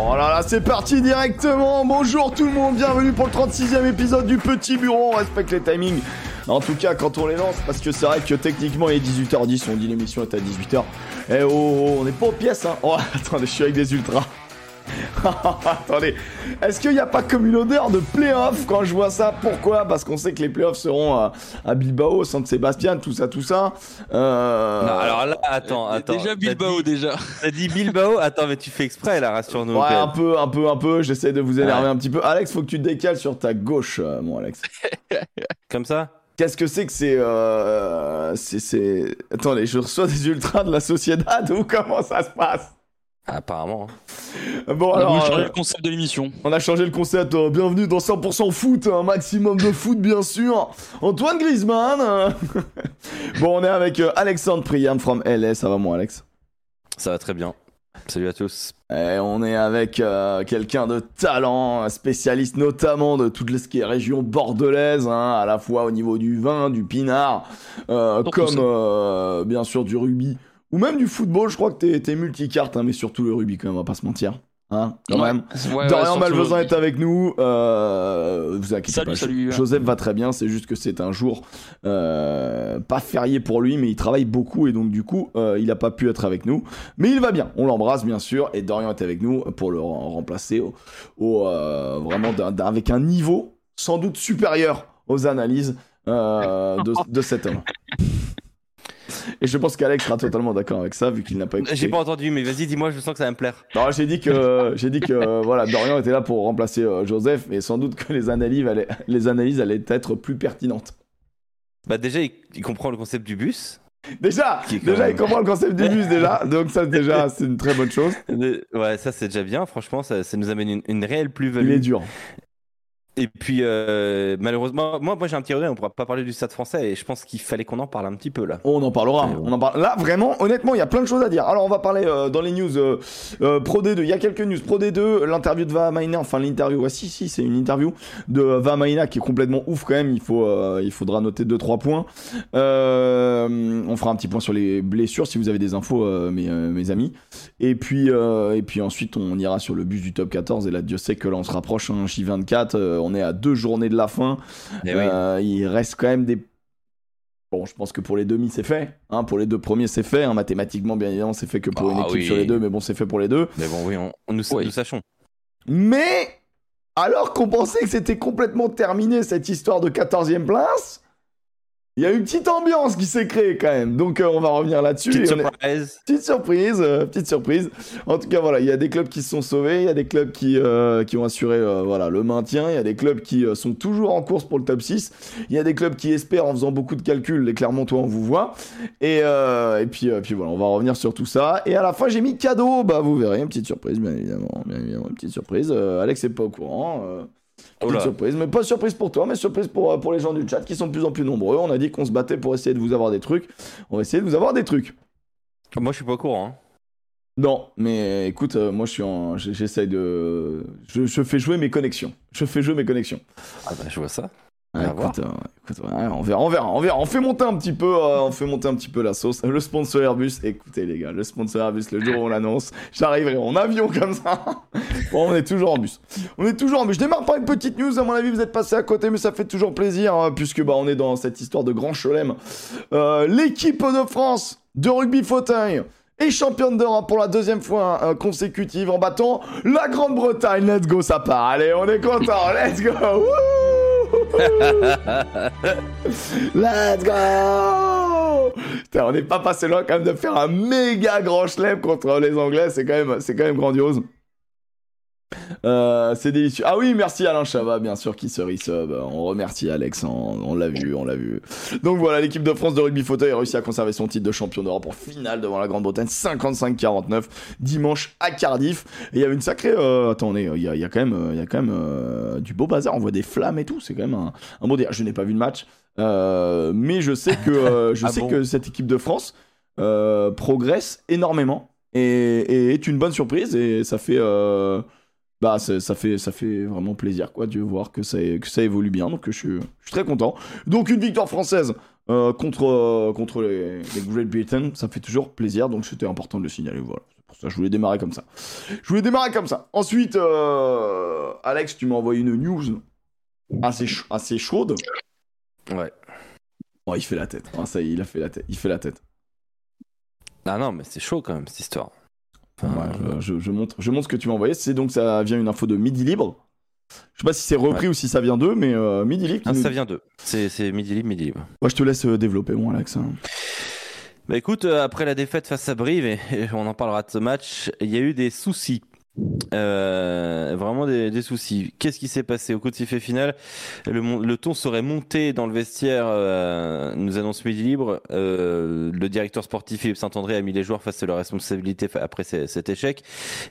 Oh là là, c'est parti directement. Bonjour tout le monde, bienvenue pour le 36e épisode du Petit Bureau. On respecte les timings. En tout cas, quand on les lance, parce que c'est vrai que techniquement il est 18h10, on dit l'émission est à 18h. Eh oh, oh, on n'est pas aux pièces, hein. Oh, attendez, je suis avec des ultras. Attendez, est-ce qu'il n'y a pas comme une odeur de playoff quand je vois ça? Pourquoi? Parce qu'on sait que les playoffs seront à, à Bilbao, San Sébastien, tout ça, tout ça. Euh... Non, alors là, attends, attends. Déjà Bilbao, dit- déjà. T'as dit Bilbao? Attends, mais tu fais exprès là, rassure-nous. Ouais, un peu, un peu, un peu. J'essaie de vous énerver Ouais. un petit peu. Alex, faut que tu te décales sur ta gauche, euh, mon Alex. Comme ça? Qu'est-ce que c'est que c'est, euh, c'est, c'est. Attendez, je reçois des ultras de la Sociedad ou comment ça se passe? Apparemment. hein. Bon On a alors, euh, le concept de l'émission. on a changé le concept. euh, bienvenue dans 100% foot, un maximum de foot bien sûr. Antoine Griezmann. euh. bon, on est avec euh, Alexandre Priam from LA. Ça va, mon Alex? Ça va très bien. Salut à tous. Et on est avec euh, quelqu'un de talent, un spécialiste notamment de toute ce qui est région bordelaise, hein, à la fois au niveau du vin, du pinard, euh, comme euh, bien sûr du rugby, ou même du football. Je crois que t'es, t'es multicarte, hein, mais surtout le rugby quand même, on va pas se mentir. Hein, quand Ouais. même. Ouais, ouais, Dorian le- est avec nous. Euh, vous inquiétez Salut, pas. salut. Joseph va très bien. C'est juste que c'est un jour euh, pas férié pour lui, mais il travaille beaucoup et donc du coup, euh, il n'a pas pu être avec nous. Mais il va bien. On l'embrasse bien sûr. Et Dorian est avec nous pour le rem- remplacer au, au, vraiment d'un- d'un- avec un niveau sans doute supérieur aux analyses de, de cet homme. Et je pense qu'Alex sera totalement d'accord avec ça vu qu'il n'a pas écouté. J'ai pas entendu, mais vas-y, dis-moi, je sens que ça va me plaire. Non, j'ai dit que j'ai dit que euh, voilà, Dorian était là pour remplacer euh, Joseph, mais sans doute que les analyses allaient, les analyses allaient être plus pertinentes. Bah, déjà, il, il comprend le concept du bus. Déjà, déjà, même- il comprend le concept du bus déjà, donc ça déjà, c'est une très bonne chose. Ouais, ça c'est déjà bien. Franchement, ça, ça nous amène une, une réelle Il plus-value. est dur. Et puis, euh, malheureusement, moi, moi j'ai un petit regret, on pourra pas parler du stade français et je pense qu'il fallait qu'on en parle un petit peu là. On en parlera. Ouais. On en parle. Là, vraiment, honnêtement, il y a plein de choses à dire. Alors, on va parler euh, dans les news euh, euh, Pro D2. Il y a quelques news Pro D2. L'interview de Vamaina, enfin l'interview. Ouais, si, si, c'est une interview de Vamaina qui est complètement ouf quand même. Il faut, il faudra noter 2-3 points. On fera un petit point sur les blessures si vous avez des infos, mes, mes amis. Et puis, et puis ensuite, on ira sur le bus du top 14. Et là, Dieu sait que là, on se rapproche. Hein, J24, euh, on est à deux journées de la fin. Eh oui. Euh, il reste quand même des. Bon, je pense que pour les demi, c'est fait. Hein, pour les deux premiers, c'est fait. Hein, mathématiquement, bien évidemment, c'est fait que pour une Ah équipe oui. sur les deux, mais bon, c'est fait pour les deux. Mais bon, oui, on, on- nous, Oui. nous sachons. Mais, alors qu'on pensait que c'était complètement terminé cette histoire de 14e place, il y a une petite ambiance qui s'est créée quand même. Donc, euh, on va revenir là-dessus. Petite est-. Petite surprise, euh, petite surprise. En tout cas, voilà, il y a des clubs qui se sont sauvés, il y a des clubs qui, euh, qui ont assuré voilà, le maintien, il y a des clubs qui sont toujours en course pour le top 6, il y a des clubs qui espèrent en faisant beaucoup de calculs, les Clermontois, on vous voit. Et, et puis, puis voilà, on va revenir sur tout ça. Et à la fin, j'ai mis cadeau, bah vous verrez, une petite surprise, bien évidemment, bien évidemment, une petite surprise. Alex est pas au courant. Oh là. surprise, mais pas surprise pour toi, mais surprise pour, euh, pour les gens du chat qui sont de plus en plus nombreux. On a dit qu'on se battait pour essayer de vous avoir des trucs. On va essayer de vous avoir des trucs. Moi, je suis pas au courant. hein. Non, mais écoute, euh, moi je suis en, j'essaye de, je, je fais jouer mes connexions. Je fais jouer mes connexions. Ah bah, je vois ça. Ouais, À voir. écoute, euh, écoute, ouais, on verra, on verra, on verra. On fait monter un petit peu, euh, on fait monter un petit peu la sauce. Le sponsor Airbus, écoutez les gars, le sponsor Airbus, le jour où on l'annonce, j'arriverai en avion comme ça. bon, on est toujours en bus. On est toujours en bus. Je démarre par une petite news. À mon avis, vous êtes passé à côté, mais ça fait toujours plaisir hein, puisque bah on est dans cette histoire de grand chelem. Euh, L'équipe de France de rugby fauteuil est championne d'Europe pour la deuxième fois euh, consécutive en battant la Grande-Bretagne. Let's go, ça part. Allez, on est content. Let's go. Wouh Let's go on n'est pas passé loin quand même de faire un méga grand chelem contre les Anglais. C'est quand c'est quand même grandiose. Euh, c'est délicieux. Ah oui, merci Alain Chabat, bien sûr, qui se resub. On remercie Alex, on, on l'a vu, on l'a vu. Donc voilà, l'équipe de France de rugby fauteuil a réussi à conserver son titre de champion d'Europe en finale devant la Grande-Bretagne, 55-49, dimanche à Cardiff. Et il y avait une sacrée. Euh, attendez, il y a, il y a quand même, euh, il y a quand même euh, du beau bazar. On voit des flammes et tout. C'est quand même un, un beau délire. Je n'ai pas vu le match, mais je sais que je Ah sais bon que cette équipe de France progresse énormément et, et est une bonne surprise et ça fait. Euh, bah ça, fait ça fait vraiment plaisir quoi de voir que ça que ça évolue bien donc je suis, je suis très content donc une victoire française euh, contre euh, contre les, les Great Britain ça fait toujours plaisir donc c'était important de le signaler voilà pour ça, je voulais démarrer comme ça. Je voulais démarrer comme ça. Ensuite, euh, Alex, tu m'as envoyé une news assez, ch- assez chaude. Ouais. Oh, il fait la tête. Ah, ça y est, il a fait la tête. Il fait la tête. Ah non, mais c'est chaud quand même cette histoire. Enfin, Ouais, je, montre, je montre ce que tu m'as envoyé. C'est donc ça vient une info de Midi Libre. Je sais pas si c'est repris ou si ça vient d'eux, mais euh, Midi Libre. ah, nous- ça vient d'eux. C'est c'est midi libre, midi libre. Moi, je te laisse euh, développer, mon Alex. hein. Bah écoute, euh, après la défaite face à Brive, et, et on en parlera de ce match, il y a eu des soucis. Euh, vraiment des, des soucis. Qu'est-ce qui s'est passé au coup de sifflet final? Le, le ton serait monté dans le vestiaire, euh, nous annonce Midi Libre. Euh, le directeur sportif Philippe Saint-André a mis les joueurs face à leurs responsabilités fa- après ce- cet échec.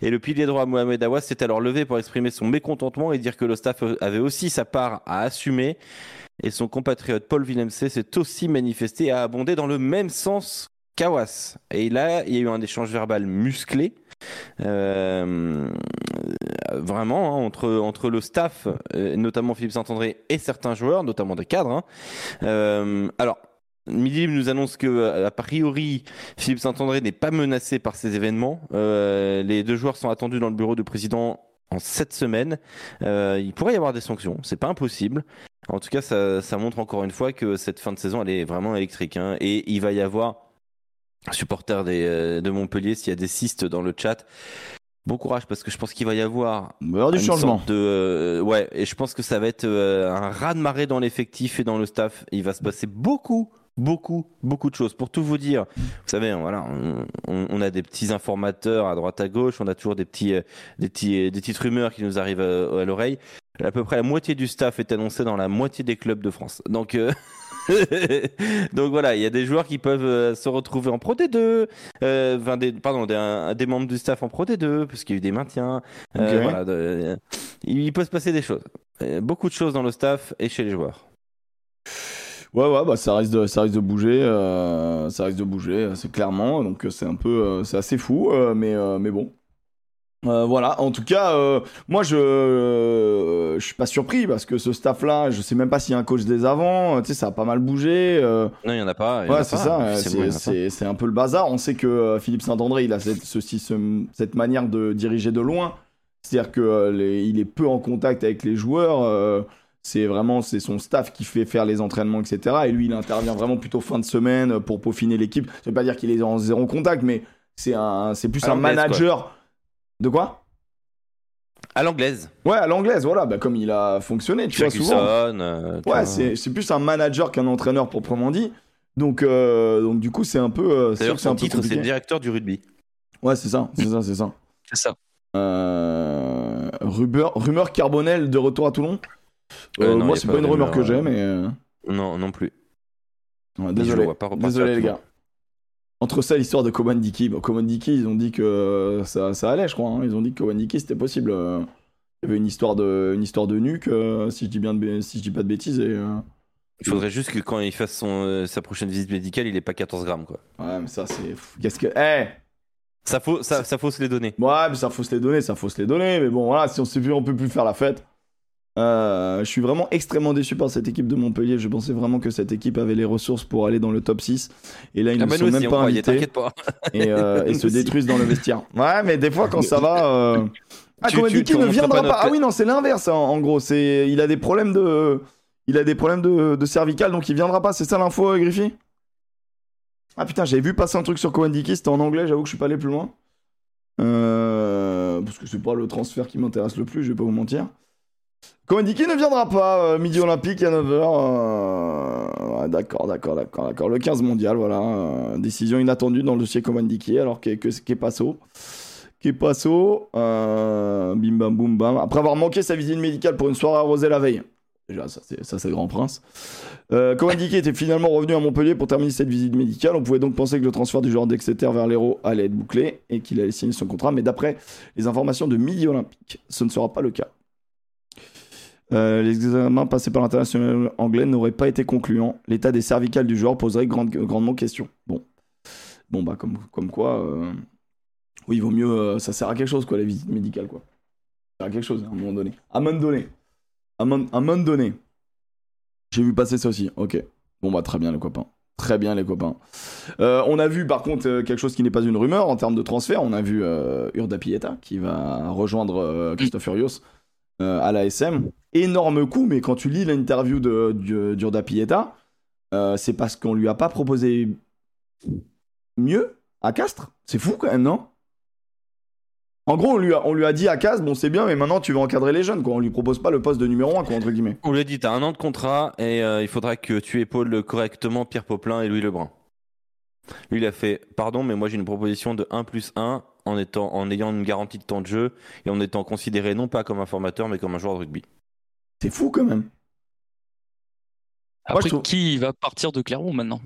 Et le pilier droit Mohamed Awas s'est alors levé pour exprimer son mécontentement et dire que le staff avait aussi sa part à assumer. Et son compatriote Paul Villemc s'est aussi manifesté et a abondé dans le même sens qu'Awas. Et là, il y a eu un échange verbal musclé. Euh, vraiment hein, entre entre le staff, euh, notamment Philippe Saint-André et certains joueurs, notamment des cadres. hein. Euh, alors. Midi Libre nous annonce que, a priori, Philippe Saint-André n'est pas menacé par ces événements. Les deux joueurs sont attendus dans le bureau du président en cette semaine. Il pourrait y avoir des sanctions, c'est pas impossible. En tout cas, ça, ça montre encore une fois que cette fin de saison, elle est vraiment électrique. hein. Et il va y avoir, supporters des, euh, de Montpellier, s'il y a des cystes dans le chat, bon courage parce que je pense qu'il va y avoir avoir du changement. de, euh, ouais, et je pense que ça va être euh, un raz-de-marée dans l'effectif et dans le staff. Il va se passer beaucoup, beaucoup, beaucoup de choses. Pour tout vous dire, vous savez, hein, voilà, on, on- on a des petits informateurs à droite à gauche, on a toujours des petits, euh, des petits, des petites rumeurs qui nous arrivent euh, à, l'oreille. À peu près la moitié du staff est annoncé dans la moitié des clubs de France. Donc, euh, donc voilà, il y a des joueurs qui peuvent euh, se retrouver en Pro D2, euh, enfin, des, pardon, des, un- des membres du staff en Pro D2, parce qu'il y a eu des maintiens. Euh, voilà, de- il peut se passer des choses. Beaucoup de choses dans le staff et chez les joueurs. Ouais, ouais, bah ça risque de, ça risque de bouger, ça risque de bouger, c'est clairement. Donc c'est un peu, c'est assez fou, mais, mais bon. Euh, voilà. En tout cas, euh, moi je, euh, je suis pas surpris parce que ce staff-là, je sais même pas s'il y a un coach des avant. Tu sais, ça a pas mal bougé. euh, Non, il y en a pas. y Ouais, c'est ça. euh, C'est un peu le bazar. On sait que euh, Philippe Saint-André, il a cette, ceci, ce- cette manière de diriger de loin. C'est-à-dire que euh, les- il est peu en contact avec les joueurs. euh, c'est vraiment c'est son staff qui fait faire les entraînements, etc. Et lui, il intervient vraiment plutôt fin de semaine pour peaufiner l'équipe. Ça veut pas dire qu'il est en zéro contact, mais c'est plus un manager. De quoi? À l'anglaise. Ouais, à l'anglaise, voilà. Bah, comme il a fonctionné, tu vois souvent. Ferguson. euh, Ouais, c'est c'est plus un manager qu'un entraîneur proprement dit. Donc, euh, donc du coup, c'est un peu. euh, c'est sûr D'ailleurs, que c'est un son peu titre, c'est directeur du rugby. Ouais, c'est ça, c'est ça, c'est ça. C'est ça. Euh, rumeur, rumeur Carbonel de retour à Toulon? Euh, Euh, non, moi, c'est pas pas une rumeur que j'ai, mais Non, non plus. ouais, Je le désolé, vois pas désolé les gars. Entre ça, et l'histoire de Komandiki, bon, Komandiki, ils ont dit que ça, ça allait, je crois. hein. Ils ont dit que Komandiki c'était possible. euh. Il y avait une histoire de, une histoire de nuque, euh, si je dis bien, de, si je dis pas de bêtises. Et, euh, Il faudrait juste que quand il fasse son, euh, sa prochaine visite médicale, il ait pas 14 grammes, quoi. Ouais, mais ça, c'est. Qu'est-ce que. Eh Ça, faut, ça, ça fausse les données. Ouais, mais ça faut se les donner, ça faut se les donner. Mais bon, voilà, si on sait plus, on peut plus faire la fête. Euh, je suis vraiment extrêmement déçu par cette équipe de Montpellier. Je pensais vraiment que cette équipe avait les ressources pour aller dans le top 6. Et là, ils Ah ne bah sont même aussi, pas invités pas. et, euh, et se aussi. détruisent dans le vestiaire. Ouais, mais des fois, quand ça va. euh, Ah, Tu- tu- tu ne viendra pas Ah oui, non, c'est l'inverse en, en gros. C'est Il a des problèmes de. Il a des problèmes de, de cervical, donc il viendra pas. C'est ça l'info, Griffy? Ah putain, j'avais vu passer un truc sur Komandiki, c'était en anglais, j'avoue que je suis pas allé plus loin. Parce que c'est pas le transfert qui m'intéresse le plus, je vais pas vous mentir. Komandiki ne viendra pas, euh, midi olympique à 9h. ouais, d'accord, d'accord, d'accord, d'accord. Le 15 mondial, voilà. euh, décision inattendue dans le dossier Komandiki, alors que, que, qu'est Passo? Qu'est Passo? euh, bim bam boum bam. Après avoir manqué sa visite médicale pour une soirée arrosée la veille. Déjà, ça c'est, ça, c'est Grand Prince. Euh, était finalement revenu à Montpellier pour terminer cette visite médicale. On pouvait donc penser que le transfert du joueur d'Exeter vers l'Hérault allait être bouclé et qu'il allait signer son contrat. Mais d'après les informations de Midi Olympique, ce ne sera pas le cas. Euh, les examens passés par l'international anglais n'auraient pas été concluants. L'état des cervicales du joueur poserait grande- grandement question. Bon, bon bah comme, quoi, euh, oui, il vaut mieux. euh, ça sert à quelque chose quoi, la visite médicale quoi. Ça sert à quelque chose à un moment donné. À un moment donné. À un moment- donné. J'ai vu passer ça aussi. Ok. Bon bah très bien le copain. Très bien, les copains. On a vu par contre quelque chose qui n'est pas une rumeur en termes de transfert. On a vu Urda Pieta qui va rejoindre Christophe Furios à la SM. Énorme coup, mais quand tu lis l'interview de- du- d'Urda Pieta, euh, c'est parce qu'on lui a pas proposé mieux à Castres. C'est fou quand même, non? En gros, on lui, a, dit à Castres, bon c'est bien, mais maintenant tu vas encadrer les jeunes, quoi. On lui propose pas le poste de numéro 1, quoi, entre guillemets. On lui a dit, t'as un an de contrat et euh, il faudra que tu épaules correctement Pierre Poplin et Louis Lebrun. Lui, il a fait, pardon, mais moi j'ai une proposition de 1 plus 1 en, en ayant une garantie de temps de jeu et en étant considéré non pas comme un formateur mais comme un joueur de rugby. C'est fou quand même. Après, trouve- qui va partir de Clermont maintenant?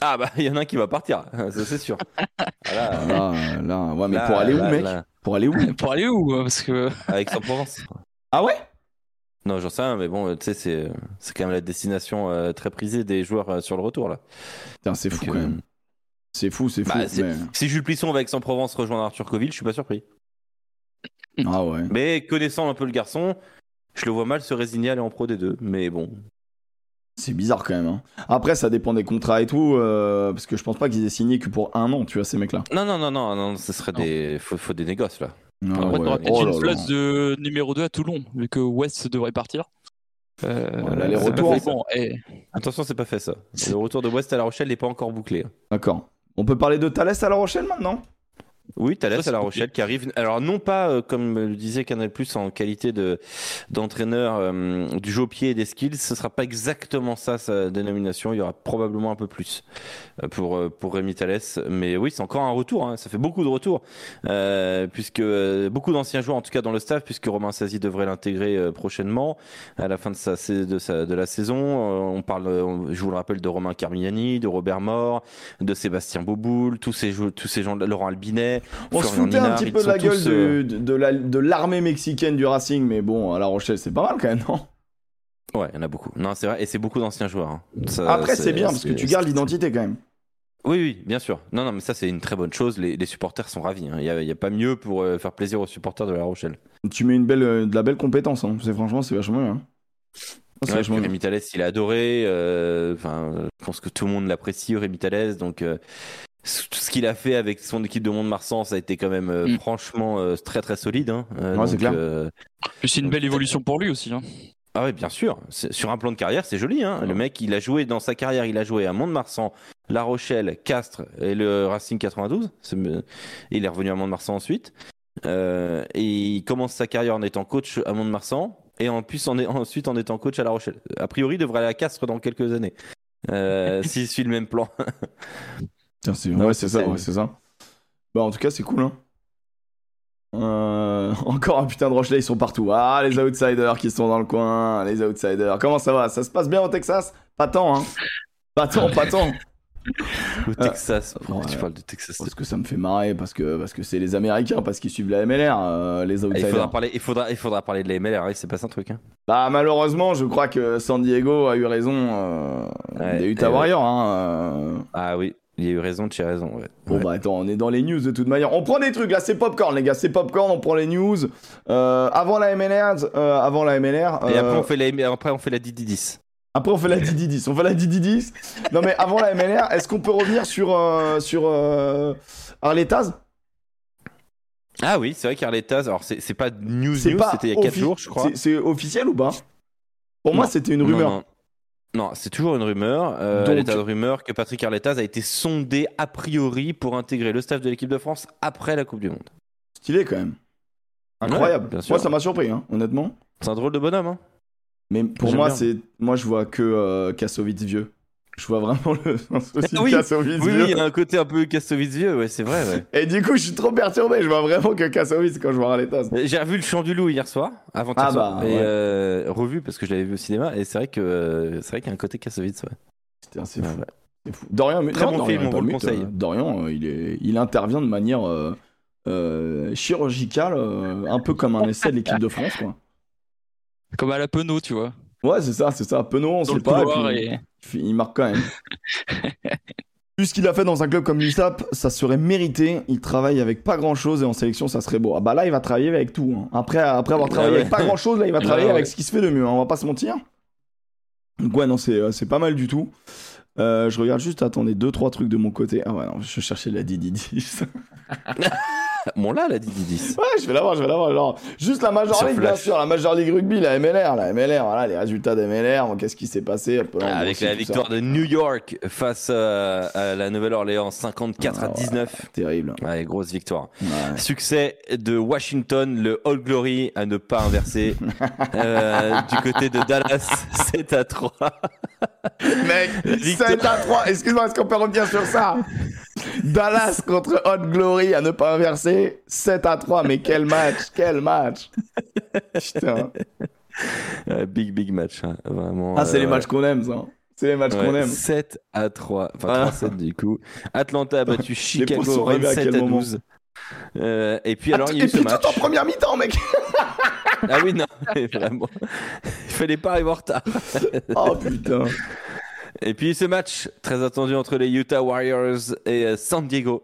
Ah bah, il y en a un qui va partir, ça c'est sûr. Voilà. Là, là, ouais, mais Là, pour aller où, mec? là. Pour aller où? Pour aller où Parce que Avec Aix-en-Provence. Ah ouais? Non, j'en sais rien, mais bon, tu sais, c'est, c'est quand même la destination euh, très prisée des joueurs euh, sur le retour là. Putain, c'est fou Donc, quand euh, même. C'est fou, c'est fou. Bah, c'est- mais- Si Jules Plisson va avec Aix-en-Provence rejoindre Arthur Coville, je suis pas surpris. Ah ouais. Mais connaissant un peu le garçon, je le vois mal se résigner à aller en pro des deux. Mais bon, C'est bizarre quand même. hein. Après, ça dépend des contrats et tout, euh, parce que je pense pas qu'ils aient signé que pour un an, tu vois, ces mecs-là. non, non, non, non, non, ce serait Non. des, faut, faut des négoces là. Ah après, ouais. t'auras peut-être Oh une là là. place de numéro 2 à Toulon, vu que West devrait partir. Euh, mais bon, eh, Attention, c'est pas fait ça. Le retour de West à La Rochelle n'est pas encore bouclé. D'accord. On peut parler de Thalès à La Rochelle maintenant? Oui, Thalès Ça, à La Rochelle qui arrive. Alors non pas euh, comme le disait Canal Plus en qualité de d'entraîneur euh, du jeu au pied et des skills, ce sera pas exactement ça sa dénomination. Il y aura probablement un peu plus euh, pour euh, pour Rémi Thalès. Mais oui, c'est encore un retour. hein. Ça fait beaucoup de retours euh, puisque euh, beaucoup d'anciens joueurs en tout cas dans le staff puisque Romain Sazi devrait l'intégrer euh, prochainement à la fin de sa de sa de la saison. Euh, on parle, euh, je vous le rappelle, de Romain Carmignani, de Robert Mort, de Sébastien Boboul, tous ces tous ces gens, Laurent Albinet. On se foutait un petit peu de la gueule tous, euh, de, de, de la- de l'armée mexicaine du Racing, mais bon, à La Rochelle, c'est pas mal quand même, non? Ouais, il y en a beaucoup. Non, c'est vrai, et c'est beaucoup d'anciens joueurs. hein. Ça, Après, c'est bien, parce que tu gardes l'identité quand même. Oui, oui, bien sûr. Non, non, mais ça, c'est une très bonne chose. Les, les supporters sont ravis. hein. Il n'y a, il y a pas mieux pour euh, faire plaisir aux supporters de La Rochelle. Tu mets une belle, euh, de la belle compétence, hein. c'est franchement, c'est vachement bien. C'est Ouais, vachement. Rémi Thalès, il a adoré. Enfin, euh, je pense que tout le monde l'apprécie, Rémi Thalès. Donc, tout ce qu'il a fait avec son équipe de Mont-de-Marsan, ça a été quand même euh, Mm. franchement euh, très très solide. hein. Euh, Ouais, c'est clair. euh, c'est une belle évolution pour lui aussi. hein. Ah oui, bien sûr. Sur un plan de carrière, c'est joli. Hein. Le mec, il a joué dans sa carrière, il a joué à Mont-de-Marsan, La Rochelle, Castres et le Racing 92. C'est- Il est revenu à Mont-de-Marsan ensuite. Euh, et il commence sa carrière en étant coach à Mont-de-Marsan et en plus en est- ensuite en étant coach à La Rochelle. A priori, il devrait aller à Castres dans quelques années. Euh, S'il suit le même plan. Tiens, c'est Non, ouais, c'est ça, ouais, c'est ça. Bah, en tout cas, c'est cool, hein. Euh, encore un putain de Rochelet, ils sont partout. Ah, les outsiders qui sont dans le coin, les outsiders. Comment ça va? Ça se passe bien au Texas? Pas tant, hein. Pas tant, pas tant. Au Texas. Pourquoi ouais. tu parles de Texas Parce que ça me fait marrer, parce que parce que c'est les Américains, parce qu'ils suivent la MLR, euh, les Ah, il, outsiders. faudra parler, il, faudra, il faudra parler de la MLR, oui, c'est pas ça un truc. Hein. Bah, malheureusement, je crois que San Diego a eu raison. Euh, Ouais, des Utah. Warriors, hein. euh. Ah oui, il y a eu raison, tu as raison. Ouais. Bon Ouais. bah attends, on est dans les news de toute manière. On prend des trucs là, c'est popcorn les gars, c'est popcorn, on prend les news. Euh, avant la MLR, euh, avant la MLR. Et euh, après, on fait la, après, on fait la Didi 10. après, on fait la Didi 10, on fait la Didi 10. Non mais avant la MLR, est-ce qu'on peut revenir sur euh, sur euh, Arletaz? Ah oui, c'est vrai qu'Arletaz, alors c'est pas news c'était il y a 4 offi- jours, je crois. c'est- officiel ou pas? Pour moi, c'était une rumeur. Non, Non, c'est toujours une rumeur. Euh, Donc- l'état de rumeur que Patrick Arletaz a été sondé a priori pour intégrer le staff de l'équipe de France après la Coupe du Monde. Stylé quand même. Incroyable. Ouais, moi, ça m'a surpris, hein, honnêtement. C'est un drôle de bonhomme, hein Mais pour moi, c'est moi, je vois que euh, Kassovitz vieux. Je vois vraiment le aussi Oui, Kassovitz Oui, vieux. oui, il y a un côté un peu Kassovitz vieux, ouais, c'est vrai. Ouais. Et du coup, je suis trop perturbé. Je vois vraiment que Kassovitz quand je vois Arletaz. J'ai revu le Chant du Loup hier soir, avant Ah hier soir, bah, et ouais. euh, revu parce que je l'avais vu au cinéma, et c'est vrai que euh, c'est vrai qu'il y a un côté Kassovitz, ouais. Putain, c'est fou. ouais. C'est fou. Dorian, mais Très non, bon Dorian film, on le conseille. euh, Dorian, euh, il, est, il intervient de manière euh, euh, chirurgicale, euh, un peu comme un essai de l'équipe de France, quoi. Comme à la Penaud, tu vois. Ouais, c'est ça, c'est ça. Penaud, on Dans sait le pas. et puis, et... il marque quand même. Vu ce qu'il a fait dans un club comme l'USAP, ça serait mérité. Il travaille avec pas grand chose et en sélection, ça serait beau. Ah bah là, il va travailler avec tout. hein. Après, après avoir Ah travaillé ouais. avec pas grand chose, là, il va Ah travailler ouais. avec ce qui se fait de mieux. hein, On va pas se mentir. Donc, ouais, non, c'est euh, c'est pas mal du tout. Euh, je regarde juste, attendez, deux, trois trucs de mon côté. Ah ouais, non, je cherchais la Didi 10. Bon, là, la 10 ouais, je vais l'avoir, je vais l'avoir. genre. Juste la Major Sur League, bien sûr, la Major League Rugby, la MLR, la MLR, voilà, les résultats des MLR, bon, qu'est-ce qui s'est passé peu là, Avec aussi, la victoire ça. de New York face euh, à la Nouvelle-Orléans 54 Ah à 19. Terrible. Ouais, grosse victoire. Ouais. Succès de Washington, le All Glory à ne pas inverser. Euh, du côté de Dallas, 7 à 3. Mec, Victoire. 7 à 3, excuse-moi, est-ce qu'on peut revenir sur ça? Dallas contre Hot Glory à ne pas inverser, 7 à 3, mais quel match, quel match Putain. Euh, big, big match. hein, Vraiment. Ah, c'est euh, les matchs qu'on aime, ça. C'est les matchs ouais, qu'on aime. 7 à 3. Enfin, Ah. 3-7 du coup. Atlanta a battu Chicago pouces sont arrivés à 27 à moment 12. Euh, et puis alors, Ah, il y a et ce puis match. tout en première mi-temps, mec Ah oui, non, vraiment. Il fallait pas arriver en retard. Oh putain. Et puis ce match très attendu entre les Utah Warriors et euh, San Diego.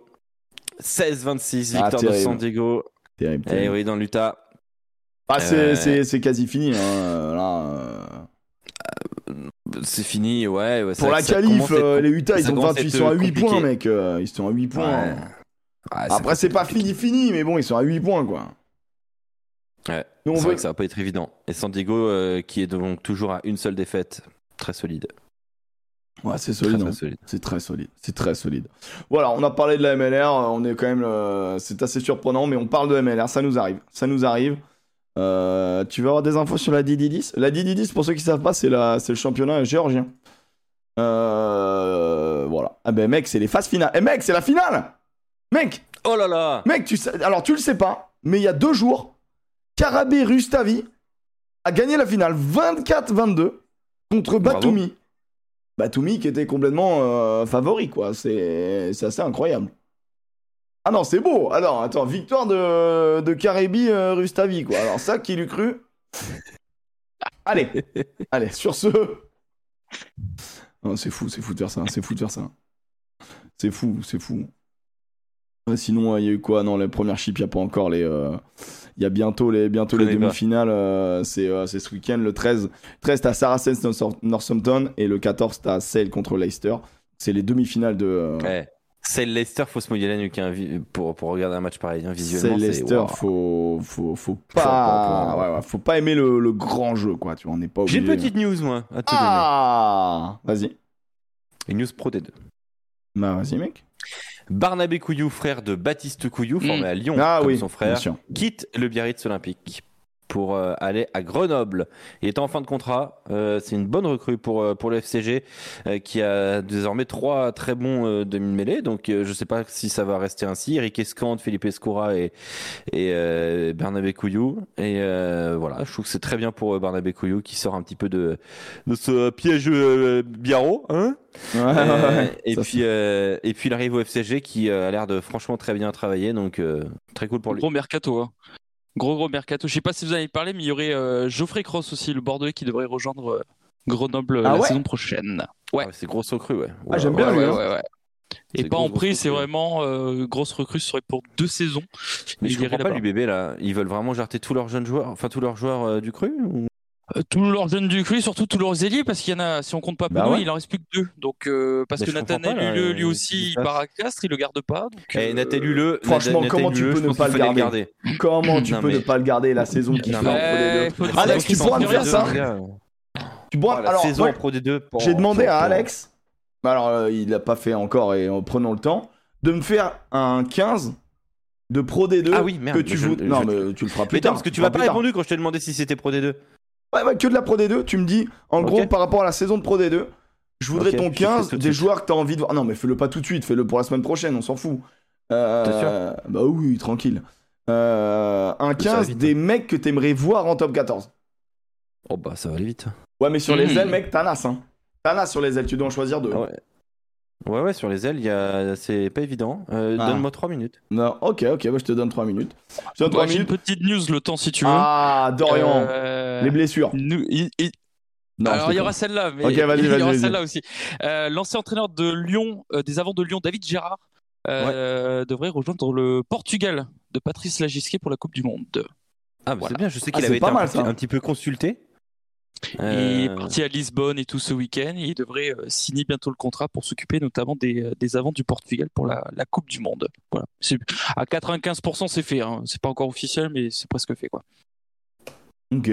16-26, Ah, victoire de. San Diego. Terrible, Et terrible. oui, dans l'Utah. Ah, c'est, Euh, c'est, quasi fini. Hein. euh, Là, euh. C'est fini, ouais. ouais, Pour la qualif, euh, les Utah, ils, sont à 28, ils être sont à 8 compliqué. points, mec. ils sont à 8 points. Ouais. Ouais, ça Après, c'est pas fini, fini, mais bon, ils sont à 8 points, quoi. Ouais. C'est veut- vrai que ça va pas être évident. Et San Diego, qui est donc toujours à une seule défaite, très solide. Ouais, c'est solide. hein. solide. C'est très solide. C'est très solide. Voilà, on a parlé de la MLR. euh, On est quand même. euh, c'est assez surprenant, mais on parle de MLR. Ça nous arrive. Ça nous arrive. Euh, tu veux avoir des infos sur la DD10 La DD10, pour ceux qui savent pas, c'est le championnat géorgien. Euh, voilà. Ah ben, mec, c'est les phases finales. Eh, mec, c'est la finale Mec Oh là là Mec, tu sais, alors tu le sais pas, mais il y a deux jours, Karabé Rustavi a gagné la finale 24-22 contre. Batumi. Batumi qui était complètement euh, favori, quoi. C'est assez incroyable. Ah non, c'est beau. Alors, attends, victoire de, de euh, Rustavi, quoi. Alors, ça, qui l'eût cru? Allez, allez, sur ce. C'est fou, c'est fou de faire ça, c'est fou de faire ça. C'est fou, c'est fou. Ouais, sinon, il y a eu quoi? Non, les premières chips, il n'y a pas encore les. euh, Il y a bientôt les, bientôt les demi-finales. euh, c'est euh, c'est ce week-end, le 13. 13, t'as Saracens North- Northampton et le 14, t'as Sale contre Leicester. C'est les demi-finales de. euh, Ouais. C'est le Leicester, faut se mouiller la nuque hein, pour, pour regarder un match pareil. hein, C'est visuellement, Leicester, waouh. faut, faut, faut pas ouais, ouais, faut pas aimer le, le grand jeu, quoi. Tu vois, on n'est pas J'ai une petite news, moi, à te Ah Vas-y. Une news pro D2. Bah, vas-y, mec. Barnabé Couillou, frère de Baptiste Couillou, formé Mm. à Lyon Ah comme oui, son frère, quitte le Biarritz Olympique pour euh, aller à Grenoble. Il est en fin de contrat. euh, c'est une bonne recrue pour, euh, pour le FCG euh, qui a désormais trois très bons euh, demi-mêlés. Donc euh, je ne sais pas si ça va rester ainsi. Eric Escante, Philippe Escoura et, et euh, Barnabé Couillou. Et euh, voilà, je trouve que c'est très bien pour euh, Barnabé Couillou qui sort un petit peu de, de ce piège euh, Biarro. Hein Ouais, euh, et, puis, euh, et puis il arrive au FCG qui euh, a l'air de franchement très bien travailler, donc euh, très cool pour lui. Gros mercato. Hein. Gros gros mercato. Je sais pas si vous en avez parlé, mais il y aurait euh, Geoffrey Cross aussi, le Bordelais, qui devrait rejoindre euh, Grenoble euh, Ah la ouais saison prochaine. Ouais. Ah c'est grosse recrue, ouais. Ah, j'aime bien, Ouais, lui, ouais, hein. ouais, ouais. Et pas en prix, c'est vraiment euh, grosse recrue, ce serait pour deux saisons. Mais je comprends pas l'UBB là. Ils veulent vraiment jarter tous leurs jeunes joueurs, enfin tous leurs joueurs euh, du cru ou- tous leurs jeunes du cru, surtout tous leurs ailiers, parce qu'il y en a, si on compte pas Bah ouais. il en reste plus que deux. Donc, euh, parce Mais que là, Huleux, lui euh, aussi, il part à Castres, il le garde pas. Donc, Eh, euh, Nathalie Huleux, franchement, comment tu peux ne pas le garder garder Comment tu Non, peux mais- ne pas le garder la saison qu'il fait en mais- Pro D2 Eh, faut- Alex, tu pourras me faire ça Tu pourras... La Alors, saison Pro D2. pour- j'ai demandé à Alex, alors euh, il l'a pas fait encore et en prenant le temps, de me faire un 15 de Pro D2 Ah oui, merde, que tu je- veux. je- Non, mais tu le feras plus Mais tard. non, parce que tu m'as pas répondu quand je t'ai demandé si c'était Pro D2. Ouais, ouais, que de la Pro D2, tu me dis, en gros, par rapport à la saison de Pro D2, je voudrais ton je te fais 15 tout de des joueurs que t'as envie de voir. Non, mais fais-le pas tout de suite, fais-le pour la semaine prochaine, on s'en fout. Euh, sûr? Bah oui, tranquille. Euh, un Ça va 15 vite, des mecs que t'aimerais voir en top 14. Oh bah ça va aller vite. Ouais, mais sur les ailes, mec, t'as Nas, hein. T'as Nas sur les ailes, tu dois en choisir deux. Ah ouais. Ouais, ouais, sur les ailes, il y a... c'est pas évident. Euh, Ah. Donne-moi 3 minutes. Non, ok, ok, bah, je te donne 3 minutes. Je te donne Ouais, 3 J'ai une petite news le temps si tu veux. Ah, Dorian, Euh, les blessures. nous- Non, Alors il y aura celle-là, mais il y aura celle-là aussi. Euh, L'ancien entraîneur de Lyon, euh, des avants de Lyon, David Gérard, euh, devrait rejoindre le Portugal de Patrice Lagisquet pour la Coupe du Monde. Ah, bah, Voilà. c'est bien, je sais Ah, qu'il c'est avait pas été un, mal, petit, ça. un petit peu consulté. Il est parti à Lisbonne et tout ce week-end. il devrait signer bientôt le contrat pour s'occuper notamment des, des avants du Portugal pour la, la Coupe du Monde. Voilà. À 95%, c'est fait. Hein. C'est pas encore officiel, mais c'est presque fait. Quoi. Ok.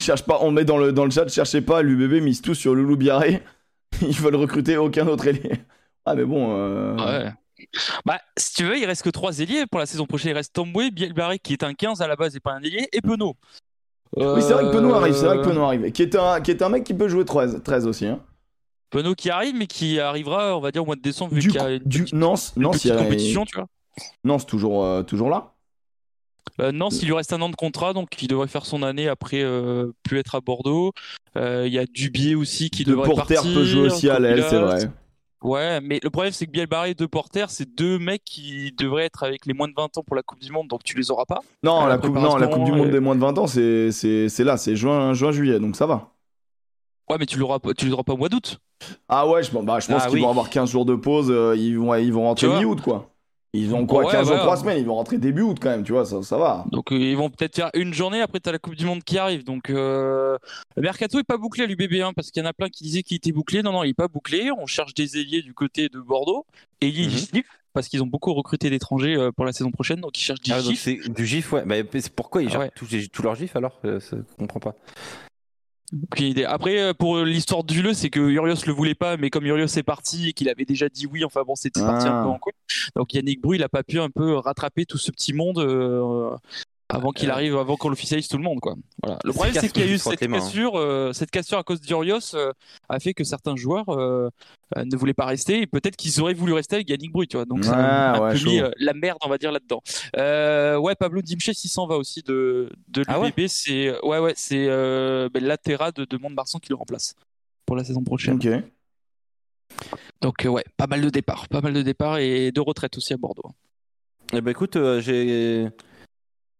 Cherche pas, on met dans le, dans le chat, cherchez pas, l'UBB mise tout sur Loulou Biarré. Ils veulent recruter aucun autre ailier. Ah, mais bon. Euh... Ouais. Bah, si tu veux, il reste que 3 ailiers pour la saison prochaine. Il reste Tomboué, Bielbarré qui est un 15 à la base et pas un ailier, et Penaud. Oui, c'est vrai que Penaud arrive, c'est vrai que Penaud arrive. Qui est, un, qui est un mec qui peut jouer 13, 13 aussi. Hein. Penaud qui arrive, mais qui arrivera, on va dire, au mois de décembre, vu qu'il y a une, du... compétition, tu vois. Non, c'est toujours, euh, toujours là. Euh, non, s'il lui reste un an de contrat, donc il devrait faire son année après euh, plus être à Bordeaux. Il y a Dubier aussi qui de devrait Porter partir. peut jouer aussi à l'aile, c'est vrai. Ouais, mais le problème c'est que Bielbarré et De Porter, c'est deux mecs qui devraient être avec les moins de 20 ans pour la Coupe du Monde, donc tu les auras pas. Non, la, coupe, non la coupe, du Monde des moins de 20 ans, c'est là, c'est juin, juin, juillet, donc ça va. Ouais, mais tu l'auras tu l'auras pas au mois d'août. Ah ouais, je, bah, je pense ah qu'ils vont avoir 15 jours de pause, euh, ils, vont, ils vont rentrer mi-août quoi. Ils ont quoi, 15 jours, 3 semaines, ils vont rentrer début août quand même, tu vois, ça, ça va. Donc euh, ils vont peut-être faire une journée, après tu as la Coupe du Monde qui arrive. Donc euh... le Mercato est pas bouclé à l'UBB1 hein, parce qu'il y en a plein qui disaient qu'il était bouclé. Non, non, il est pas bouclé. On cherche des ailiers du côté de Bordeaux. Et il mm parce qu'ils ont beaucoup recruté d'étrangers euh, pour la saison prochaine, donc ils cherchent du ah, GIF. du GIF, ouais. Mais pourquoi ils cherchent ah tous, leurs GIF alors Je comprends pas. Après, euh, pour l'histoire du le, c'est que Urios le voulait pas, mais comme Urios est parti et qu'il avait déjà dit oui, enfin bon, c'était parti un peu ah. en couille. Donc Yannick Bru, il a pas pu un peu rattraper tout ce petit monde euh, avant qu'il euh, arrive, avant qu'on l'officialise tout le monde, quoi. Voilà. Le problème, c'est qu'il y a eu cette cassure, euh, cette cassure à cause d'Urios euh, a fait que certains joueurs ne voulaient pas rester et peut-être qu'ils auraient voulu rester avec Yannick Brut, tu vois. Donc ça a mis la merde, on va dire là-dedans. ouais, Pablo Dimche, s'il s'en va aussi de de l'UBB, ah c'est ouais ouais, c'est ben, Latera de, de Mont-de-Marsan qui le remplace pour la saison prochaine. Donc ouais, pas mal de départs, pas mal de départs et de retraites aussi à Bordeaux. Eh ben écoute, j'ai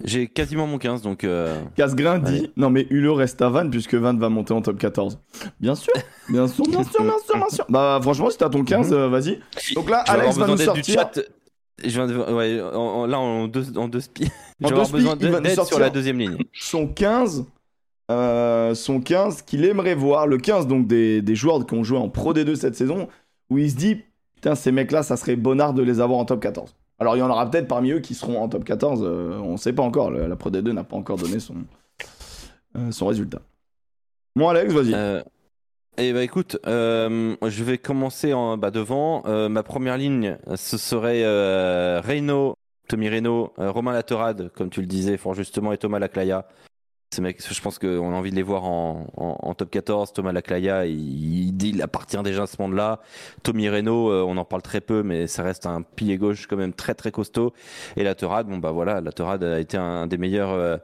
j'ai quasiment mon 15, donc. Euh... Casgrain dit Non, mais Hulot reste à Van puisque Van va monter en top 14. Bien sûr, bien sûr, bien sûr, bien sûr, bien sûr. Bah, franchement, si t'as ton 15, mhm. euh, vas-y. Donc là, Alex va nous sortir. Je viens de... ouais, là, en deux, en deux spi. En deux spi, il va nous sortir sur la deuxième ligne. Son 15, euh, son 15 qu'il aimerait voir, le 15 donc des, des joueurs qui ont joué en Pro D2 cette saison, où il se dit Putain, ces mecs-là, ça serait bonnard de les avoir en top 14. Alors il y en aura peut-être parmi eux qui seront en top 14, euh, on ne sait pas encore, la Pro D2 n'a pas encore donné son, euh, son résultat. Bon Alex, vas-y. Euh, eh ben écoute, je vais commencer en bas devant. ma première ligne, ce serait Reino, Tommy Reino, Romain Latorade, comme tu le disais fort justement, et Thomas Laclaya je pense qu'on a envie de les voir en, top 14. Thomas Laclaya, il, il, appartient déjà à ce monde-là. Tommy Reno, euh, on en parle très peu, mais ça reste un pilier gauche quand même très très costaud. Et la Torade, bon bah voilà, la Torade a été un, des meilleurs, euh,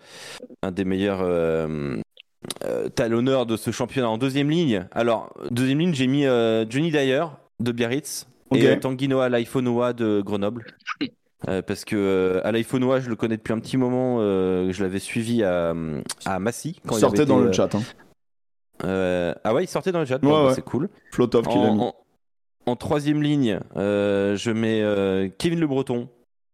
un des meilleurs euh, talonneurs de ce championnat en deuxième ligne. Alors deuxième ligne, j'ai mis Johnny Dyer de Biarritz et Tanguy Noah Laifonoa de Grenoble. Euh, parce que euh, à l'iPhone je le connais depuis un petit moment. Euh, je l'avais suivi à, à Massy. Quand il sortait dans le chat. Hein. ah ouais, il sortait dans le chat. Bah, c'est cool. Flotov qui l'a mis. En, troisième ligne, je mets Kevin Le Breton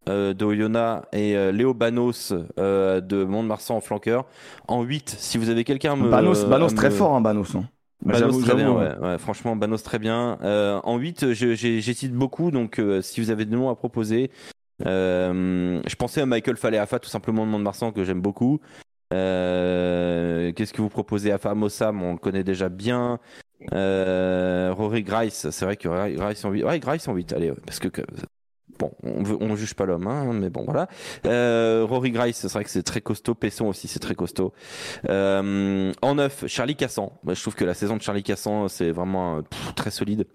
de Oyonnax et Léo Banos de Mont-de-Marsan en flanqueur. En 8, si vous avez quelqu'un me. Banos, Banos très fort, hein, Banos. Hein. Banos très bien, ouais. franchement Banos très bien. en 8, j'hésite beaucoup, donc si vous avez des noms à proposer, euh, je pensais à Michael Faleafa, tout simplement de Mont-de-Marsan, que j'aime beaucoup. Euh, qu'est-ce que vous proposez? À Famosam On le connaît déjà bien. Euh, Rory Grice, c'est vrai que Grice en 8. Ouais, Grice en 8, allez, parce que, bon, on, veut, on juge pas l'homme, hein, mais bon, voilà. Rory Grice, c'est vrai que c'est très costaud. Pesson aussi, c'est très costaud. en 9, Charlie Cassan. Je trouve que la saison de Charlie Cassan, c'est vraiment très solide.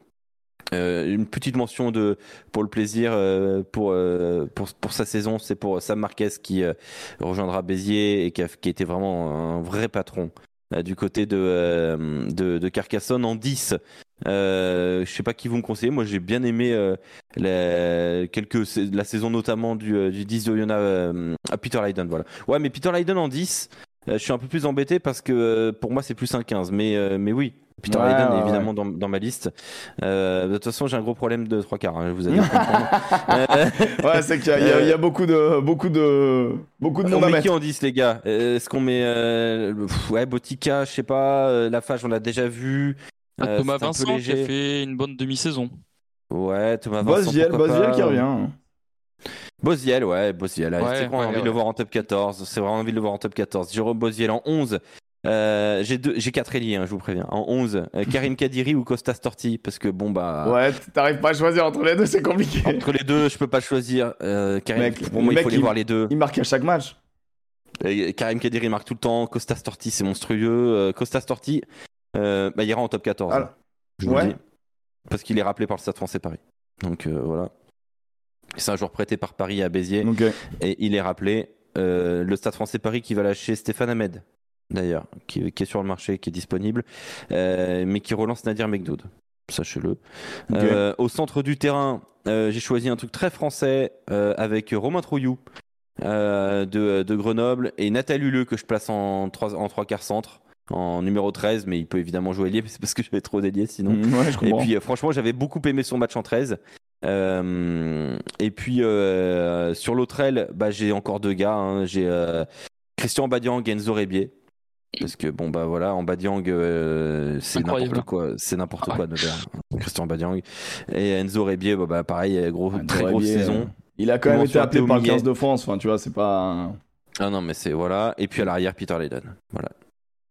Euh, une petite mention de pour le plaisir euh, pour, euh, pour, pour sa saison, c'est pour Sam Marquez qui rejoindra Béziers et qui a, vraiment un vrai patron du côté de, de, Carcassonne en 10. Euh, je sais pas qui vous me conseillez. Moi, j'ai bien aimé la, quelques, la saison notamment du, du 10 de Yona à Peter Lydon. Voilà. Ouais, mais Peter Lydon en 10, je suis un peu plus embêté parce que pour moi, c'est plus un 15. Mais, mais oui, Peter Ouais, Hayden ouais, évidemment dans, dans ma liste. Euh, de toute façon, j'ai un gros problème de trois quarts. hein, je vous allez comprendre. Euh, Ouais, c'est qu'il y, a- y y a beaucoup de, beaucoup de, beaucoup de monde on à met mettre. qui en 10 les gars? Euh, Est-ce qu'on met euh, pff, ouais Botica, je sais pas, euh, Lafage on l'a déjà vu. Ah, Euh, Thomas peu Vincent qui a fait une bonne demi-saison. Ouais, Thomas Vincent. Bosviel, Bosviel qui revient. Bosviel, ouais, Bosviel. Ouais, c'est envie de le voir en top 14. C'est vraiment envie de le voir en top 14. Jérôme Bosviel en 11. Euh, j'ai deux, j'ai quatre ailiers, hein, je vous préviens. En 11, euh, Karim Kadiri ou Costa Storti, parce que bon bah. Ouais, t'arrives pas à choisir entre les deux, c'est compliqué. Entre les deux, je peux pas choisir. Euh, Karim, Mec, pour le moi, il faut les il- voir les deux. Il marque à chaque match. Karim Kadiri marque tout le temps. Costa Storti, c'est monstrueux. Costa Storti, bah, il ira en top 14. Alors, je ouais. dis. Parce qu'il est rappelé par le Stade français Paris. Donc voilà. C'est un joueur prêté par Paris à Béziers. Et il est rappelé. le Stade français Paris qui va lâcher Stéphane Ahmed, d'ailleurs, qui, qui est sur le marché, qui est disponible, euh, mais qui relance Nadir Mekdoud. Sachez-le. Euh, au centre du terrain, euh, j'ai choisi un truc très français euh, avec Romain Trouillou de, de Grenoble et Nathalie Huleux que je place en 3, en trois quarts centre, en numéro 13, mais il peut évidemment jouer ailier, mais c'est parce que j'avais trop d'ailier sinon. Mm, ouais, je Et puis franchement, j'avais beaucoup aimé son match en 13. Euh, et puis sur l'autre aile, bah, j'ai encore deux gars. hein. J'ai Christian Badiang et Enzo Rebier. Parce que bon bah voilà, en Badiang, euh, c'est n'importe quoi, c'est n'importe Ah quoi Nevers. Christian Badiang et Enzo Rebier, bah, bah, pareil, gros, très grosse saison. euh, Il a quand même été appelé par le Théo 15 de France. Enfin, tu vois, c'est pas. Ah non mais c'est voilà. Et puis à l'arrière Peter Leyden. Voilà.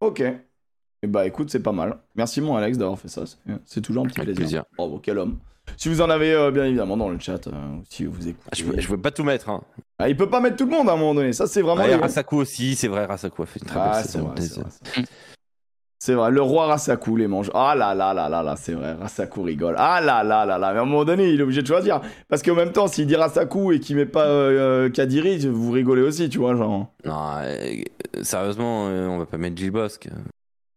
Ok. Et bah écoute, c'est pas mal. Merci mon Alex d'avoir fait ça. c'est- C'est toujours un petit Avec plaisir. plaisir. Bravo, quel homme. Si vous en avez euh, bien évidemment dans le chat, euh, si vous écoutez. Ah, Je peux, je peux pas tout mettre. Hein. Ah, il peut pas mettre tout le monde à un moment donné. Ça, c'est vraiment. Ah, les- Rasaku aussi, c'est vrai, Rasaku a fait une très Ah, belle c'est vrai, c'est vrai, le roi Rasaku les mange. Ah là là là là là, c'est vrai, Rasaku rigole. Ah là là là là, mais à un moment donné, il est obligé de choisir. Parce qu'en même temps, s'il dit Rasaku et qu'il met pas euh, euh, Kadiri, vous rigolez aussi, tu vois, genre. Non, euh, sérieusement, euh, on va pas mettre Gilles Bosque.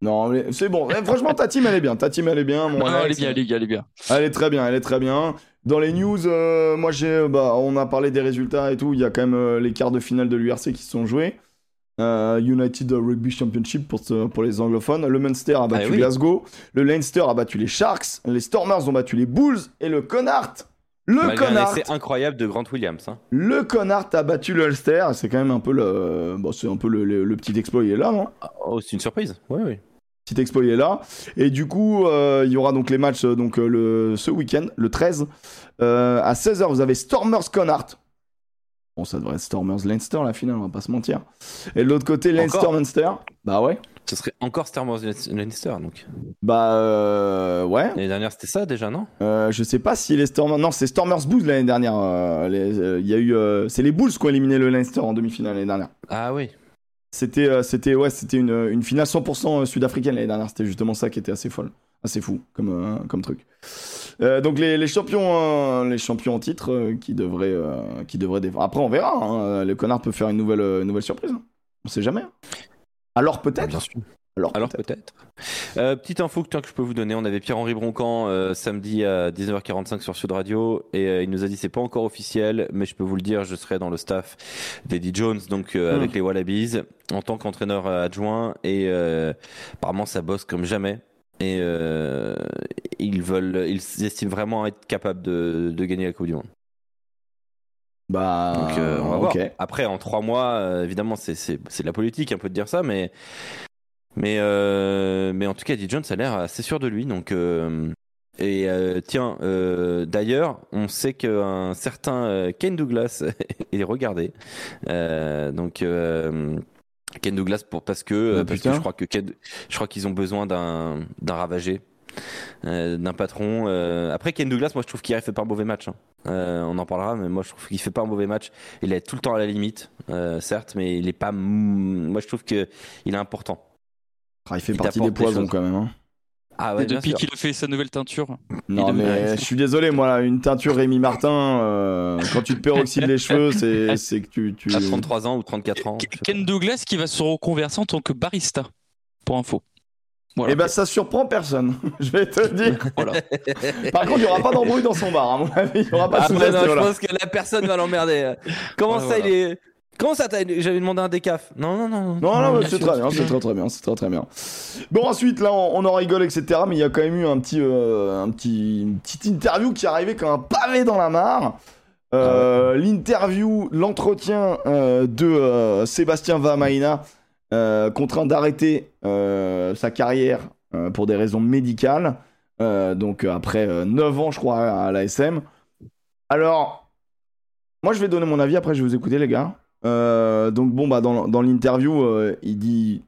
Non, mais c'est bon. Eh, franchement, ta team, elle est bien. Ta team, elle est bien. Mon Non, elle est bien, elle est bien, elle est bien. Elle est très bien, elle est très bien. Dans les news, euh, moi j'ai, bah, on a parlé des résultats et tout. Il y a quand même euh, les quarts de finale de l'URC qui se sont joués. Euh, United Rugby Championship pour, ce- pour les anglophones. Le Munster a battu Ah oui. Glasgow. Le Leinster a battu les Sharks. Les Stormers ont battu les Bulls. Et le Connacht, le Connacht, essai incroyable de Grant Williams. hein. le Connacht a battu le Ulster. C'est quand même un peu le, bon, c'est un peu le, le- le petit exploit il est là, non? Oh, c'est une surprise. Oui, oui. Petit exploit il est là. Et du coup, euh, il y aura donc les matchs euh, donc, euh, le, ce week-end, le 13. Euh, à 16h, vous avez Stormers Connacht. Bon, ça devrait être Stormers Leinster la finale, on va pas se mentir. Et de l'autre côté, Leinster Munster. Bah ouais. Ce serait encore Star Wars Lannister. Donc. Bah euh, ouais. L'année dernière, c'était ça déjà, non? Euh, je sais pas si les Stormers. Non, c'est Stormers Bulls l'année dernière. euh, Il y a eu. C'est les Bulls qui ont éliminé le Leinster en demi-finale l'année dernière. Ah oui. C'était, euh, c'était, ouais, c'était une, une finale 100% sud-africaine l'année dernière. C'était justement ça qui était assez folle, assez fou comme, euh, comme truc. Euh, donc les, champions, euh, les champions en titre euh, qui devraient, euh, qui devraient défendre. Après on verra. Hein, le connard peut faire une nouvelle, euh, une surprise. hein. On sait jamais. Alors Ah, peut-être. bien sûr. Alors, Alors peut-être. Euh, petite info que, que je peux vous donner, on avait Pierre-Henri Broncan euh, samedi à 19h45 sur Sud Radio et euh, il nous a dit c'est pas encore officiel mais je peux vous le dire, je serai dans le staff d'Eddie Jones donc Hmm. avec les Wallabies en tant qu'entraîneur adjoint et apparemment ça bosse comme jamais et ils veulent ils estiment vraiment être capables de, de gagner la Coupe du Monde. Bah. Donc on va voir. Après, en trois mois, évidemment, c'est de la politique un peu de dire ça, mais mais euh, mais en tout cas, Eddie Jones a l'air assez sûr de lui. Donc euh, et euh, tiens, d'ailleurs, on sait qu'un certain Ken Douglas est regardé. Donc Ken Douglas pour parce que Ah, parce putain. que je crois que Ken- je crois qu'ils ont besoin d'un d'un ravagé. euh, d'un patron. euh. Après Ken Douglas, moi je trouve qu'il fait pas un mauvais match. hein. Euh, on en parlera, mais moi je trouve qu'il fait pas un mauvais match. Il est tout le temps à la limite, certes, mais il est pas. Moi je trouve que il est important. Ah, il fait il partie des poisons quand même. hein. Ah ouais, Et depuis qu'il a fait sa nouvelle teinture. Non Il mais je suis désolé, moi là, une teinture Rémi Martin, euh, quand tu te peroxydes les cheveux, c'est, c'est que tu, tu... À 33 ans ou 34 ans. Ken Douglas qui va se reconvertir en tant que barista, pour info. Voilà. Eh ben ça surprend personne, je vais te le dire. Voilà. Par contre, il n'y aura pas d'embrouille dans son bar, à mon avis. Il n'y aura pas Ah, de bah non, je pense que la personne va l'emmerder. Comment Ouais, ça, voilà. il est. Comment ça J'avais demandé un décaf. Non, non, non. Non, non, c'est très bien, c'est très très bien, c'est très très bien. Bon, ensuite, là, on, en rigole, etc. Mais il y a quand même eu un petit, un petit, une petite interview qui est arrivée comme un pavé dans la mare. Euh, l'interview, l'entretien euh, de euh, Sébastien Vamaina, contraint d'arrêter sa carrière pour des raisons médicales. donc après 9 ans, je crois, à l'ASM. Alors, moi je vais donner mon avis, après je vais vous écouter les gars. Donc bon, bah, dans, dans l'interview, il dit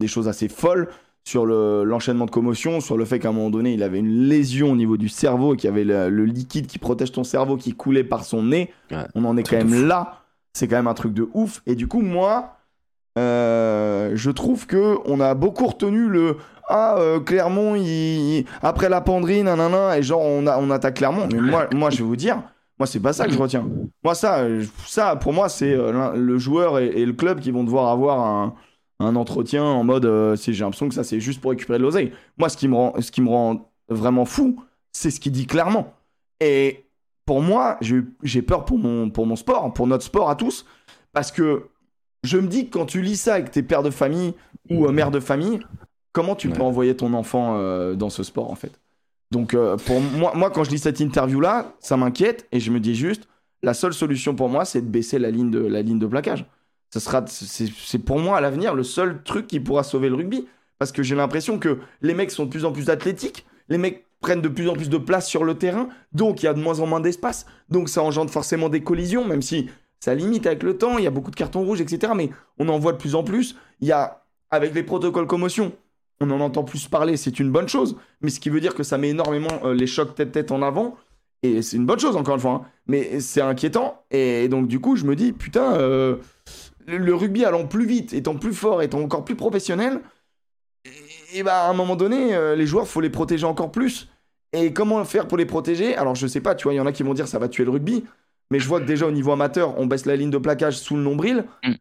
des choses assez folles sur l'enchaînement de commotion, sur le fait qu'à un moment donné, il avait une lésion au niveau du cerveau, qu'il y avait le, liquide qui protège ton cerveau qui coulait par son nez. On en est quand même là. C'est quand même un truc de ouf. Et du coup, moi, euh, je trouve que on a beaucoup retenu le ah euh, Clermont, il, après la pendrine, nanana, et genre on, a, on attaque Clermont. Mais moi, moi, je vais vous dire, moi, c'est pas ça que je retiens. Moi, ça, ça pour moi, c'est euh, le joueur et, le club qui vont devoir avoir un un entretien en mode euh, j'ai l'impression que ça c'est juste pour récupérer de l'oseille. Moi ce qui me rend ce qui me rend vraiment fou, c'est ce qu'il dit clairement. Et pour moi, j'ai peur pour mon pour mon sport, pour notre sport à tous parce que je me dis que quand tu lis ça avec tes pères de famille ou euh, mères de famille, comment tu peux envoyer ton enfant euh, dans ce sport en fait? Donc pour moi quand je lis cette interview là, ça m'inquiète et je me dis juste la seule solution pour moi c'est de baisser la ligne de la plaquage c'est pour moi à l'avenir le seul truc qui pourra sauver le rugby. Parce que j'ai l'impression que les mecs sont de plus en plus athlétiques, les mecs prennent de plus en plus de place sur le terrain, donc il y a de moins en moins d'espace, donc ça engendre forcément des collisions, même si ça limite avec le temps, il y a beaucoup de cartons rouges, etc. Mais on en voit de plus en plus. Il y a, avec les protocoles commotion, on en entend plus parler, c'est une bonne chose, mais ce qui veut dire que ça met énormément euh, les chocs tête-tête en avant, et c'est une bonne chose encore une fois, hein. mais c'est inquiétant, et donc du coup je me dis, putain, euh, le rugby allant plus vite, étant plus fort, étant encore plus professionnel, et, bah à un moment donné, euh, les joueurs, faut les protéger encore plus. Et comment faire pour les protéger? Alors je sais pas, tu vois, il y en a qui vont dire ça va tuer le rugby, mais je vois que déjà au niveau amateur, on baisse la ligne de plaquage sous le nombril. Mm.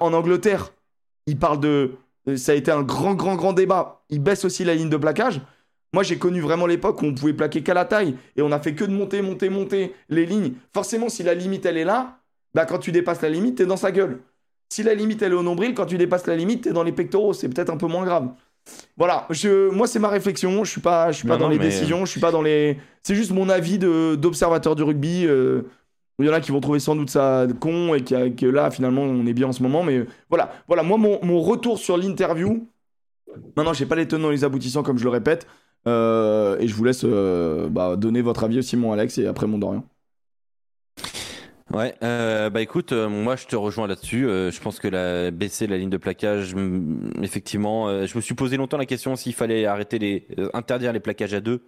En Angleterre, ils parlent de, ça a été un grand, grand, grand débat. Ils baissent aussi la ligne de plaquage. Moi, j'ai connu vraiment l'époque où on pouvait plaquer qu'à la taille et on a fait que de monter, monter, monter les lignes. Forcément, si la limite elle est là, bah quand tu dépasses la limite, t'es dans sa gueule. Si la limite elle est au nombril, quand tu dépasses la limite, t'es dans les pectoraux, c'est peut-être un peu moins grave. Voilà, je, moi c'est ma réflexion, je suis pas, je suis pas dans les décisions, je suis pas dans les. C'est juste mon avis d'observateur du rugby. Euh, il y en a qui vont trouver sans doute ça con et que là finalement on est bien en ce moment, mais voilà, voilà, moi mon, retour sur l'interview. Maintenant j'ai pas les tenants et les aboutissants comme je le répète, euh, et je vous laisse euh, bah, donner votre avis aussi mon Alex et après mon Dorian. Ouais, euh, bah écoute, euh, moi je te rejoins là-dessus. Euh, je pense que la baisser la ligne de plaquage, effectivement, euh, je me suis posé longtemps la question s'il fallait arrêter les, interdire les plaquages à deux.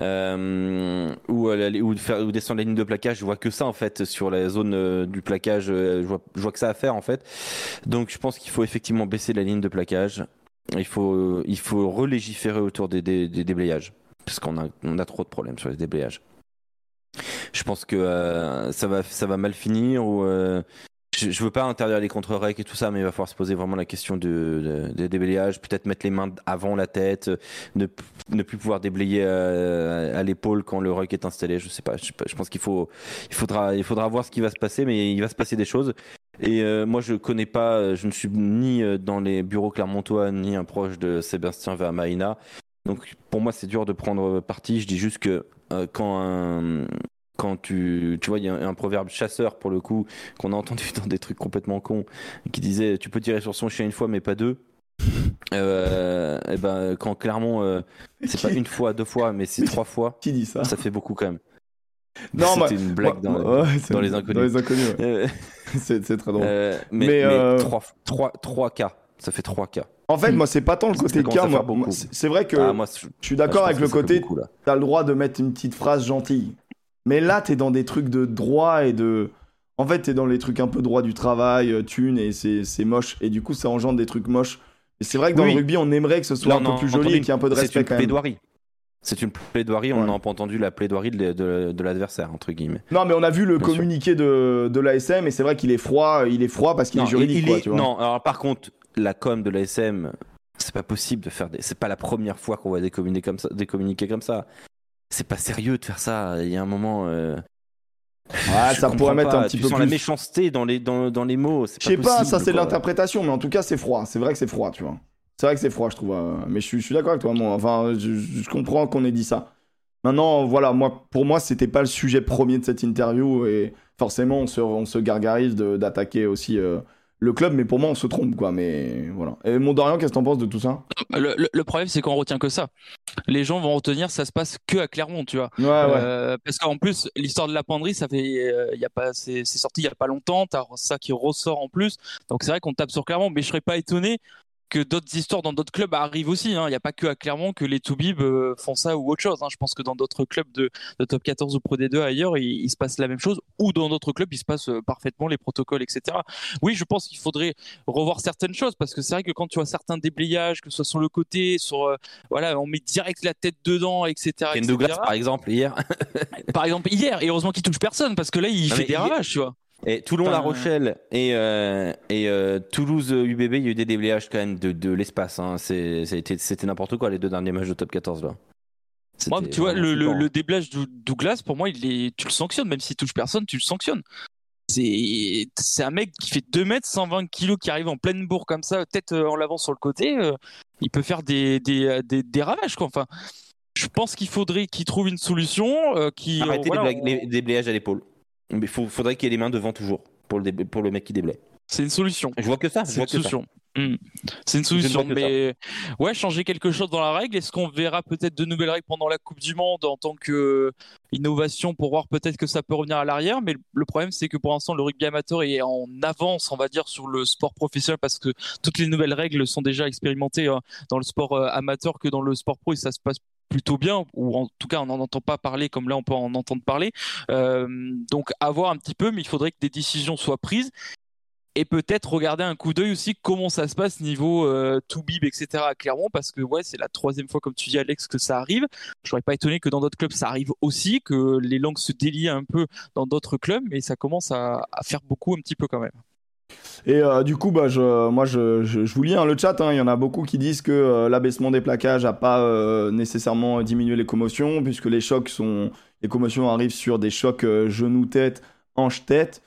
Ou, ou, faire, ou descendre la ligne de plaquage, je vois que ça en fait sur la zone du plaquage, je vois, je, vois, que ça à faire en fait. Donc je pense qu'il faut effectivement baisser la ligne de plaquage. Il faut, il faut relégiférer autour des, des, des déblayages parce qu'on a, on a trop de problèmes sur les déblayages je pense que euh, ça va ça va mal finir ou euh, je, je, veux pas interdire les contre-recs et tout ça, mais il va falloir se poser vraiment la question de, de, déblayages, peut-être mettre les mains avant la tête, ne, ne plus pouvoir déblayer euh, à, l'épaule quand le rec est installé. Je sais pas, je, pense qu'il faut, il faudra, il faudra voir ce qui va se passer, mais il va se passer des choses. Et moi, je connais pas, je ne suis ni dans les bureaux clermontois, ni un proche de Sébastien Vermaina. Donc, pour moi, c'est dur de prendre parti. Je dis juste que quand un, quand tu, tu vois, il y a un, proverbe chasseur pour le coup qu'on a entendu dans des trucs complètement cons qui disait tu peux tirer sur son chien une fois mais pas deux. Euh, et ben quand clairement euh, c'est pas une fois, deux fois, mais c'est trois fois. Qui dit ça Ça fait beaucoup quand même. Non, c'était une blague dans, dans, les inconnus. Dans les inconnus, c'est, très drôle. Euh, mais, mais, mais 3, 3, 3 cas, ça fait 3 cas. En fait, moi, c'est pas tant le côté cas. Moi, c'est vrai que ah, moi, je, suis d'accord avec le côté. T'as le droit de mettre une petite phrase gentille. Mais là, t'es dans des trucs de droit et de. En fait, t'es dans les trucs un peu droit du travail, euh, thune, et c'est moche. Et du coup, ça engendre des trucs moches. Et c'est vrai que dans le rugby, on aimerait que ce soit un peu plus joli et qu'il y ait un peu de respect quand même. C'est une plaidoirie, on n'a pas entendu la plaidoirie de, de, l'adversaire, entre guillemets. Non, mais on a vu le communiqué de, de l'ASM et c'est vrai qu'il est froid, il est froid parce qu'il est juridique. quoi, Tu vois. Non, alors par contre, la com de l'ASM, c'est pas possible de faire des. C'est pas la première fois qu'on voit des communiqués comme ça. Des communiqués comme ça c'est pas sérieux de faire ça. Il y a un moment. Euh, Ouais, ça pourrait mettre un petit tu peu sens plus. la méchanceté dans les, dans, dans les mots. Je sais pas, ça c'est de l'interprétation, mais en tout cas c'est froid. C'est vrai que c'est froid, tu vois. C'est vrai que c'est froid, je trouve. euh, Mais je suis, je suis d'accord avec toi, moi. Enfin, je, je comprends qu'on ait dit ça. Maintenant, voilà, moi, pour moi, c'était pas le sujet premier de cette interview et forcément, on se, on se gargarise d'attaquer aussi euh, le club, mais pour moi, on se trompe, quoi. Mais voilà. Et mon Dorian, qu'est-ce que t'en penses de tout ça? Le, le- le problème, c'est qu'on retient que ça. Les gens vont retenir, ça se passe que à Clermont, tu vois. Ouais, ouais. Euh, parce qu'en plus, l'histoire de la penderie, ça fait, euh, y a pas, c'est c'est sorti il y a pas longtemps. T'as ça qui ressort en plus. Donc c'est vrai qu'on tape sur Clermont, mais je serais pas étonné que d'autres histoires dans d'autres clubs arrivent aussi. hein. Il n'y a pas que à Clermont que les Toubib euh, font ça ou autre chose. hein. Je pense que dans d'autres clubs de, de top 14 ou Pro D2 ailleurs, il, il se passe la même chose. Ou dans d'autres clubs, il se passe euh, parfaitement les protocoles, etc. Oui, je pense qu'il faudrait revoir certaines choses parce que c'est vrai que quand tu vois certains déblayages, que ce soit sur le côté, sur euh, voilà, on met direct la tête dedans, etc. Ken. Douglas, par exemple, hier. Par exemple, hier, et heureusement qu'il touche personne parce que là, il Non, fait des ravages, tu vois. Et Toulon, Putain. La Rochelle et, euh, et euh, Toulouse euh, UBB, il y a eu des déblayages quand même de, de l'espace. Hein. C'était n'importe quoi les deux derniers matchs de top 14 là. Moi, tu vois, le, le, le déblage de Douglas, pour moi, il est, tu le sanctionnes, même s'il touche personne, tu le sanctionnes. C'est un mec qui fait 2 mètres, 120 kilos, qui arrive en pleine bourre comme ça, tête euh, en l'avant sur le côté. euh, il peut faire des, des, des, des ravages, quoi. Enfin, je pense qu'il faudrait qu'il trouve une solution euh, qui. Arrêtez euh, voilà, les, on- les déblayages à l'épaule. Mais il faudrait qu'il y ait les mains devant toujours pour le, dé- pour le mec qui déblaye. C'est une solution. Je vois que ça. Je C'est une solution. Hmm. C'est une ne solution, mais ouais, changer quelque chose dans la règle. Est-ce qu'on verra peut-être de nouvelles règles pendant la Coupe du Monde en tant que euh, innovation pour voir peut-être que ça peut revenir à l'arrière? Mais le problème, c'est que pour l'instant, le rugby amateur est en avance, on va dire, sur le sport professionnel parce que toutes les nouvelles règles sont déjà expérimentées euh, dans le sport euh, amateur que dans le sport pro et ça se passe plutôt bien, ou en tout cas on n'en entend pas parler comme là on peut en entendre parler. Euh, donc à voir un petit peu, mais il faudrait que des décisions soient prises et peut-être regarder un coup d'œil aussi comment ça se passe niveau euh, Toubib, etc. à Clermont, parce que ouais, c'est la troisième fois, comme tu dis Alex, que ça arrive. Je serais pas étonné que dans d'autres clubs ça arrive aussi, que les langues se délient un peu dans d'autres clubs, mais ça commence à faire beaucoup un petit peu quand même. Et euh, du coup, bah, je, moi, je, je, je vous lis hein, le chat. hein. Il y en a beaucoup qui disent que euh, l'abaissement des plaquages n'a pas euh, nécessairement diminué les commotions, puisque les chocs sont, les commotions arrivent sur des chocs genou-tête, hanche-tête.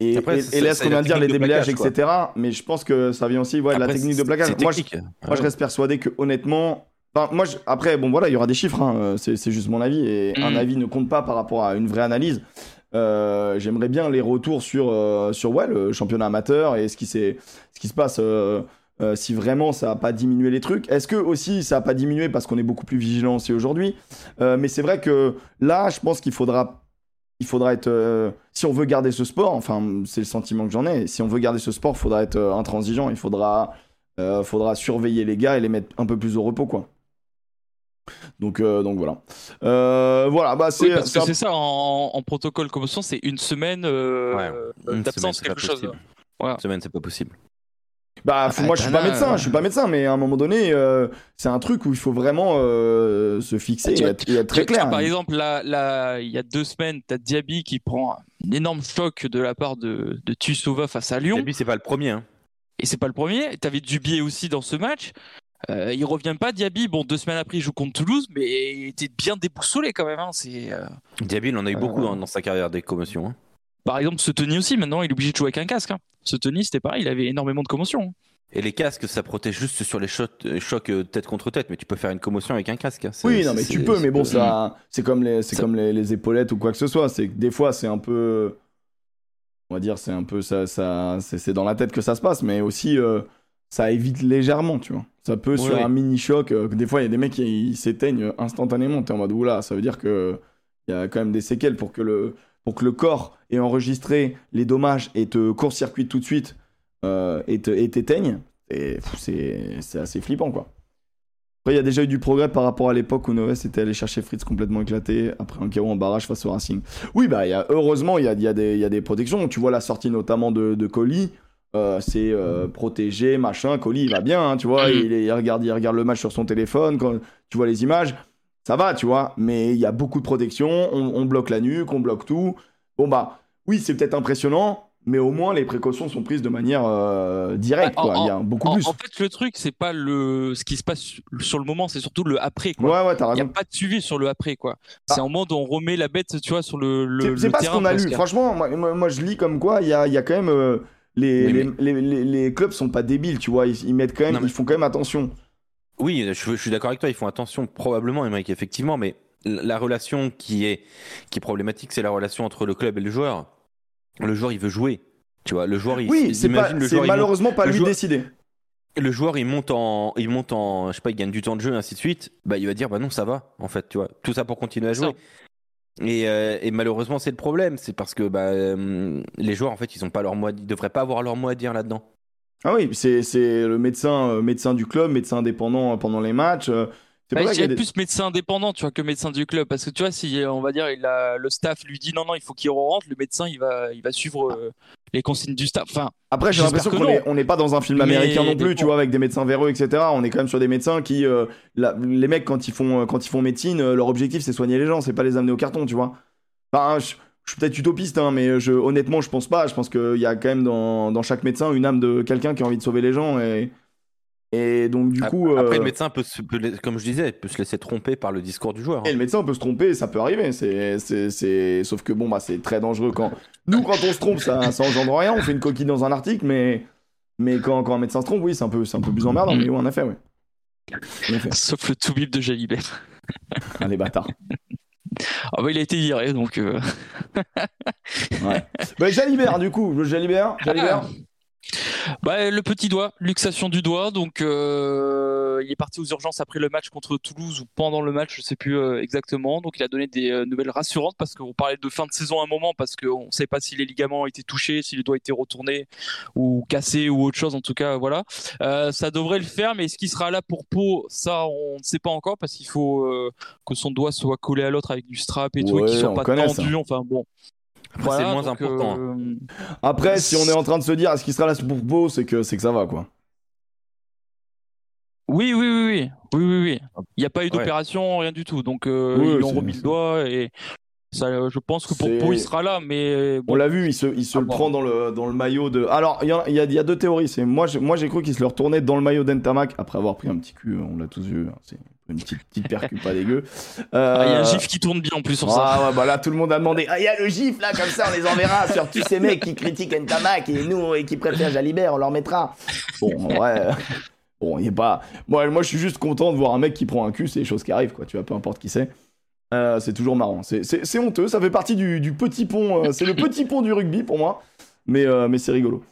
Et, Après, ce qu'on vient de dire, les déblayages, etc. Mais je pense que ça vient aussi ouais, de la technique de plaquage. Moi, je, moi, je reste persuadé que honnêtement, enfin, moi, je- après, bon, voilà, il y aura des chiffres. hein, c'est c'est juste mon avis et un Mm. avis ne compte pas par rapport à une vraie analyse. Euh, J'aimerais bien les retours sur euh, sur ouais, le championnat amateur et ce qui ce qui se passe. euh, si vraiment ça n'a pas diminué les trucs. Est-ce que aussi ça n'a pas diminué parce qu'on est beaucoup plus vigilant aussi aujourd'hui? Mais c'est vrai que là, je pense qu'il faudra, il faudra être, si on veut garder ce sport, enfin c'est le sentiment que j'en ai. Si on veut garder ce sport, il faudra être intransigeant. Il faudra, faudra surveiller les gars et les mettre un peu plus au repos, quoi. Donc, euh, donc voilà. Euh, voilà, bah c'est. Oui, c'est ça, en, en protocole commotion, c'est une semaine euh, Ouais, euh, Une d'absence, semaine, quelque chose. possible. Voilà. Une semaine, c'est pas possible. Bah, faut- Ah, moi, je suis pas médecin, je suis pas médecin, mais à un moment donné, euh, c'est un truc où il faut vraiment euh, se fixer et vois, être, et être très vois, clair. Par exemple, là, là, il y a deux semaines, tu as Diaby qui prend un énorme choc de la part de, de Tussova face à Lyon. Et lui, c'est pas le premier. Hein. Et c'est pas le premier. Tu avais Dubier aussi dans ce match. Euh, il revient pas, Diaby. Bon, deux semaines après, il joue contre Toulouse, mais il était bien déboussolé quand même. hein. C'est, euh, Diaby, il en a eu Euh, beaucoup dans, dans sa carrière des commotions. hein. Par exemple, ce Tony aussi, maintenant, il est obligé de jouer avec un casque. Hein. Ce Tony, c'était pareil, il avait énormément de commotion. hein. Et les casques, ça protège juste sur les chocs, chocs tête contre tête, mais tu peux faire une commotion avec un casque. hein. Oui, non, mais tu peux, mais bon, c'est- ça, c'est comme les, Ça- comme les, les épaulettes ou quoi que ce soit. C'est des fois, c'est un peu, on va dire, c'est un peu ça, ça, c'est c'est dans la tête que ça se passe, mais aussi, euh, ça évite légèrement, tu vois. Ça peut sur un mini choc. euh, des fois, il y a des mecs qui s'éteignent instantanément. T'es en mode oula, ça veut dire que il y a quand même des séquelles pour que le, pour que le corps ait enregistré les dommages et te court-circuite tout de suite euh, et te- et t'éteigne. Et c'est c'est assez flippant, quoi. Après, il y a déjà eu du progrès par rapport à l'époque où Noves était allé chercher Fritz complètement éclaté après un chaos en barrage face au Racing. Oui, bah, y a, heureusement, il y a, y, a y a des protections. Tu vois la sortie notamment de, de Colli. Euh, c'est euh, protégé, machin. Colli, il va bien, hein, tu vois. Il, est- il regarde, il regarde le match sur son téléphone. Quand tu vois les images, ça va, tu vois. Mais il y a beaucoup de protection. On, on bloque la nuque, on bloque tout. Bon, bah, oui, c'est peut-être impressionnant. mais au moins les précautions sont prises de manière euh, directe. Bah, Quoi. en- Il y a beaucoup En, plus. en fait, le truc, c'est pas le ce qui se passe sur le moment, c'est surtout le après. Quoi. Ouais, ouais, t'as Il n'y a raison. pas de suivi sur le après, quoi. C'est en mode on remet la bête, tu vois, sur le, le, C'est- pas ce qu'on a lu. Franchement, moi, moi- moi, je lis comme quoi il y a, il y a quand même. Les, Oui, les, mais- les, les- les clubs sont pas débiles, tu vois. Ils, ils mettent quand même, Non, mais- ils font quand même attention. Oui, je, je suis d'accord avec toi, ils font attention probablement, Émeric, effectivement, mais la la relation qui est, qui est problématique, c'est la relation entre le club et le joueur. Le joueur, il veut jouer. Tu vois, le joueur, il, Oui, c'est monte- malheureusement pas lui joueur- décider. le joueur, il monte en, il monte en, je sais pas, il gagne du temps de jeu, et ainsi de suite. Bah, il va dire, bah non, ça va, en fait, tu vois. Tout ça pour continuer à ça. Euh, et malheureusement, c'est le problème, c'est parce que bah, euh, les joueurs, en fait, ils ont pas leur devraient pas avoir leur mot à dire là-dedans. Ah oui, c'est le médecin, euh, médecin du club, médecin indépendant pendant les matchs. C'est dirais des- plus médecin indépendant, tu vois, que médecin du club. Parce que tu vois, si on va dire, il a, le staff lui dit non, non, il faut qu'il rentre, le médecin, il va, il va suivre euh, les consignes du staff. Enfin, Après, j'ai l'impression qu'on est, n'est pas dans un film Mais- américain non plus, tu vois, avec des médecins véreux, etc. On est quand même sur des médecins qui, euh, la- les mecs quand ils font, euh, quand ils font médecine, leur objectif c'est soigner les gens, c'est pas les amener au carton, tu vois. Enfin, je, je suis peut-être utopiste, hein, mais je, honnêtement, je pense pas. Je pense qu'il y a quand même dans, dans chaque médecin une âme de quelqu'un qui a envie de sauver les gens et, et donc du coup. Après, euh, le médecin peut, se- peut comme je disais, peut se laisser tromper par le discours du joueur. hein. Et le médecin peut se tromper, ça peut arriver. C'est, c'est, c'est... Sauf que bon, bah, c'est très dangereux quand. Nous, quand on se trompe, ça, ça engendre rien. On fait une coquille dans un article, mais, mais quand, quand un médecin se trompe, oui, c'est un peu, c'est un peu plus emmerdant. Mais oui, en effet, oui. En effet. sauf le tout bip de Jalibert. Ah, les bâtards. Ah bah, il a été viré, donc. euh, Ouais. bah, Jalibert, du coup, le Jalibert. Jalibert. Bah, le petit doigt, luxation du doigt. Donc, euh, il est parti aux urgences après le match contre Toulouse ou pendant le match, je sais plus euh, exactement. Donc, il a donné des euh, nouvelles rassurantes parce qu'on parlait de fin de saison à un moment parce qu'on ne sait pas si les ligaments ont été touchés, si les doigts étaient retournés ou cassés ou autre chose. En tout cas, voilà. Ça devrait le faire, mais est-ce qu'il sera là pour Pau? Ça, on ne sait pas encore parce qu'il faut que son doigt soit collé à l'autre avec du strap et tout, et qu'il soit on pas tendu. Enfin, bon. Après, c'est moins important. euh, Après, si on est en train de se dire, est-ce qu'il sera là pour Beau, c'est que, c'est que ça va, quoi. Oui, oui, oui, oui, oui, oui, oui. Il n'y a pas eu Ouais. d'opération, rien du tout. Donc euh, Oui, ils ont remis le doigt et ça, euh, je pense que pour Pau il sera là, mais On l'a vu, il se, il se À le prend dans le, dans le maillot de. Alors, il y, a- il y a, il y a deux théories. C'est moi, j'ai- moi, j'ai cru qu'il se le retournait dans le maillot d'Entamac après avoir pris un petit cul. On l'a tous vu. hein. C'est une petite, petite percu pas dégueu. Euh, Ah, il y a un gif qui tourne bien en plus sur ça. Ah ouais, bah là, tout le monde a demandé. Ah, il y a le gif là, comme ça, on les enverra sur tous ces mecs qui critiquent Ntamak et nous et qui préfèrent Jalibert, on leur mettra. Bon, en vrai. euh, Bon, il est pas. Moi, moi, je suis juste content de voir un mec qui prend un cul, c'est des choses qui arrivent, quoi. Tu vois, peu importe qui c'est. Euh, c'est toujours marrant. C'est- honteux, ça fait partie du, du petit pont. euh, c'est le petit pont du rugby pour moi. Mais, mais c'est rigolo.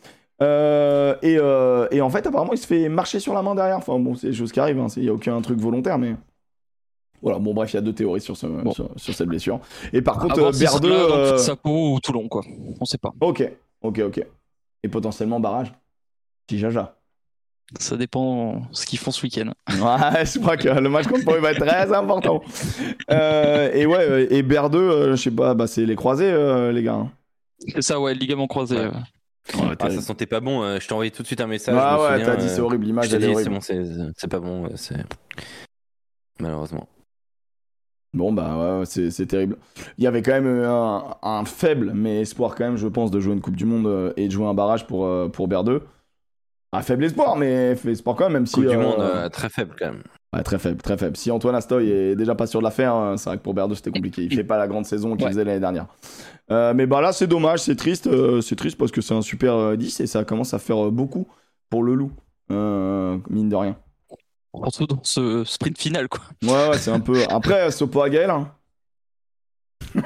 Euh, et, euh, et en fait, apparemment, il se fait marcher sur la main derrière. Enfin, bon, c'est des choses qui arrivent. hein. Il n'y a aucun truc volontaire, mais. Voilà, bon, bref, il y a deux théories sur, ce, sur, sur cette blessure. Et par contre, euh, Berdeux. dans euh, toute sa peau ou Toulon quoi. On sait pas. Ok, ok, ok. Et potentiellement barrage. Petit jaja. Ça dépend ce qu'ils font ce week-end. Ouais, je crois que le match contre Pau va être très important. Euh, et ouais, et Berdeux, euh, je sais pas, bah, c'est les croisés, euh, les gars. hein. C'est ça, ouais, ligament croisé. Ouais. Euh. Ah, ça sentait pas bon. euh, je t'ai envoyé tout de suite un message. Ah je me ouais, t'as dit euh, c'est horrible, Je l'image dit, c'est horrible. bon, c'est pas bon. c'est malheureusement. Bon bah ouais, ouais, c'est terrible. Il y avait quand même euh, un, un faible, mais espoir quand même, je pense, de jouer une Coupe du Monde euh, et de jouer un barrage pour, euh, pour Berdeux. Un faible espoir, mais fait espoir quand même, même si... Coupe du euh, monde euh, très faible quand même. Ouais, très faible, très faible. Si Antoine Astoy est déjà pas sûr de la faire, euh, c'est vrai que pour Berdeux c'était compliqué. Il fait pas la grande saison qu'il Ouais. faisait l'année dernière. Euh, mais bah là c'est dommage, c'est triste, euh, c'est triste parce que c'est un super euh, 10 et ça commence à faire euh, beaucoup pour le loup, euh, mine de rien. Surtout dans ce sprint final quoi. Ouais, ouais, c'est un peu. Après, Sopo à Gaël. Hein.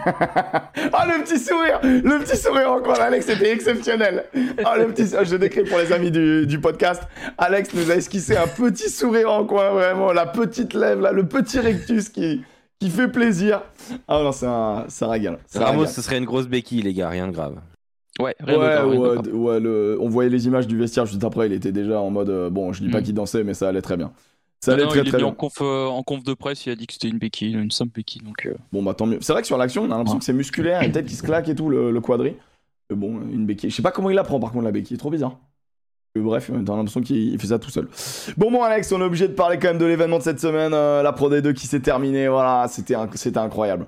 Ah, le petit sourire Le petit sourire en coin d'Alex, c'était exceptionnel. Ah, le petit. Je décris pour les amis du, du podcast. Alex nous a esquissé un petit sourire en coin, vraiment. La petite lèvre, là, le petit rectus qui, qui fait plaisir. Ah, non, c'est un. Ça régale. Ça Ramos, régale. ce serait une grosse béquille, les gars, rien de grave. Ouais, rien de Ouais, de ouais, grave. ouais, le- on voyait les images du vestiaire juste après. Il était déjà en mode. euh, bon, je dis pas Mm. qu'il dansait, mais ça allait très bien. Ça Non, allait non, très il est très venu bien. en conf, euh, en conf de presse, il a dit que c'était une béquille, une simple béquille. Donc, euh, Bon, bah tant mieux. C'est vrai que sur l'action, on a l'impression que c'est musculaire et peut-être qu'il se claque et tout, le, le quadri. Mais bon, une béquille. Je sais pas comment il la prend par contre, la béquille. Trop bizarre. Mais bref, t'as l'impression qu'il il fait ça tout seul. Bon, bon, Alex, on est obligé de parler quand même de l'événement de cette semaine, euh, la Pro D2 qui s'est terminée. Voilà, c'était incroyable.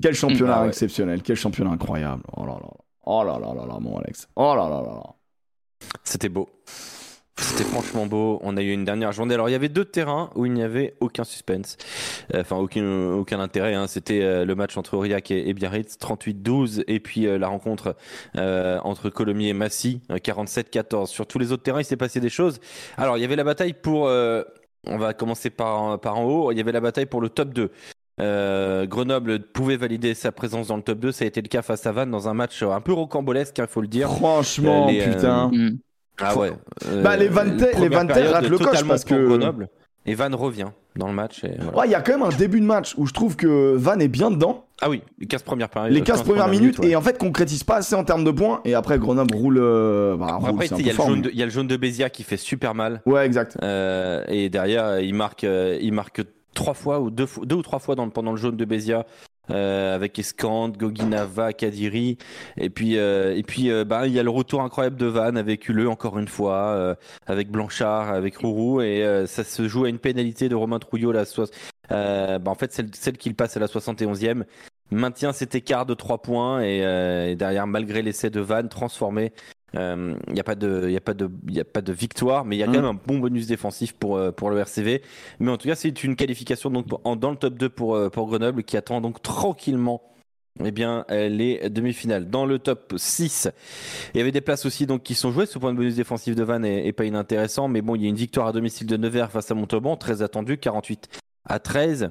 Quel championnat Ah ouais. exceptionnel. Quel championnat incroyable. Oh là là. Oh là là là là, mon Alex. Oh là là là là. C'était beau. C'était franchement beau. On a eu une dernière journée. Alors, il y avait deux terrains où il n'y avait aucun suspense. Euh, enfin, aucun, aucun intérêt. Hein. C'était euh, le match entre Aurillac et, et Biarritz, 38-12. Et puis euh, la rencontre euh, entre Colomiers et Massy, euh, 47-14. Sur tous les autres terrains, il s'est passé des choses. Alors, il y avait la bataille pour. euh, on va commencer par, par en haut. Il y avait la bataille pour le top 2. Euh, Grenoble pouvait valider sa présence dans le top 2. Ça a été le cas face à Vannes dans un match un peu rocambolesque, il faut le dire. Franchement, Euh, les, euh, putain. Mm. Ah ouais. Bah, les Vantais- les première Vantais période ratent le coche parce que- Grenoble. Et Van revient dans le match. Et voilà. Ouais, il y a quand même un début de match où je trouve que Van est bien dedans. Ah oui, les 15 premières les 15 premières minutes, ouais. et en fait concrétise pas assez en termes de points. Et après, Grenoble roule. euh, bah, Après, il y, a le jaune de- il y a le jaune de Bézia qui fait super mal. Ouais, exact. Euh, et derrière, il marque, euh, il marque trois fois ou deux, ou trois fois dans pendant le jaune de Bézia. Euh, avec Escande, Goginava, Kadiri, et puis euh, et puis euh, bah, il y a le retour incroyable de Van avec Huleux encore une fois, euh, avec Blanchard, avec Rourou, et euh, ça se joue à une pénalité de Romain Trouillot la soix- euh, bah, en fait celle, celle qu'il passe à la 71e maintient cet écart de 3 points. Et, et derrière malgré l'essai de Van transformé il n'y a pas de y a pas de y a pas de victoire mais il y a quand Mm. même un bon bonus défensif pour euh, pour le RCV mais en tout cas c'est une qualification donc en- dans le top 2 pour euh, pour Grenoble qui attend donc tranquillement eh bien, euh, les demi-finales. Dans le top 6, il y avait des places aussi donc qui sont jouées. Ce point de bonus défensif de Van est, est pas inintéressant, mais bon, il y a une victoire à domicile de Nevers face à Montauban, très attendue, 48 à 13.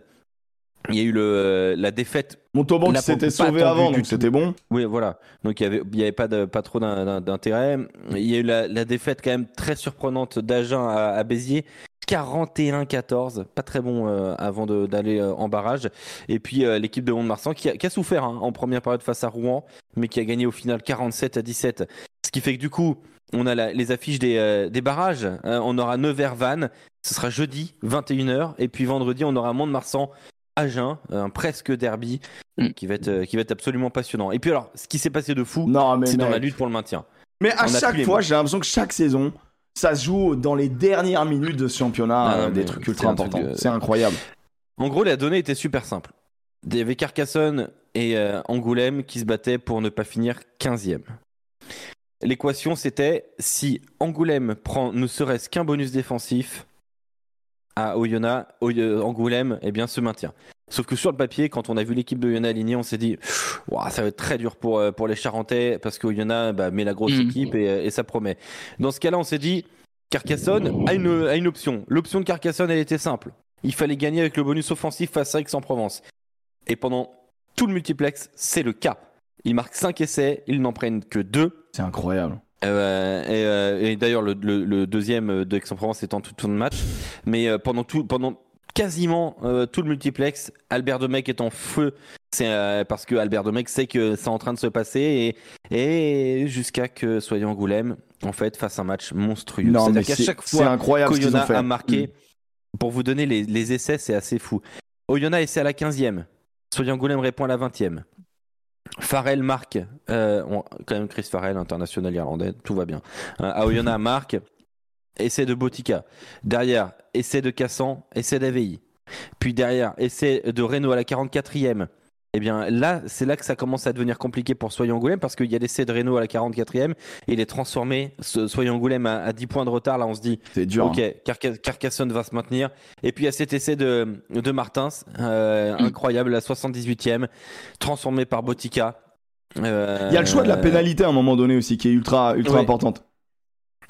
Il y a eu le, la défaite Montauban qui s'était sauvé avant, donc c'était bon. oui, voilà. Donc il y avait, avait pas de, pas trop d'in- d'in- d'intérêt. Il y a eu la, la défaite quand même très surprenante d'Agen à, à Béziers. 41-14, pas très bon euh, avant d'aller euh, en barrage. Et puis euh, l'équipe de Mont-de-Marsan qui a, qui a souffert hein, en première période face à Rouen, mais qui a gagné au final 47 à 17. Ce qui fait que du coup, on a la- les affiches des, euh, des barrages. Euh, on aura Nevers-Vannes, ce sera jeudi 21h, et puis vendredi on aura Mont-de-Marsan. Agen, un presque derby Mm. qui va être euh, qui va être absolument passionnant. Et puis alors, ce qui s'est passé de fou, c'est dans la lutte pour le maintien. Mais à On chaque fois, j'ai l'impression que chaque saison, ça se joue dans les dernières minutes de ce championnat, Ah non, euh, des trucs c'est ultra truc importants. C'est incroyable. En gros, la donnée était super simple. Il y avait Carcassonne et euh, Angoulême qui se battaient pour ne pas finir 15e. L'équation, c'était si Angoulême prend ne serait-ce qu'un bonus défensif à Oyonnax, Oy- euh, Angoulême eh bien, se maintient. Sauf que sur le papier, quand on a vu l'équipe de Oyonnax alignée, on s'est dit Ouah, ça va être très dur pour, euh, pour les Charentais parce qu'Oyonnax bah, met la grosse Mhm. équipe et, euh, et ça promet. Dans ce cas-là, on s'est dit Carcassonne a une, a une option. L'option de Carcassonne, elle était simple. Il fallait gagner avec le bonus offensif face à Aix-en-Provence. Et pendant tout le multiplex, c'est le cas. Ils marquent 5 essais, ils n'en prennent que 2. C'est incroyable. Euh, et, euh, et d'ailleurs, le, le- le deuxième de Aix-en-Provence est en tout tour de match. Mais euh, pendant, tout, pendant quasiment tout le multiplex, Albert Domecq est en feu. C'est parce que Albert Domecq sait que c'est en train de se passer et, et jusqu'à que Soyez Angoulême en fait fasse un match monstrueux. Non, mais C'est-à-dire qu'à chaque fois incroyable ce qu'ils ont qu'Oyonnax fait. a marqué, pour vous donner les, les essais, c'est assez fou. Oyonnax essaie à la 15e. Soyez Angoulême répond à la 20e. Farrell marque, euh, on- quand même Chris Farrell, international irlandais, tout va bien. Euh, à Oyonnax marque, essai de Botica. Derrière, essai de Cassan, essai d'AVI. Puis derrière, essai de Renault à la 44e. Eh bien là, c'est là que ça commence à devenir compliqué pour Soyons Angoulême parce qu'il y a l'essai de Renault à la 44e et il est transformé. Soyons Angoulême à, à 10 points de retard. Là, on se dit, C'est dur. ok, hein. Carca- Carcassonne va se maintenir. Et puis il y a cet essai de, de Martins, euh, incroyable, la 78e, transformé par Botica. Euh, Il y a le choix de la pénalité à un moment donné aussi qui est ultra, ultra Ouais. importante.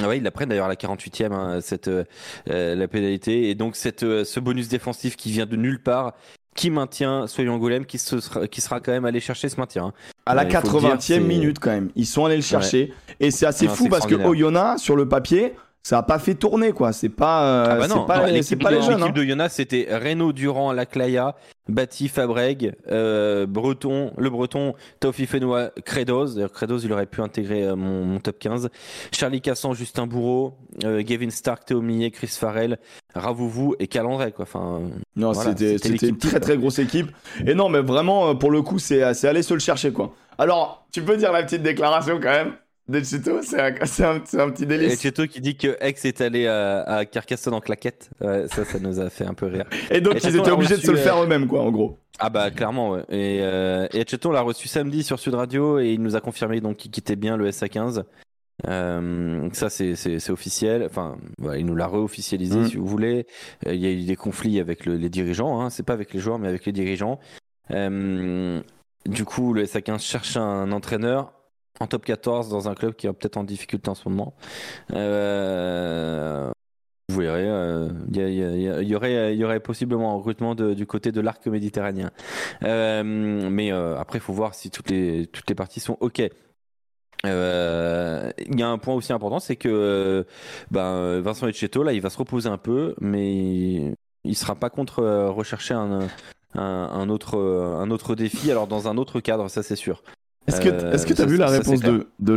Ah ouais, ils la prennent d'ailleurs à la 48e, hein, cette, euh, euh, la pénalité. Et donc, cette, euh, ce bonus défensif qui vient de nulle part, qui maintient Soyons Angoulême, qui, se sera, qui sera quand même allé chercher ce maintien. hein. À la Ouais, il faut le dire, 80e c'est- minute quand même. Ils sont allés le chercher. Et c'est assez Non, fou parce que. Oyonnax, sur le papier, ça a pas fait tourner quoi. C'est pas, euh, Ah bah c'est non, pas, l'équipe pas les jeunes. l'équipe hein. de Jonas, c'était Renaud Durand à la Claya, Bati Fabreg, euh, Breton, le Breton, Taufi Fenois, Credos. D'ailleurs, Credos, il aurait pu intégrer euh, mon, mon top 15. Charlie Cassan, Justin Bourreau, euh, Gavin Stark, Théo Millet, Chris Farrell, Ravouvou et Calandré, quoi. Enfin, Non, Voilà, c'était c'était c'était une très très grosse équipe. Et non, mais vraiment, euh, pour le coup, c'est c'est aller se le chercher quoi. Alors, tu peux dire la petite déclaration quand même Cheto, c'est un, un, un, petit délice. Et Cheto qui dit que Ex est allé à, à Carcassonne en claquette. Ouais, ça, ça nous a fait un peu rire. Et donc, ils étaient obligés de se le faire euh, eux-mêmes, quoi, en gros. Ah bah clairement, ouais. Et, euh, et Cheto l'a reçu samedi sur Sud Radio et il nous a confirmé donc qu'il quittait bien le SA15. Euh, ça c'est officiel. Enfin, voilà, il nous l'a re-officialisé mm. si vous voulez. Euh, il y a eu des conflits avec le, les dirigeants. Hein. C'est pas avec les joueurs, mais avec les dirigeants. Du coup, le SA15 cherche un entraîneur en top 14 dans un club qui est peut-être en difficulté en ce moment. Euh, vous verrez, il y, y, aurait, y aurait possiblement un recrutement du côté de l'arc méditerranéen. Euh, mais après, il faut voir si toutes les, toutes les parties sont OK. Euh, il y a un point aussi important, c'est que ben, Vincent Etcheto, là, il va se reposer un peu, mais il sera pas contre euh, rechercher un, un, autre, un autre défi, alors dans un autre cadre, ça c'est sûr. Est-ce que tu est-ce que vu la réponse de, de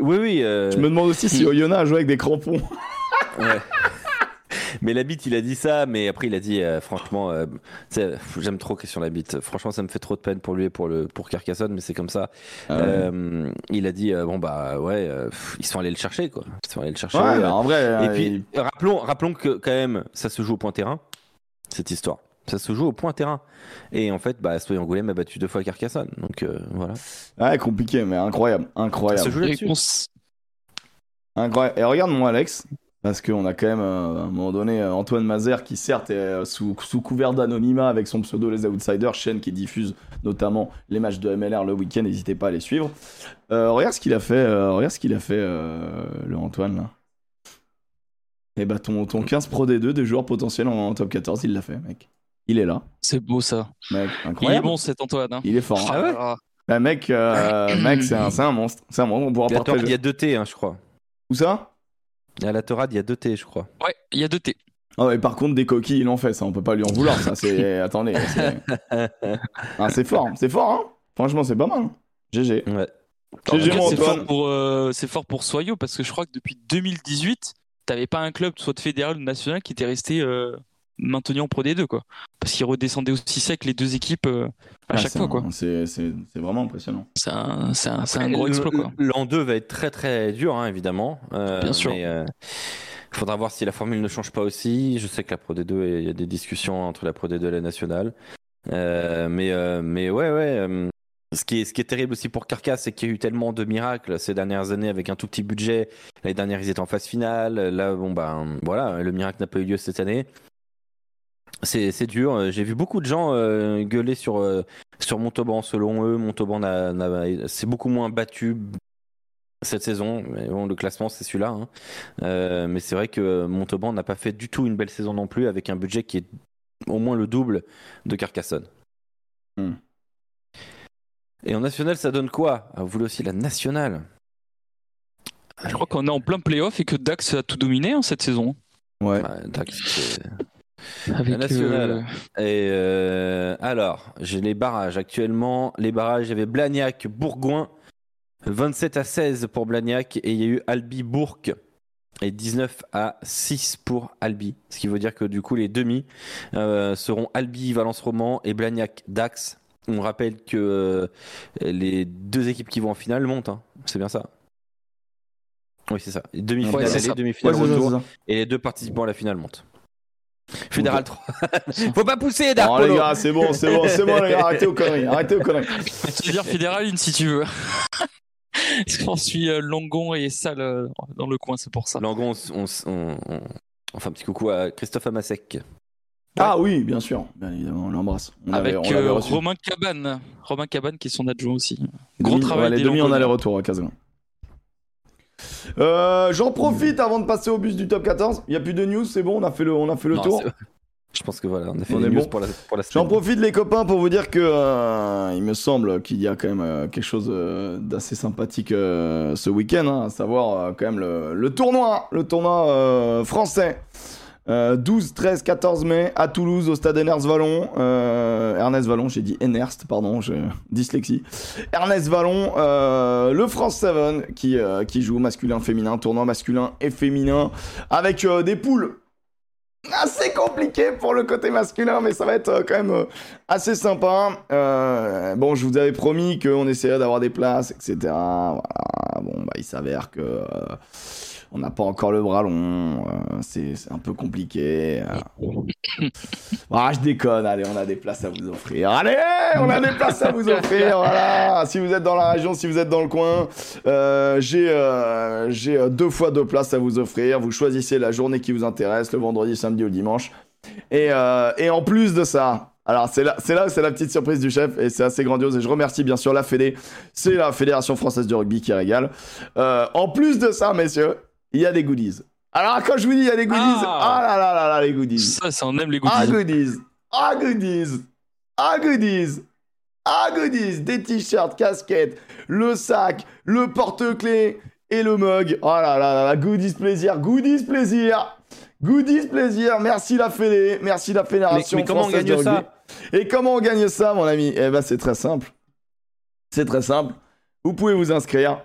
Oui, oui. Je me demande aussi si Oyona a joué avec des crampons. ouais. Mais la bite, il a dit ça, mais après il a dit euh, franchement, euh, j'aime trop Christian Labitte. Franchement, ça me fait trop de peine pour lui et pour le pour Carcassonne, mais c'est comme ça. Ah euh, il a dit bon bah ouais, ils sont allés le chercher quoi. Ils sont allés le chercher. Ouais, en vrai. Et puis rappelons rappelons que quand même ça se joue au point terrain cette histoire. Ça se joue au point terrain. Et en fait, bah, Soy Angoulême a battu deux fois Carcassonne. Donc voilà. Ouais, compliqué, mais incroyable. Incroyable. Ça se joue Incroyable. Et regarde-moi, Alex. Parce qu'on a quand même, euh, à un moment donné, euh, Antoine Mazer qui, certes, est euh, sous, sous couvert d'anonymat avec son pseudo Les Outsiders, chaîne qui diffuse notamment les matchs de MLR le week-end, n'hésitez pas à les suivre. regarde ce qu'il a fait, regarde ce qu'il a fait, le Antoine, là. Et eh bah, ton, ton 15 Pro D2 des joueurs potentiels en, top 14, il l'a fait, mec. Il est là. C'est beau, ça. Mec, incroyable. Il est bon, cet Antoine. Hein. Il est fort. Hein. Ah ouais bah, mec, mec c'est un, un, monstre. C'est un monstre, on pourra Il y a deux T, hein, je crois. Où ça? À la Torade, il y a deux T, je crois. Ouais, il y a deux T. Ah ouais, par contre, des coquilles, il en fait, ça, on peut pas lui en vouloir, ça, c'est... Attendez, c'est... Ah, c'est fort, c'est fort, hein Franchement, c'est pas mal. GG. Ouais. GG, c'est fort, pour, euh, c'est fort pour Soyo, parce que je crois que depuis 2018, t'avais pas un club, soit de fédéral ou national, qui était resté euh, maintenu en Pro D2, quoi. Parce qu'ils redescendaient aussi sec les deux équipes euh, à chaque fois, quoi. C'est vraiment impressionnant. C'est un, un, un, gros exploit, quoi. L'an 2 va être très très dur, hein, évidemment. Euh, Bien sûr. Mais, euh, il faudra voir si la formule ne change pas aussi. Je sais que la Pro D2, il y a des discussions entre la Pro D2 et la nationale. mais, mais ouais, ouais. Ce qui, est, ce qui est terrible aussi pour Carcass, c'est qu'il y a eu tellement de miracles ces dernières années avec un tout petit budget. L'année dernière, ils étaient en phase finale. Là, bon, ben voilà, le miracle n'a pas eu lieu cette année. C'est dur. J'ai vu beaucoup de gens euh, gueuler sur, euh, sur Montauban. Selon eux, Montauban c'est beaucoup moins battu cette saison. Mais bon, le classement, c'est celui-là. Hein. Euh, mais c'est vrai que Montauban n'a pas fait du tout une belle saison non plus, avec un budget qui est au moins le double de Carcassonne. Hmm. Et en national, ça donne quoi? Ah, Vous voulez aussi la nationale? Je crois qu'on est en plein playoff et que Dax a tout dominé en cette saison. Ouais. Dax, avec nationale. Euh, et euh, alors, j'ai les barrages actuellement. Les barrages, il y avait Blagnac, Bourgoin, 27 à 16 pour Blagnac, et il y a eu Albi Bourg et 19 à 6 pour Albi. Ce qui veut dire que du coup, les demi euh, seront Albi, Valence Roman et Blagnac, Dax. On rappelle que les deux équipes qui vont en finale montent. Hein. C'est bien ça. Oui, c'est ça. Demi-finale ouais, demi-finale retour. Et les deux participants à la finale montent. Fédéral 3. Faut pas pousser, Dark Non, les gars, c'est bon, c'est bon, c'est bon, les gars, arrêtez aux conneries, arrêtez aux conneries. Tu veux dire Fédéral 1 si tu veux. Parce qu'on suit euh, Langon et Salle euh, dans le coin, c'est pour ça. Langon, on, on, on, enfin, petit coucou à Christophe Amasek. Ah oui, bien sûr, bien évidemment, on l'embrasse. Avec euh, Romain Cabane, Romain Cabane qui est son adjoint aussi. Gros travail. Ouais, les demi en aller-retour à Casablanca. Euh, J'en profite avant de passer au bus du top 14. Il n'y a plus de news, c'est bon, on a fait le, on a fait le tour. Je pense que voilà, on a fait les news pour la, pour la J'en profite les copains pour vous dire que euh, il me semble qu'il y a quand même euh, quelque chose euh, d'assez sympathique ce week-end, hein, à savoir quand même le, le, tournoi, le tournoi français. 12, 13, 14 mai à Toulouse au stade Ernest Vallon. Euh, Ernest Vallon, j'ai dit Ernest, pardon, je... dyslexie. Ernest Vallon, euh, le France 7 qui, euh, qui joue masculin, féminin, tournoi masculin et féminin avec des poules assez compliqué pour le côté masculin, mais ça va être quand même assez sympa. Bon, je vous avais promis qu'on essaierait d'avoir des places, etc. Bon, bah, il s'avère que on n'a pas encore le bras long. euh, c'est un peu compliqué. euh. Ah, je déconne. Allez, on a des places à vous offrir. Allez, on a des places à vous offrir. Voilà. Si vous êtes dans la région, si vous êtes dans le coin, euh, j'ai euh, euh, deux fois deux places à vous offrir. Vous choisissez la journée qui vous intéresse, le vendredi, samedi ou dimanche. Et, et en plus de ça, alors c'est là, c'est là, c'est la petite surprise du chef et c'est assez grandiose. Et je remercie bien sûr la Fédé, c'est la Fédération française de rugby qui régale. Euh, en plus de ça, messieurs, il y a des goodies. Alors quand je vous dis il y a des goodies, ah, Ah. là là là là les goodies. Ça, ça on aime les Ah goodies. goodies, ah goodies, ah goodies, ah goodies, des t-shirts, casquettes, le sac, le porte-clés et le mug. Oh là là là là, goodies plaisir, goodies plaisir, goodies plaisir. Merci la Fédé, merci la Fédération Mais- mais comment on gagne ça. Et comment on gagne ça, mon ami? Eh ben c'est très simple. C'est très simple. Vous pouvez vous inscrire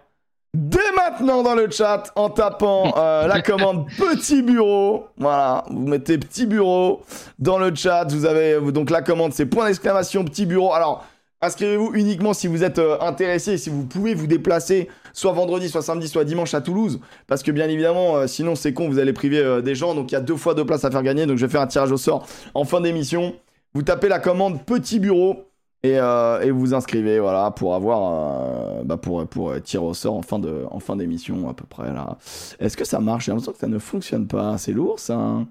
dès maintenant dans le chat en tapant euh, la commande petit bureau. Voilà, vous mettez petit bureau dans le chat. Vous avez donc la commande, c'est point d'exclamation petit bureau. Alors inscrivez-vous uniquement si vous êtes euh, intéressé, et si vous pouvez vous déplacer soit vendredi, soit samedi, soit dimanche à Toulouse. Parce que bien évidemment, euh, sinon c'est con, vous allez priver des gens. Donc il y a deux fois deux places à faire gagner. Donc je vais faire un tirage au sort en fin d'émission. Vous tapez la commande petit bureau et, euh, et vous vous inscrivez voilà pour avoir euh, bah, pour pour euh, tirer au sort en fin de en fin d'émission à peu près là. Est-ce que ça marche? J'ai l'impression que ça ne fonctionne pas. C'est lourd ça. hein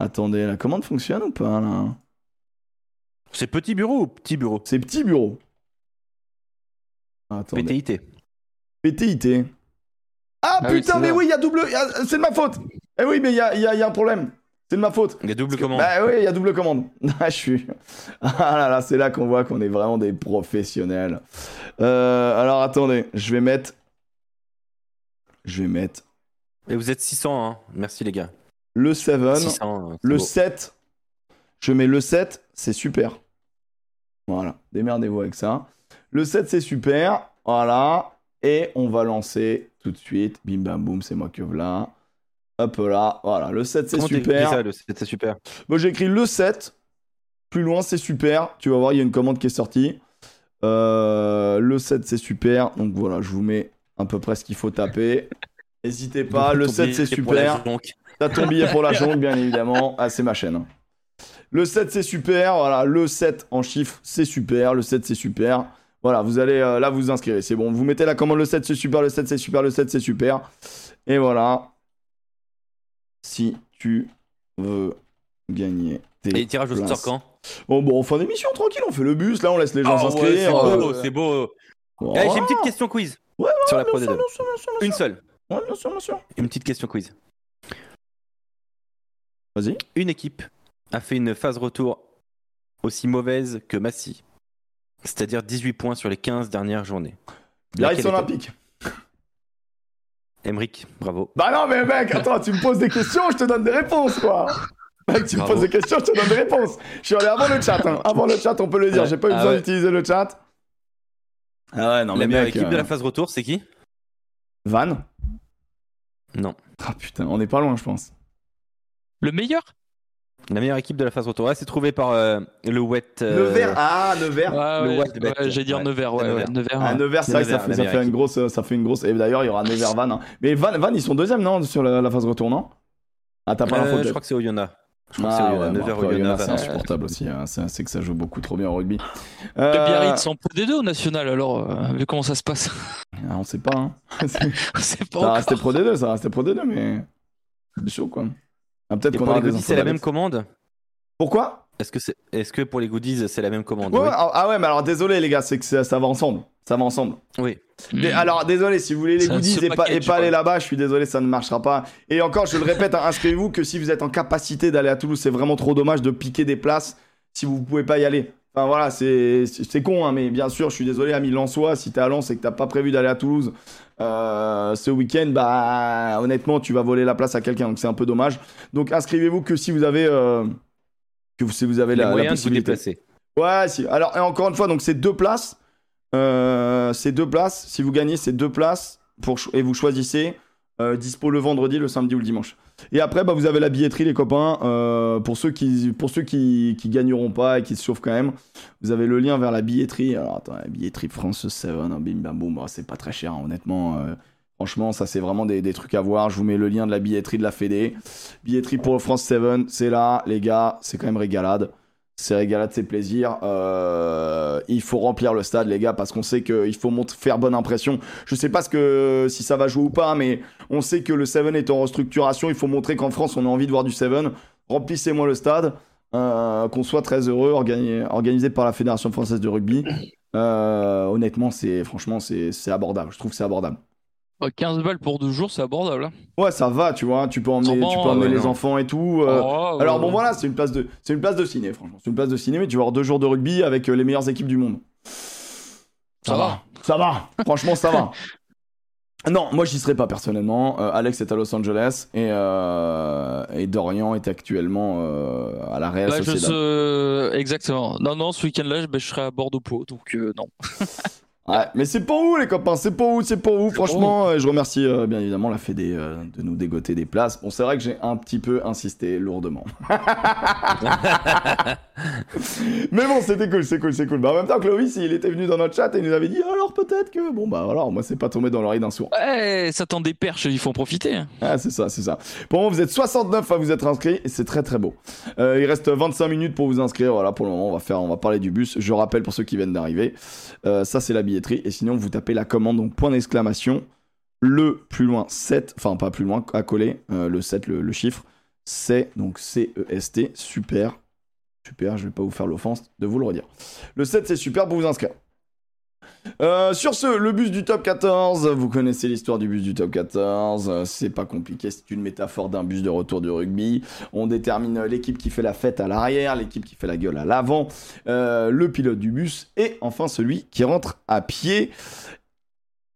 Attendez, la commande fonctionne ou pas là? C'est petit bureau ou petit bureau? C'est petit bureau. Attendez. PTIT. PTIT. Ah, Ah putain, mais oui, il y a double. C'est de ma faute. Eh oui, mais il y a, il y a- il y a un problème. C'est de ma faute. Il y a double que- commande. Bah oui, il y a double commande. Ah, je suis. Ah là là, c'est là qu'on voit qu'on est vraiment des professionnels. Euh, alors attendez, je vais mettre. Je vais mettre Et vous êtes 600, hein. Merci les gars. le 7. 600. c'est Le beau. 7. Je mets le 7, c'est super. Voilà, démerdez-vous avec ça. Le 7, c'est super. Voilà. Et on va lancer tout de suite. Bim bam boum, c'est moi que voilà. Hop là. Voilà, le 7, c'est super. ça, le- C'est super? Bon, j'ai écrit le 7. Plus loin, c'est super. Tu vas voir, il y a une commande qui est sortie. Euh, le 7, c'est super. Donc voilà, je vous mets à peu près ce qu'il faut taper. N'hésitez pas. Le Ton 7, c'est super. T'as ton billet pour la jonque, bien évidemment. Ah, c'est ma chaîne. Le 7, c'est super. Voilà, le 7 en chiffres, c'est super. Le 7, c'est super. Voilà, vous allez euh, là vous inscrire. C'est bon. Vous mettez la commande le 7, c'est super. Le 7, c'est super. Le 7, c'est super. Et voilà. Si tu veux gagner tes Et tirage au sort quand? Bon, bon, en fin d'émission, tranquille. On fait le bus. Là, on laisse les gens Ah ouais, s'inscrire. C'est beau, euh, c'est beau. Eh, J'ai une petite question quiz Ouais, sur la Bien Pro sûr, D2. bien sûr, bien sûr, bien Une seule. Ouais, bien sûr, bien sûr. Une petite question quiz. Vas-y. Une équipe a fait une phase retour aussi mauvaise que Massy. C'est-à-dire 18 points sur les 15 dernières journées. Biarritz Olympique. Emric, bravo. Bah non, mais mec, attends, tu me poses des questions, je te donne des réponses, quoi. Mec, tu me poses des questions, je te donne des réponses. Je suis allé avant le chat, hein. Avant le chat, on peut le dire. J'ai pas eu Ah besoin ouais. d'utiliser le chat. Ah ouais, non, mais meilleure mec, équipe de euh, la phase retour, c'est qui? Van Non. Ah putain, on est pas loin, je pense. Le meilleur? La meilleure équipe de la phase retour. Ouais, c'est trouvé par euh, le Wet. euh, Nevers, ah, Nevers. Ouais, le ouais, Bet. ouais, j'allais dire Ouais, Nevers, ouais, Nevers. ouais, Nevers. Ah. Nevers, c'est vrai que ça fait, ça la fait une grosse, ça fait une grosse. Et d'ailleurs, il y aura Nevers Van. hein. Mais Van, Van, ils sont deuxième, non, sur la, la phase retour, non? Ah, t'as pas euh, l'info je crois que c'est Oyonnax. Je crois que c'est Ah ouais, bon, 9h après, Oyonnax. c'est insupportable aussi. hein. C'est que ça joue beaucoup trop bien au rugby. Le Euh, Biarritz en Pro D2 au national, alors, euh, vu comment ça se passe. ah, on sait pas. Hein. C'est- c'est pas Ça restait Pro D2, ça restait Pro D2, mais. C'est chaud, quoi. Ah, peut-être qu'on pour les goodies, c'est la même commande Pourquoi? Est-ce que, c'est... Est-ce que pour les goodies, c'est la même commande? Ouais, Oui. ah, ah ouais, mais alors désolé, les gars, c'est que ça, ça va ensemble. Ça va ensemble. Oui. Dé- Hmm. Alors désolé, si vous voulez les C'est goodies et pas, et package, pas aller là-bas, je suis désolé, ça ne marchera pas. Et encore, je le répète, hein, inscrivez-vous que si vous êtes en capacité d'aller à Toulouse, c'est vraiment trop dommage de piquer des places si vous pouvez pas y aller. Enfin voilà, c'est c'est con, hein, mais bien sûr, je suis désolé, ami Lensois, si t'es à Lens et que t'as pas prévu d'aller à Toulouse euh, ce week-end, bah honnêtement, tu vas voler la place à quelqu'un, donc c'est un peu dommage. Donc inscrivez-vous que si vous avez euh, que si vous avez Les la, la moyens de vous possibilité. déplacer. Ouais, si. Alors, et encore une fois, donc c'est deux places. Euh, c'est deux places. Si vous gagnez, c'est deux places pour et vous choisissez dispo le vendredi, le samedi ou le dimanche. Et après, bah, vous avez la billetterie, les copains. Euh, pour ceux, qui, pour gagneront pas et qui se chauffent quand même, vous avez le lien vers la billetterie. Alors, attends, la billetterie France 7, hein, bim bah, c'est pas très cher, hein, honnêtement. Euh, franchement, ça, c'est vraiment des, des, trucs à voir. Je vous mets le lien de la billetterie de la Fédé. Billetterie pour France 7, c'est là, les gars, c'est quand même régalade c'est régalade, c'est plaisir. Euh, il faut remplir le stade, les gars, parce qu'on sait qu'il faut faire bonne impression. Je sais pas ce que, si ça va jouer ou pas, mais on sait que le Seven est en restructuration. Il faut montrer qu'en France, on a envie de voir du Seven. Remplissez-moi le stade. Euh, qu'on soit très heureux, organisé, par la Fédération française de rugby. Euh, honnêtement, c'est franchement, c'est abordable. Je trouve que c'est abordable. 15 balles pour deux jours, c'est abordable. Hein. Ouais, ça va, tu vois. Tu peux emmener, tu peux emmener les enfants et tout. Euh. Oh, Alors bon, voilà, c'est une place de, c'est une place de ciné, franchement. C'est une place de ciné, mais tu vas avoir deux jours de rugby avec euh, les meilleures équipes du monde. Ça, va. ça va. Franchement, ça va. Non, moi j'y serai pas personnellement. Euh, Alex est à Los Angeles et, et Dorian est actuellement à la Real Sociedad. Exactement. Non, non, ce week-end-là, je serai à Bordeaux-Pau, donc non. Ouais, mais c'est pour vous les copains, c'est pour vous, c'est pour vous. Franchement, euh, je remercie euh, bien évidemment la Fédé euh, de nous dégoter des places. Bon, c'est vrai que j'ai un petit peu insisté lourdement. mais bon, c'était cool, c'est cool, c'est cool. Bah, en même temps, Clovis, il était venu dans notre chat et il nous avait dit alors peut-être que. Bon, bah voilà, moi c'est pas tombé dans l'oreille d'un sourd. Ouais, ça tend des perches, il faut en profiter. Ah, c'est ça, c'est ça. Pour moi, vous êtes 69 à vous être inscrits et c'est très très beau. il reste 25 minutes pour vous inscrire. Voilà, pour le moment, on va faire, on va parler du bus. Je rappelle pour ceux qui viennent d'arriver, ça c'est la et sinon, vous tapez la commande, donc point d'exclamation, le plus loin 7, enfin pas plus loin, à coller, euh, le 7, le, chiffre, c'est donc C-E-S-T, super. Super, je vais pas vous faire l'offense de vous le redire. Le 7, c'est super pour vous inscrire. Euh, sur ce, le bus du top 14, vous connaissez l'histoire du bus du top 14, euh, c'est pas compliqué, c'est une métaphore d'un bus de retour du rugby. On détermine l'équipe qui fait la fête à l'arrière, l'équipe qui fait la gueule à l'avant, euh, le pilote du bus et enfin celui qui rentre à pied.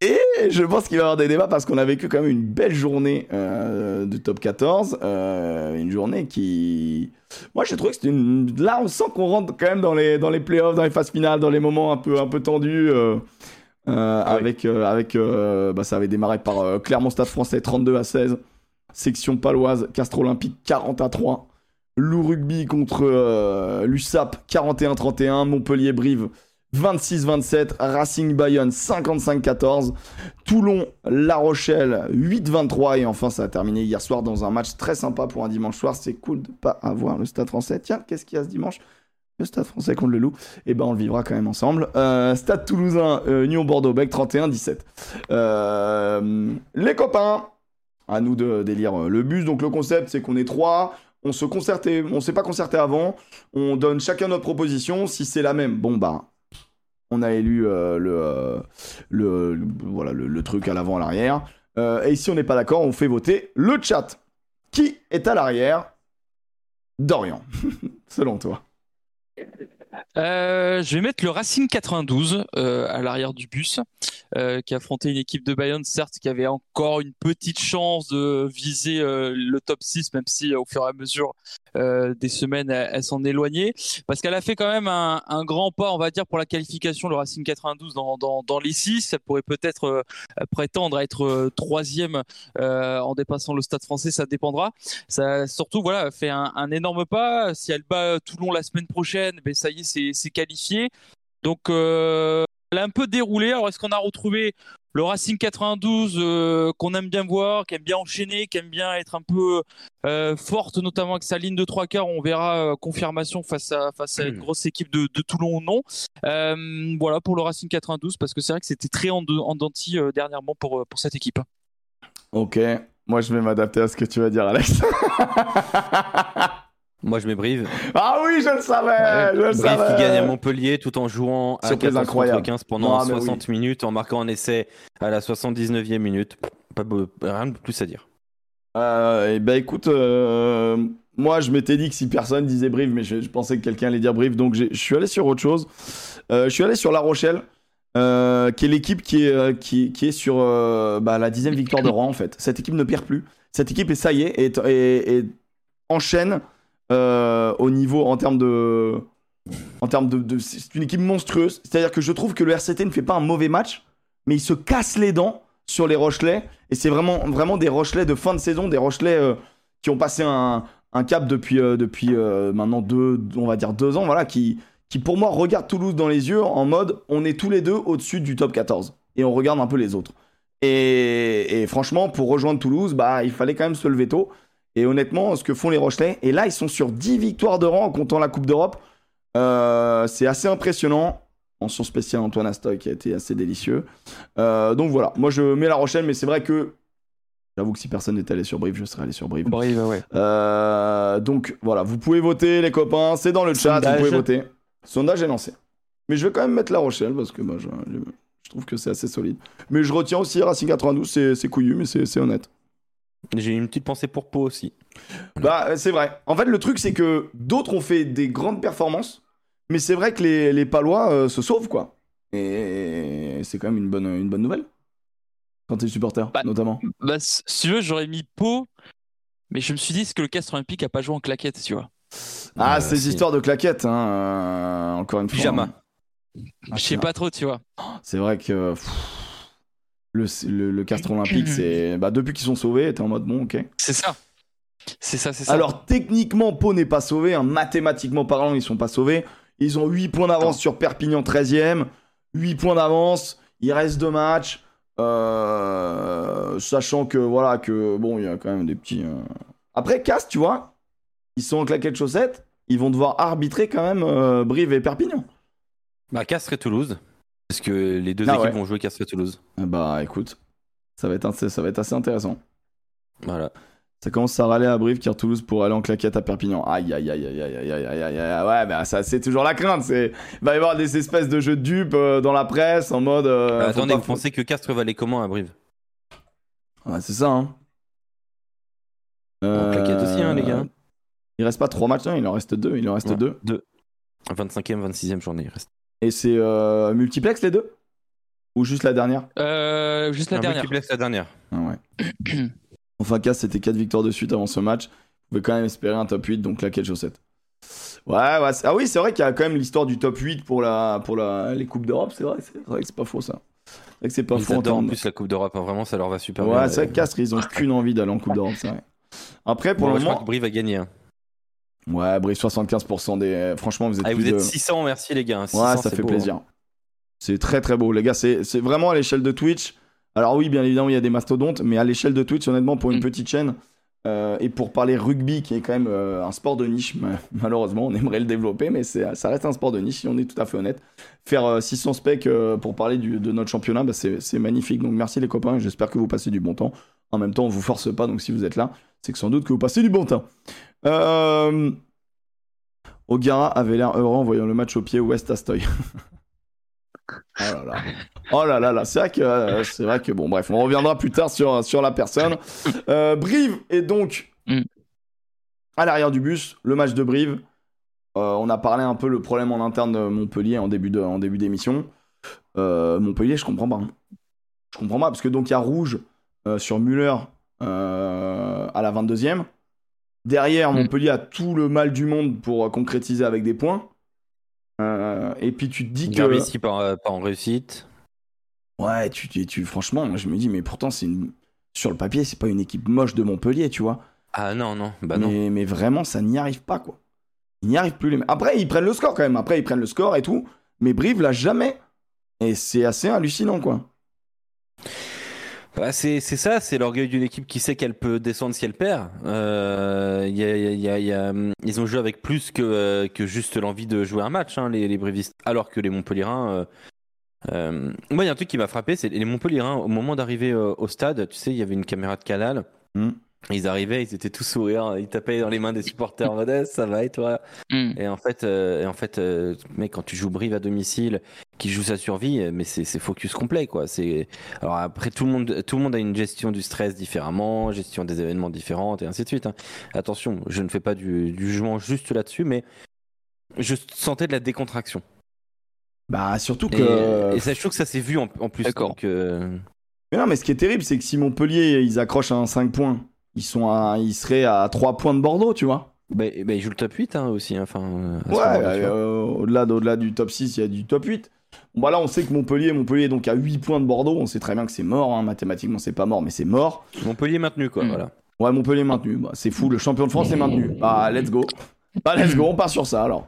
Et je pense qu'il va y avoir des débats parce qu'on a vécu quand même une belle journée euh, de top 14. Euh, une journée qui. Moi, j'ai trouvé que c'était une. Là, on sent qu'on rentre quand même dans les, dans les playoffs, dans les phases finales, dans les moments un peu, un peu tendus. Euh, ah avec. avec bah, ça avait démarré par Clermont Stade français 32 à 16. Section paloise, Castres Olympique 40 à 3. Lou Rugby contre l'USAP 41-31. Montpellier Brive 26-27, Racing Bayonne 55-14, Toulon, La Rochelle 8-23 et enfin ça a terminé hier soir dans un match très sympa pour un dimanche soir. C'est cool de pas avoir le Stade Français. Tiens, qu'est-ce qu'il y a ce dimanche? Le Stade Français contre le Loup. Et eh ben on le vivra quand même ensemble. Euh, Stade Toulousain, euh, Nyon Bordeaux-Bec 31-17. Euh, les copains, à nous de délire le bus. Donc le concept c'est qu'on est trois on se concertait, on s'est pas concerté avant, on donne chacun notre proposition, si c'est la même, bon bah on a élu euh, euh, le, voilà, le, truc à l'avant, à l'arrière. Euh, et si on n'est pas d'accord, on fait voter le chat. Qui est à l'arrière? Dorian, selon toi. Je vais mettre le Racing 92 à l'arrière du bus. Euh, qui affrontait une équipe de Bayonne, certes, qui avait encore une petite chance de viser euh, le top 6, même si au fur et à mesure euh, des semaines, elle, s'en éloignait. Parce qu'elle a fait quand même un, grand pas, on va dire, pour la qualification, le Racing 92 dans, les 6. Ça pourrait peut-être prétendre à être troisième en dépassant le stade français, ça dépendra. Ça, surtout, voilà, fait un, un énorme pas. Si elle bat Toulon la semaine prochaine, ben, ça y est, c'est qualifié. Donc, euh, elle a un peu déroulé. Alors, est-ce qu'on a retrouvé le Racing 92 euh, qu'on aime bien voir, qui aime bien enchaîner, qui aime bien être un peu euh, forte, notamment avec sa ligne de trois quarts? On verra euh, confirmation face à face à une hmm. grosse équipe de, Toulon ou non. voilà pour le Racing 92 parce que c'est vrai que c'était très en, en denti dernièrement pour pour cette équipe. Ok, moi je vais m'adapter à ce que tu vas dire, Alex. Moi, je mets Brive. Ah oui, je le savais, je le Brive qui gagne à Montpellier tout en jouant à 14 contre 15 pendant 60 minutes, en marquant un essai à la 79e minute. Pas rien de plus à dire. Euh, et ben écoute, euh, moi je m'étais dit que si personne disait Brive, mais je, pensais que quelqu'un allait dire Brive, donc je suis allé sur autre chose. Euh, je suis allé sur La Rochelle. Qui est l'équipe qui est, qui, qui est sur bah, la dixième victoire de rang en fait. Cette équipe ne perd plus. Cette équipe est ça y est et, et, et enchaîne euh, au niveau en termes de. En termes de, c'est une équipe monstrueuse. C'est-à-dire que je trouve que le RCT ne fait pas un mauvais match, mais il se casse les dents sur les Rochelais. Et c'est vraiment, vraiment des Rochelais de fin de saison, des Rochelais euh, qui ont passé un, cap depuis, euh, depuis maintenant deux, on va dire deux ans, voilà, qui, qui pour moi regardent Toulouse dans les yeux en mode on est tous les deux au-dessus du top 14. Et on regarde un peu les autres. Et, et franchement, pour rejoindre Toulouse, bah, il fallait quand même se lever tôt. Et honnêtement, ce que font les Rochelais, et là, ils sont sur 10 victoires de rang en comptant la Coupe d'Europe. Euh, c'est assez impressionnant. Mention spéciale Antoine Astoy qui a été assez délicieux. Euh, donc voilà, moi je mets la Rochelle, mais c'est vrai que j'avoue que si personne n'était allé sur Brive, je serais allé sur Brive. Brave, ouais. Euh, donc voilà, vous pouvez voter, les copains, c'est dans le chat, Sondage. vous pouvez voter. Sondage est lancé. Mais je vais quand même mettre La Rochelle parce que moi, je, trouve que c'est assez solide. Mais je retiens aussi Racing 92, c'est- couillu, mais c'est honnête. J'ai une petite pensée pour Pau aussi. Bah, c'est vrai. En fait, le truc, c'est que d'autres ont fait des grandes performances, mais c'est vrai que les, les Palois euh, se sauvent, quoi. Et c'est quand même une bonne, une bonne nouvelle. Quand t'es supporter, Bah, notamment. Bah, si tu veux, j'aurais mis Pau, mais je me suis dit, est-ce que le Castres Olympique a pas joué en claquette, tu vois? Ah, Euh, ces histoires de claquettes, hein, euh, encore une fois. Pyjama. hein. Ah, Je sais pas trop, tu vois. C'est vrai que pff, le, le, le Castres Olympique, c'est. Bah, depuis qu'ils sont sauvés, t'es en mode bon, ok. C'est ça. C'est ça, c'est ça. Alors, techniquement, Pau n'est pas sauvé. hein, mathématiquement parlant, ils sont pas sauvés. Ils ont 8 points d'avance sur Perpignan 13ème. 8 points d'avance. Il reste 2 matchs. Euh, sachant que, voilà, que bon, il y a quand même des petits. euh, Après, Castres, tu vois, ils sont en claquettes chaussettes. Ils vont devoir arbitrer quand même euh, Brive et Perpignan. Bah, Castres et Toulouse. Parce que les deux Ah équipes ouais. vont jouer Castres Toulouse. Ah Bah, écoute, ça va être, assez- ça va être assez intéressant. Voilà. Ça commence à râler à Brive qui Toulouse pour aller en claquette à Perpignan. Aïe aïe aïe aïe aïe aïe aïe aïe aïe aïe. Ouais, bah ça c'est toujours la crainte. C'est il va y avoir des espèces de jeux de dupes euh, dans la presse en mode. euh, Bah, attendez, pas- vous pensez que Castres va aller comment à Brive? Ouais, c'est ça. Hein. En claquette aussi, hein, les gars. Il reste pas trois matchs, non, il en reste deux. Il en reste Ouais. deux. 25e, 26e journée. il reste. Et c'est euh, multiplex les deux? Ou juste la dernière? Euh, juste la Un dernière. multiplex la dernière. Ah ouais. enfin, Cass, c'était 4 victoires de suite avant ce match. Vous pouvez quand même espérer un top 8, donc claquette chaussette. Ouais, ouais. c'est- Ah oui, c'est vrai qu'il y a quand même l'histoire du top 8 pour, la, pour la, les Coupes d'Europe. C'est vrai, c'est vrai que c'est pas faux ça. C'est vrai que c'est pas Ils faux en adorent en termes- plus la Coupe d'Europe. hein. Vraiment, ça leur va super bien. Ouais, c'est vrai que Castres, ils ont qu'une envie d'aller en Coupe d'Europe, c'est vrai. Après, pour Bon, le je crois moment. que Brive a gagné. hein. Ouais, Brive, 75% des. Franchement, vous êtes plus vous êtes de- 600, merci les gars. 600, Ouais, ça fait beau, plaisir. hein. C'est très très beau, les gars. C'est vraiment à l'échelle de Twitch. Alors, oui, bien évidemment, il y a des mastodontes, mais à l'échelle de Twitch, honnêtement, pour une Mm. petite chaîne, euh, et pour parler rugby, qui est quand même euh, un sport de niche, ma- malheureusement, on aimerait le développer, mais ça reste un sport de niche, si on est tout à fait honnête. Faire euh, 600 specs euh, pour parler du- de notre championnat, bah, c'est magnifique. Donc, merci les copains, j'espère que vous passez du bon temps. En même temps, on vous force pas, donc si vous êtes là, c'est que sans doute que vous passez du bon temps. Euh... Ogara avait l'air heureux en voyant le match au pied West Astoy. oh là là. Oh là là là. C'est vrai que, euh, c'est vrai que bon, bref, on reviendra plus tard sur, sur la personne. Euh, Brive est donc Mm. à l'arrière du bus. Le match de Brive. Euh, on a parlé un peu le problème en interne de Montpellier en début de, en début d'émission. Montpellier, je comprends pas. hein. Je comprends pas parce que donc il y a rouge sur Muller à la 22e. Derrière, Mm. Montpellier a tout le mal du monde pour euh, concrétiser avec des points. Euh, et puis tu te dis que. Garbici pas, euh, pas en réussite. Ouais, tu, tu, tu- franchement, moi je me dis, mais pourtant, c'est une... sur le papier, c'est pas une équipe moche de Montpellier, tu vois. Ah non, non, bah non. mais, mais vraiment, ça n'y arrive pas, quoi. Ils n'y arrivent plus. Les... mecs. Après, ils prennent le score quand même. Après, ils prennent le score et tout. Mais Brive l'a jamais. Et c'est assez hallucinant, quoi. Bah, c'est ça, c'est l'orgueil d'une équipe qui sait qu'elle peut descendre si elle perd. Hum, ils ont joué avec plus que, euh, que juste l'envie de jouer un match, hein, les, les Brivistes. Alors que les Montpellierins. euh, euh, moi, il y a un truc qui m'a frappé, c'est les Montpellierins, au moment d'arriver euh, au stade, tu sais, il y avait une caméra de canal. Hmm. Ils arrivaient, ils étaient tous souriants, ils tapaient dans les mains des supporters modestes, ça va et toi Hmm. Et en fait, euh, et en fait euh, mec, quand tu joues Brive à domicile, qui joue sa survie, euh, mais c'est focus complet, quoi. C'est alors après tout le monde, tout le monde a une gestion du stress différemment, gestion des événements différentes et ainsi de suite. hein. Attention, je ne fais pas du, du jugement juste là-dessus, mais je sentais de la décontraction. Bah, surtout que. et ça, je trouve que ça s'est vu en, en plus. D'accord. euh, Mais non, mais ce qui est terrible, c'est que si Montpellier, ils accrochent à un 5 points, ils, sont à... ils seraient à 3 points de Bordeaux, tu vois. bah, bah, ils jouent le top 8 hein, aussi. hein, Enfin, euh, Ouais, euh, au-delà, au-delà du top 6, il y a du top 8. Bon, bah là, on sait que Montpellier, Montpellier est donc à 8 points de Bordeaux. On sait très bien que c'est mort. Hein. Mathématiquement, c'est pas mort, mais c'est mort. Montpellier maintenu, quoi. Mm. Voilà. Ouais, Montpellier maintenu. Bah, c'est fou. Le champion de France est maintenu. Bah, let's go. Bah, let's go. On part sur ça alors.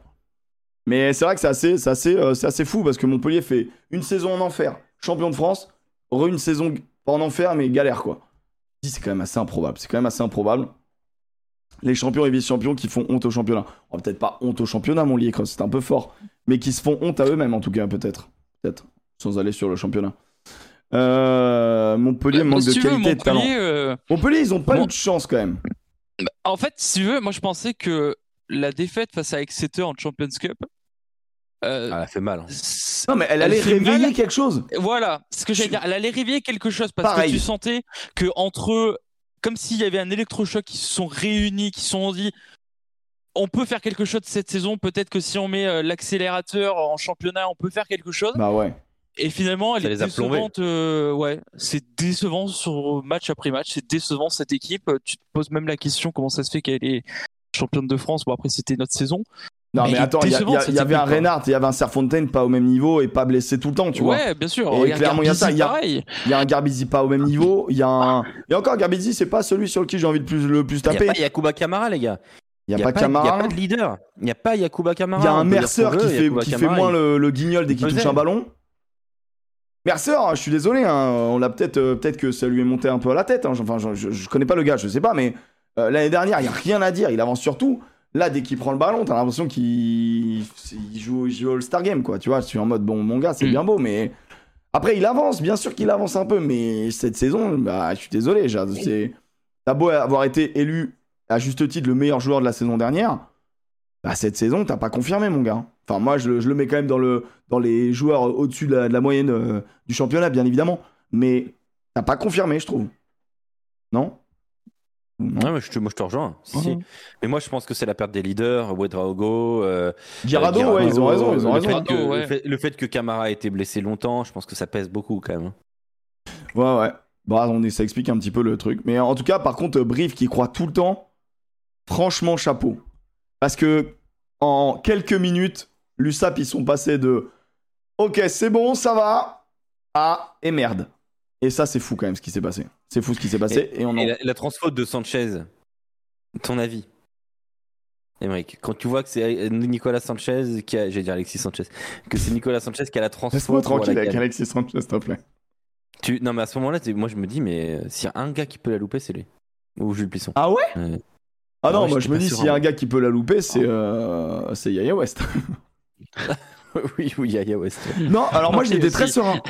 Mais c'est vrai que c'est assez, c'est assez, euh, c'est assez fou parce que Montpellier fait une saison en enfer, champion de France, re une saison pas en enfer, mais galère quoi. C'est quand même assez improbable. C'est quand même assez improbable. Les champions et vice-champions qui font honte au championnat. Oh, peut-être pas honte au championnat, mon lié, c'est un peu fort. Mais qui se font honte à eux-mêmes, en tout cas, peut-être. Peut-être. Sans aller sur le championnat. Euh, Montpellier Bah, manque si de veux, qualité et de talent. Montpellier, euh, Montpellier, ils ont pas eu de chance quand même. bah, en fait, si tu veux, moi je pensais que la défaite face à Exeter en Champions Cup, euh, Ah, elle fait mal. hein. Non, mais elle allait fait réveiller mal. quelque chose. Voilà, ce que j'allais dire, elle allait réveiller quelque chose parce Pareil. que tu sentais que entre eux, comme s'il y avait un électrochoc qui se sont réunis, qui se sont dit on peut faire quelque chose cette saison, peut-être que si on met euh, l'accélérateur en championnat, on peut faire quelque chose. Bah ouais. Et finalement, elle Ça est les a décevante. euh, ouais, c'est décevant sur match après match, c'est décevant cette équipe. Tu te poses même la question comment ça se fait qu'elle est championne de France? Bon après c'était notre saison. Non, Mais attends, il y, y y avait un. Reinhardt, il y avait un Serfontaine pas au même niveau et pas blessé tout le temps, tu vois. ouais, bien sûr. Et clairement, il y a ça, il y a- pareil. Il y a un Garbizi pas au même niveau. Il y a un. Et encore, Garbizi, c'est pas celui sur qui j'ai envie de plus, le plus Il n'y a taper. pas Yakuba Kamara, les gars. Il y a, Y pas Il n'y a Camara. pas de leader. Il n'y a pas Yakuba Kamara. Il y a un Mercer qui fait, qui fait moins le, le guignol dès qu'il touche un ballon. Mercer, je suis désolé, hein, on l'a peut-être, euh, peut-être que ça lui est monté un peu à la tête. hein. Enfin, je, je- je connais pas le gars, je sais pas, mais euh, l'année dernière, il y a rien à dire. Il avance surtout. Là, dès qu'il prend le ballon, t'as l'impression qu'il il joue, il joue All-Star Game, quoi. Tu vois, je suis en mode, bon, mon gars, c'est Mm. bien beau, mais après, il avance, bien sûr qu'il avance un peu, mais cette saison, bah, je suis désolé. T'as beau avoir été élu à juste titre le meilleur joueur de la saison dernière, bah, cette saison, t'as pas confirmé, mon gars. Enfin, moi, je, le- je le mets quand même dans, le, dans les joueurs au-dessus de la, de la moyenne euh, du championnat, bien évidemment. Mais t'as pas confirmé, je trouve. Non? Non Ouais, mais je te, moi je te rejoins. Si, si. Mhm. Mais moi je pense que c'est la perte des leaders, Ouedraogo. Euh, Girado, euh, ouais, ils ont raison, ils ont le raison. Fait que, Girado, ouais. le, fait, le fait que Camara a été blessé longtemps, je pense que ça pèse beaucoup quand même. Ouais, ouais. Bah, on est, ça explique un petit peu le truc. Mais en tout cas, par contre, Brief qui croit tout le temps, franchement, chapeau. Parce que en quelques minutes, l'USAP, ils sont passés de Ok, c'est bon, ça va, à et merde. Et ça, c'est fou quand même ce qui s'est passé. C'est fou ce qui s'est passé. Et, on en... Et la, la transfaute de Sanchez, ton avis? Émeric, quand tu vois que c'est Nicolas Sanchez qui a, j'allais dire Alexis Sanchez, que c'est Nicolas Sanchez qui a la transfaute. Laisse-moi tranquille avec. Alexis Sanchez, s'il te plaît. Tu... Non mais à ce moment-là, moi je me dis, mais euh, s'il y a un gars qui peut la louper, c'est lui. Ou Jules Plisson. Ah ouais? Ah non, Ouais, moi je me dis, s'il y a hein. un gars qui peut la louper, c'est euh, c'est Yaya West. oui, oui, Yaya West. non, alors moi j'étais très serein.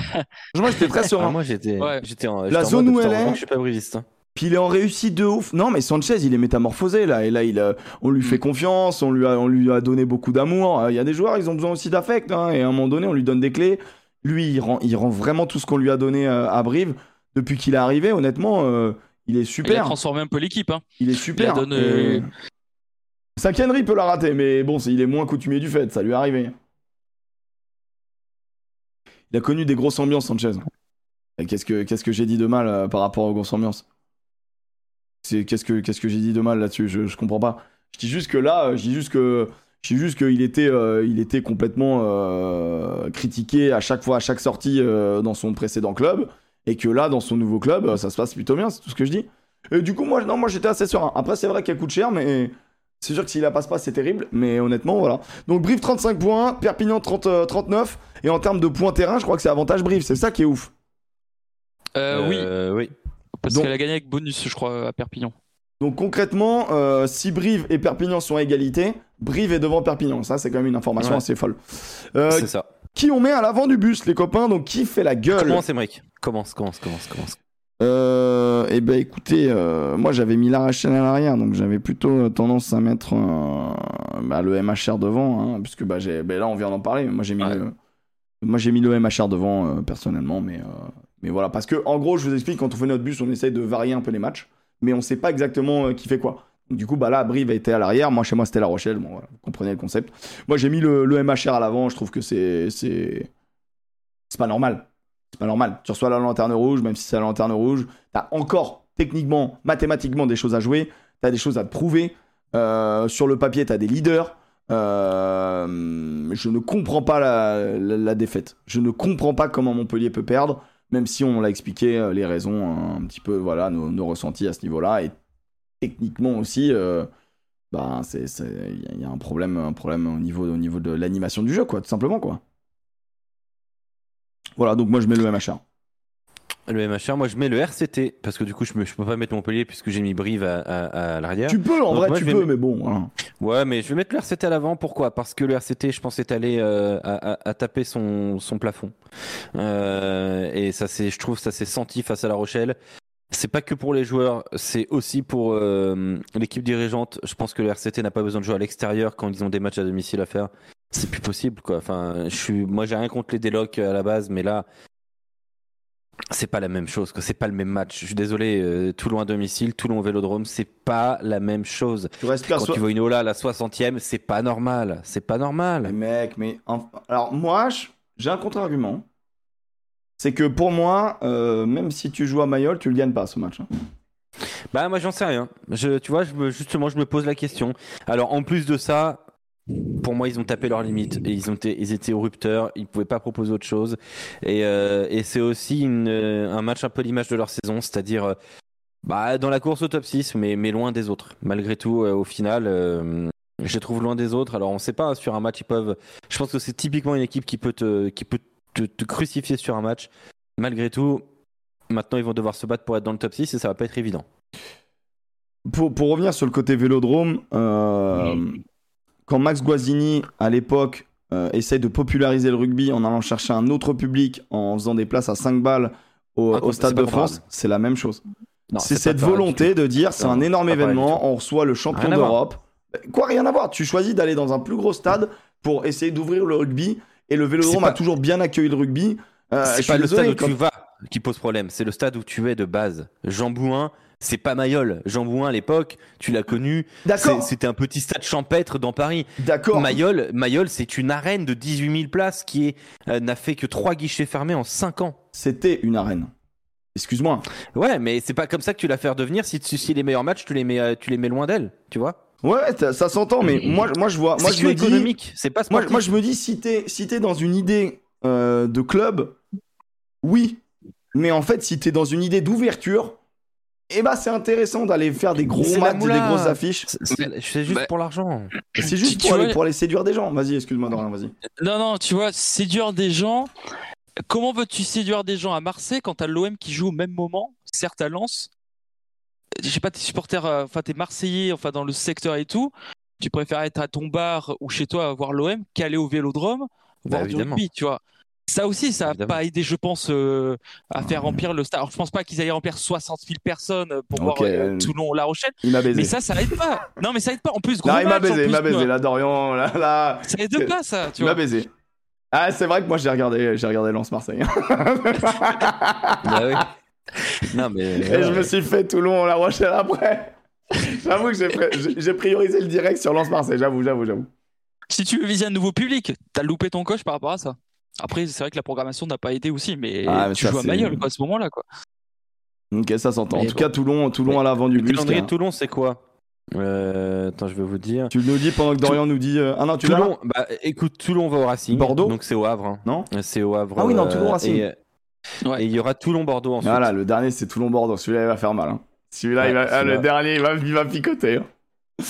Moi j'étais très Ah, serein. moi j'étais Ouais. j'étais en, La zone mode, où elle est- Je suis pas briviste. hein. Puis il est en réussite de ouf. Non, mais Sanchez, il est métamorphosé là. Et là, il, on lui fait confiance, on lui a, on lui a donné beaucoup d'amour. Euh, Il y a des joueurs, ils ont besoin aussi d'affect. hein, et à un moment donné, on lui donne des clés. Lui, il rend, il rend vraiment tout ce qu'on lui a donné euh, à Brive. Depuis qu'il est arrivé, honnêtement, euh, il est Il a super. transformé un peu l'équipe. Hein. Il est super. Il Et- Henry peut la rater, mais bon, c'est- il est moins coutumier du fait. Ça lui est arrivé. Il a connu des grosses ambiances, Sanchez. Qu'est-ce que, qu'est-ce que j'ai dit de mal euh, par rapport aux grosses ambiances? C'est qu'est-ce que, qu'est-ce que j'ai dit de mal là-dessus? Je, comprends pas. Je dis juste que là, euh, je dis juste que, qu'il était, euh, complètement critiqué à chaque fois, à chaque sortie dans son précédent club, et que là, dans son nouveau club, ça se passe plutôt bien. C'est tout ce que je dis. Et du coup, moi, non, moi, j'étais assez serein. Après, c'est vrai qu'elle coûte cher, mais c'est sûr que s'il la passe pas, c'est terrible. Mais honnêtement, voilà. Donc, Brive 35 points, Perpignan 30, euh, 39. Et en termes de points terrain, je crois que c'est avantage Brive. C'est ça qui est ouf. Euh, oui, Euh, oui. parce donc- qu'elle a gagné avec bonus, je crois, à Perpignan. Donc, concrètement, euh, si Brive et Perpignan sont à égalité, Brive est devant Perpignan. Ça, c'est quand même une information Ouais. assez folle. Euh, C'est ça. qui on met à l'avant du bus, les copains? Donc, qui fait la gueule? Commence, Emmerich. Commence, commence, commence, commence. Euh, eh ben écoutez, euh, moi j'avais mis l'arrachel à l'arrière, donc j'avais plutôt tendance à mettre euh, bah, le MHR devant, hein, puisque bah, bah, là on vient d'en parler. mais Moi j'ai mis, Ouais. le, moi j'ai mis le MHR devant euh, personnellement, mais euh, mais voilà, parce que en gros je vous explique quand on fait notre bus, on essaye de varier un peu les matchs, mais on sait pas exactement euh, qui fait quoi. Du coup bah là Brive a été à l'arrière, moi chez moi c'était La Rochelle, bon voilà, vous comprenez le concept. Moi j'ai mis le, le MHR à l'avant, je trouve que c'est c'est c'est pas normal. C'est pas normal. Tu reçois la lanterne rouge, même si c'est la lanterne rouge, t'as encore techniquement, mathématiquement des choses à jouer, t'as des choses à te prouver. Euh, sur le papier, t'as des leaders. Euh, je ne comprends pas la, la- défaite. Je ne comprends pas comment Montpellier peut perdre, même si on l'a expliqué euh, les raisons, hein, un petit peu, voilà, nos, ressentis à ce niveau-là. Et techniquement aussi, euh, bah, il y a- il y, a un problème, un problème au niveau, au niveau de l'animation du jeu, quoi, tout simplement, quoi. Voilà, donc moi je mets le MHR. Le MHR, moi je mets le RCT parce que du coup je, me, je peux pas mettre Montpellier puisque j'ai mis Brive à, à- à l'arrière. Tu peux, en Donc vrai, moi, tu peux, mais bon, voilà. Ouais, mais je vais mettre le RCT à l'avant. Pourquoi? Parce que le RCT, je pense, est allé euh, à, à- à taper son, son plafond. Euh, et ça, c'est, je trouve, ça s'est senti face à La Rochelle. C'est pas que pour les joueurs, c'est aussi pour euh, l'équipe dirigeante. Je pense que le RCT n'a pas besoin de jouer à l'extérieur quand ils ont des matchs à domicile à faire. C'est plus possible, quoi. Enfin, je suis, moi, j'ai rien contre les délocs à la base, mais là, c'est pas la même chose, quoi. C'est pas le même match. Je suis désolé, euh, Toulon à domicile, Toulon au Vélodrome, c'est pas la même chose. Tu restes Quand perso- tu vois une Ola à la 60e, c'est pas normal. C'est pas Mais normal. mec, mais. en- Alors, moi, j'ai un contre-argument. C'est que pour moi, euh, même si tu joues à Mayol, tu le gagnes pas ce match. hein. Bah, moi, j'en sais rien. Je, tu vois, je me, justement, je me pose la question. Alors, en plus de ça, pour moi, ils ont tapé leurs limites. Et ils, ont ils étaient au rupteur. Ils pouvaient pas proposer autre chose. Et, euh, et c'est aussi une, euh, un match un peu l'image de leur saison, c'est-à-dire. euh, bah, dans la course au top 6, mais, mais loin des autres. Malgré tout, euh, au final, euh, je les trouve loin des autres. Alors, on sait pas, sur un match, ils peuvent. Je pense que c'est typiquement une équipe qui peut te, qui peut te, te crucifier sur un match. Malgré tout, maintenant, ils vont devoir se battre pour être dans le top 6 et ça va pas être évident. Pour, pour revenir sur le côté vélodrome, euh, quand Max Guazzini, à l'époque, euh, essaie de populariser le rugby en allant chercher un autre public, en faisant des places à 5 balles au, Ah, au Stade de France, c'est la même chose. C'est cette volonté de dire c'est un énorme événement, on reçoit le champion d'Europe. Quoi, rien à voir. Tu choisis d'aller dans un plus gros stade pour essayer d'ouvrir le rugby. Et le Vélodrome pas- a toujours bien accueilli le rugby. Euh, c'est pas le désolé, stade où tu vas qui pose problème, c'est le stade où tu es de base. Jean Bouin, c'est pas Mayol. Jean Bouin, à l'époque, tu l'as connu. D'accord, C'était un petit stade champêtre dans Paris. d'accord. Mayol, Mayol c'est une arène de 18 000 places qui euh, n'a fait que trois guichets fermés en 5 ans. C'était une arène. Excuse-moi. Ouais, mais c'est pas comme ça que tu la fais redevenir. Si, tu- si les meilleurs matchs, tu les mets, euh, tu les mets loin d'elle, tu vois. Ouais, ça, ça s'entend, mais moi, moi je vois. Moi, c'est je me économique, c'est pas Moi, moi, je me dis, si t'es si dans une idée euh, de club, oui. Mais en fait, si t'es dans une idée d'ouverture, eh ben, c'est intéressant d'aller faire des gros matchs, des grosses affiches. C'est- juste Bah- pour l'argent. C'est juste Tu- pour, tu aller, vois- pour aller séduire des gens. Vas-y, excuse-moi, Dorian, vas-y. Non, non, tu vois, séduire des gens. Comment veux-tu séduire des gens? À Marseille quand t'as l'OM qui joue au même moment, certes à Lens Je sais pas, t'es supporter, euh, enfin t'es Marseillais, enfin dans le secteur et tout. Tu préfères être à ton bar ou chez toi à voir l'OM qu'aller au Vélodrome voir du rugby, tu vois. Ça aussi, ça n'a pas aidé, je pense, euh, à faire remplir le stade. Alors, je pense pas qu'ils aillent remplir 60 000 personnes pour Ok. voir euh, Toulon-La Rochelle, Il m'a baisé. mais ça, ça aide pas. Non, mais ça aide pas. En plus, gros Là, il m'a baisé, il m'a baisé. Là, Dorian, là, là. Ça aide pas, ça, tu Il m'a baisé. Ah, c'est vrai que moi, j'ai regardé, j'ai regardé Lens Marseille. Bah oui. Non, mais. Et je me suis fait Toulon, La Rochelle après. J'avoue que j'ai priorisé le direct sur Lens Marseille. J'avoue, j'avoue, j'avoue. Si tu veux viser un nouveau public, t'as loupé ton coche par rapport à ça. Après, c'est vrai que la programmation n'a pas aidé aussi, mais, Ah, mais tu ça, joues à Mayol quoi, à ce moment-là. Quoi. Ok, ça s'entend. En tout bon. cas, Toulon, Toulon à l'avant du Le bus. de Toulon, c'est quoi? Euh, Attends, je vais vous dire. Tu nous dis pendant que Dorian nous dit. euh, Ah non, tu l'as Toulon, bah écoute, Toulon va au Racing. Bordeaux? Donc c'est au Havre. hein. Non? C'est au Havre. Ah oui, non, euh, Toulon Racing. Et, Ouais. et il y aura Toulon-Bordeaux ensuite. Voilà, le dernier c'est Toulon-Bordeaux. Celui-là, il va faire mal. hein. Celui-là, Ouais, il va... ah, le dernier, il va, il va picoter. hein.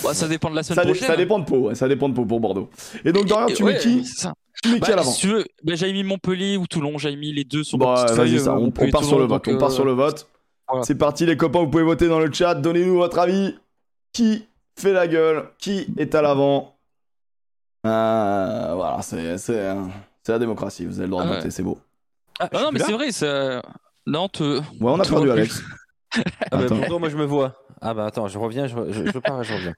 Ouais, ça dépend de la semaine Ça, dé- prochaine. ça dépend de Pau, ça dépend de Pau pour Bordeaux. Et donc, Dorian, tu Ouais, mets qui? c'est ça. Tu mets qui à Bah, l'avant si tu veux, bah, j'avais mis Montpellier ou Toulon, j'avais mis les deux sur Bah, petite vas-y, feuille, ça, euh, on, part sur le Toulon, vote. On part euh, sur le vote. voilà. C'est parti, les copains, vous pouvez voter dans le chat. Donnez-nous votre avis. Qui fait la gueule Qui est à l'avant? Euh, Voilà, c'est c'est, euh, c'est la démocratie. Vous avez le droit de Ah ouais. voter, c'est beau. Ah, non, mais c'est vrai, ça... Nantes. euh, Ouais, on a perdu. Alex. Ah bah, moi je me vois. Ah bah attends, je reviens, je, je, je pars et je reviens.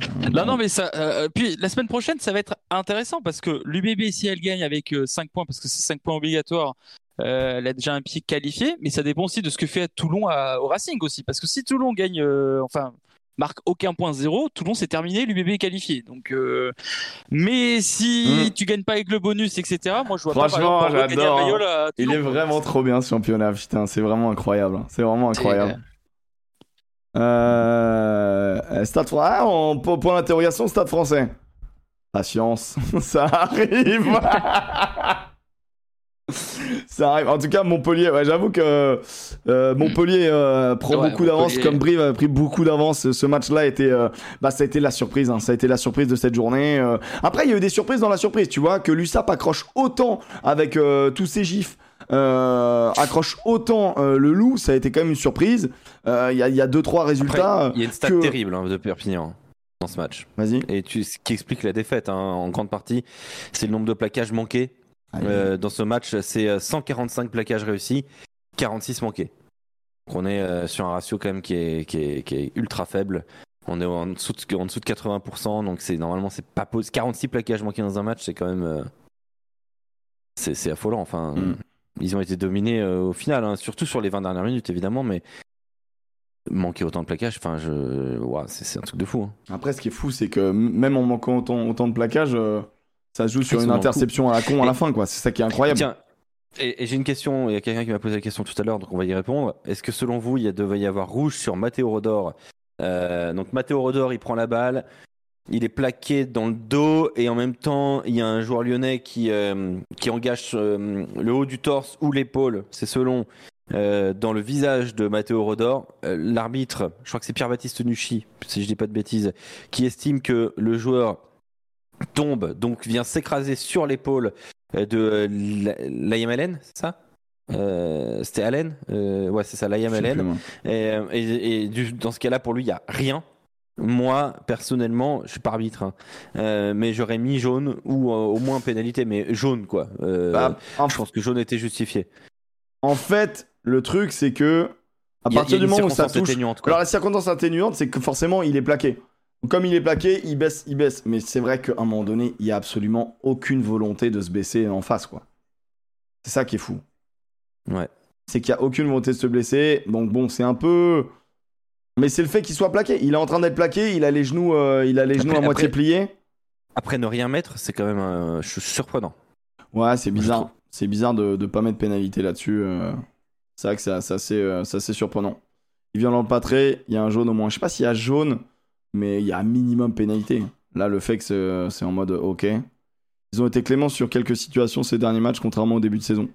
Non, non, mais ça. euh, puis la semaine prochaine, ça va être intéressant parce que l'UBB, si elle gagne avec 5 points, parce que c'est 5 points obligatoires, euh, elle a déjà un pied qualifié, mais ça dépend aussi de ce que fait Toulon à- au Racing aussi. Parce que si Toulon gagne, euh, enfin, marque aucun point zéro, Toulon c'est terminé, l'UBB est qualifié. Donc, euh, mais si Mm. tu gagnes pas avec le bonus, etc., moi je vois pas Franchement, gagner à j'adore, hein. Il est vraiment trop bien ce championnat, putain, c'est vraiment incroyable. hein. C'est vraiment incroyable. Euh, stade français. Ah, en po- point d'interrogation, stade français. Patience, ça arrive. ça arrive. En tout cas, Montpellier, ouais, j'avoue que euh, Montpellier euh, prend Ouais, beaucoup d'avance, comme Brive a pris beaucoup d'avance. Ce match-là était, euh, bah, ça a été la surprise. hein. Ça a été la surprise de cette journée. euh. Après, il y a eu des surprises dans la surprise. Tu vois que l'USAP accroche autant avec tous ses gifs. Euh, accroche autant euh, le loup, ça a été quand même une surprise. Euh, Il y, a, il y a deux trois résultats. Il y a une stat que- terrible hein, de Perpignan dans ce match. Vas-y. Et tu, ce qui explique la défaite hein, en grande partie, c'est le nombre de plaquages manqués. Dans ce match, c'est euh, 145 plaquages réussis, 46 manqués. Donc on est sur un ratio quand même qui est, qui est, qui est ultra faible. On est en dessous de, en dessous de 80%, donc c'est normalement c'est pas possible. 46 plaquages manqués dans un match, c'est quand même c'est c'est affolant. Enfin, Mm. Ils ont été dominés euh, au final, hein, surtout sur les 20 dernières minutes évidemment, mais manquer autant de plaquages, enfin je, c'est un truc de fou. hein. Après, ce qui est fou, c'est que même en manquant autant, autant de plaquages, euh, ça se joue sur Ils une interception à la con à la fin, quoi. C'est ça qui est incroyable. Tiens, et, et j'ai une question, il y a quelqu'un qui m'a posé la question tout à l'heure, donc on va y répondre. Est-ce que selon vous, il y a, devait y avoir rouge sur Matteo Rodor? Euh, Donc Matteo Rodor, il prend la balle, il est plaqué dans le dos, et en même temps, il y a un joueur lyonnais qui, euh, qui engage euh, le haut du torse ou l'épaule, c'est selon, euh, dans le visage de Matteo Rodor. L'arbitre, je crois que c'est Pierre-Baptiste Nucci, si je dis pas de bêtises, qui estime que le joueur tombe, donc vient s'écraser sur l'épaule de Allen, c'est ça? Euh, C'était Allen? Euh, Ouais, c'est ça, moi. Et, et- et du- dans ce cas-là, pour lui, il n'y a rien. Moi, personnellement, je suis pas arbitre, hein, euh, mais j'aurais mis jaune ou euh, au moins pénalité, mais jaune quoi. Euh, Bah, en, je pense que jaune était justifié. en fait, le truc, c'est que à y partir y du moment où ça touche. atténuante, quoi. Alors, la circonstance atténuante, c'est que forcément, il est plaqué. Comme il est plaqué, il baisse, il baisse. Mais c'est vrai qu'à un moment donné, il y a absolument aucune volonté de se baisser en face, quoi. C'est ça qui est fou. Ouais. C'est qu'il n'y a aucune volonté de se blesser. Donc, bon, c'est un peu. Mais c'est le fait qu'il soit plaqué. Il est en train d'être plaqué, il a les genoux, euh, il a les genoux Après- à moitié après- pliés. Après ne rien mettre, c'est quand même euh, surprenant. Ouais, c'est bizarre. C'est bizarre de ne pas mettre pénalité là-dessus. euh. C'est vrai que c'est assez, euh, assez surprenant. Il vient dans le patré, il y a un jaune au moins. Je sais pas s'il y a jaune, mais il y a un minimum pénalité. Là, le fait que c'est en mode OK. Ils ont été cléments sur quelques situations ces derniers matchs, contrairement au début de saison.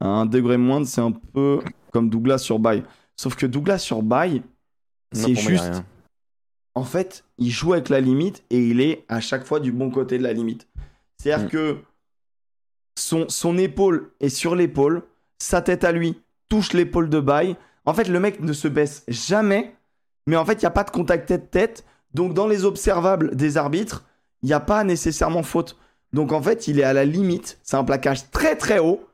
Un degré moindre, c'est un peu comme Douglas sur Baye. Sauf que Douglas sur Non, c'est moi, juste. En fait, il joue avec la limite et il est à chaque fois du bon côté de la limite. C'est-à-dire Mm. que son, son épaule est sur l'épaule, sa tête à lui touche l'épaule de bail. En fait, le mec ne se baisse jamais, mais en fait, il n'y a pas de contact tête-tête. Donc, dans les observables des arbitres, il n'y a pas nécessairement faute. Donc, en fait, il est à la limite. C'est un plaquage très très haut,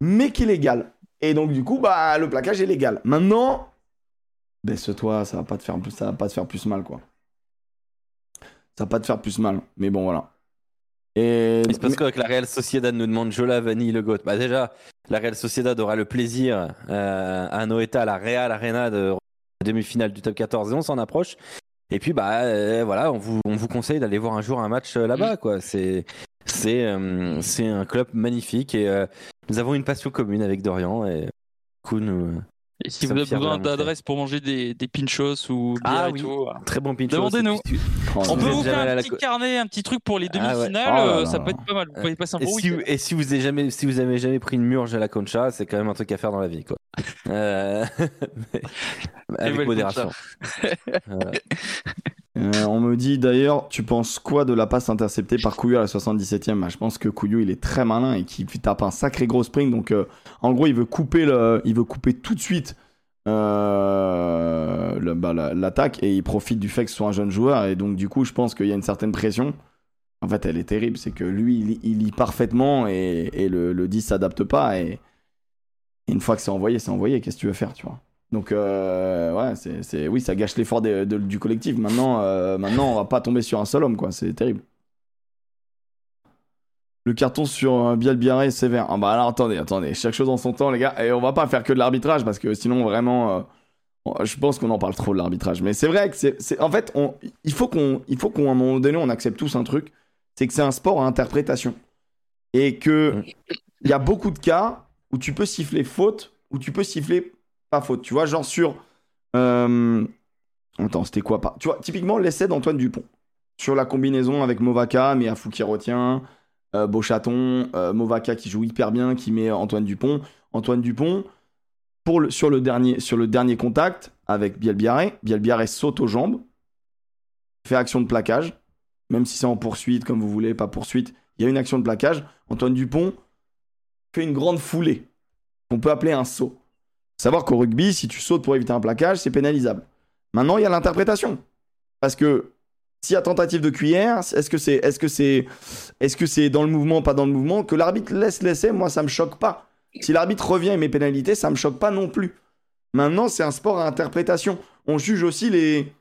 mais qui est légal. Et donc, du coup, bah, le plaquage est légal. Maintenant, baisse-toi, ça va pas te faire plus, ça va pas te faire plus mal, quoi. Ça va pas te faire plus mal. Mais bon, voilà. Et Il se passe quoi avec la Real Sociedad nous demande Jola, Vanille, Le Goat Bah déjà, la Real Sociedad aura le plaisir euh, à Noeta, à la Real Arena de demi-finale du top 14 et on s'en approche. Et puis bah euh, voilà, on vous, on vous conseille d'aller voir un jour un match euh, là-bas quoi. C'est c'est c'est un club magnifique et nous avons une passion commune avec Dorian et du coup nous Et si Ça vous avez besoin d'adresses pour manger des, des pinchos ou Ah et oui. tout, très bon pinchos. Demandez-nous. On peut vous faire un petit carnet, un petit truc pour les Ah ouais. demi-finales, Oh euh, ça peut être pas mal. Vous pouvez passer un Et bon si, vous, week-end. et si vous avez jamais, si vous avez jamais pris une murge à la concha, c'est quand même un truc à faire dans la vie, quoi. Euh, mais- avec modération. Euh, on me dit d'ailleurs, tu penses quoi de la passe interceptée par Couillou à la 77e Bah, Je pense que Couillou il est très malin et qu'il tape un sacré gros spring. Donc euh, en gros, il veut couper, le, il veut couper tout de suite euh, bah, la- l'attaque et il profite du fait que ce soit un jeune joueur. Et donc du coup, je pense qu'il y a une certaine pression. En fait, elle est terrible. C'est que lui, il, lit parfaitement et, le, le 10 s'adapte pas. Et, et une fois que c'est envoyé, c'est envoyé. Qu'est-ce que tu veux faire, tu vois? Donc euh, ouais, c'est, c'est- oui, ça gâche l'effort de- du collectif. Maintenant, euh, maintenant, on va pas tomber sur un seul homme, quoi. C'est terrible. Le carton sur euh, Biel Biarré est sévère. Ah bah alors attendez, attendez, chaque chose en son temps, les gars. Et on va pas faire que de l'arbitrage parce que sinon vraiment, euh, je pense qu'on en parle trop de l'arbitrage. Mais c'est vrai que c'est, c'est- en fait, on, il faut qu'on, il faut qu'à un moment donné, on accepte tous un truc, c'est que c'est un sport à interprétation et que il y a beaucoup de cas où tu peux siffler faute, où tu peux siffler pas faute. Tu vois, genre sur. euh, Attends, c'était quoi? Pas Tu vois, typiquement l'essai d'Antoine Dupont sur la combinaison avec Movaka, mais Afou qui retient, euh, Beauchaton, euh, Movaka qui joue hyper bien, qui met Antoine Dupont. Antoine Dupont, pour sur, le dernier, sur le dernier contact avec Bielbiaré, Bielbiaré saute aux jambes, fait action de plaquage, même si c'est en poursuite, comme vous voulez, pas poursuite, il y a une action de plaquage. Antoine Dupont fait une grande foulée, qu'on peut appeler un saut. Savoir qu'au rugby, si tu sautes pour éviter un plaquage, c'est pénalisable. Maintenant, il y a l'interprétation. Parce que s'il y a tentative de cuillère, est-ce que c'est est-ce que est-ce que dans le mouvement pas dans le mouvement que l'arbitre laisse laisser moi ça me choque pas. Si l'arbitre revient et met pénalité, ça me choque pas non plus. Maintenant, c'est un sport à interprétation. On juge aussi les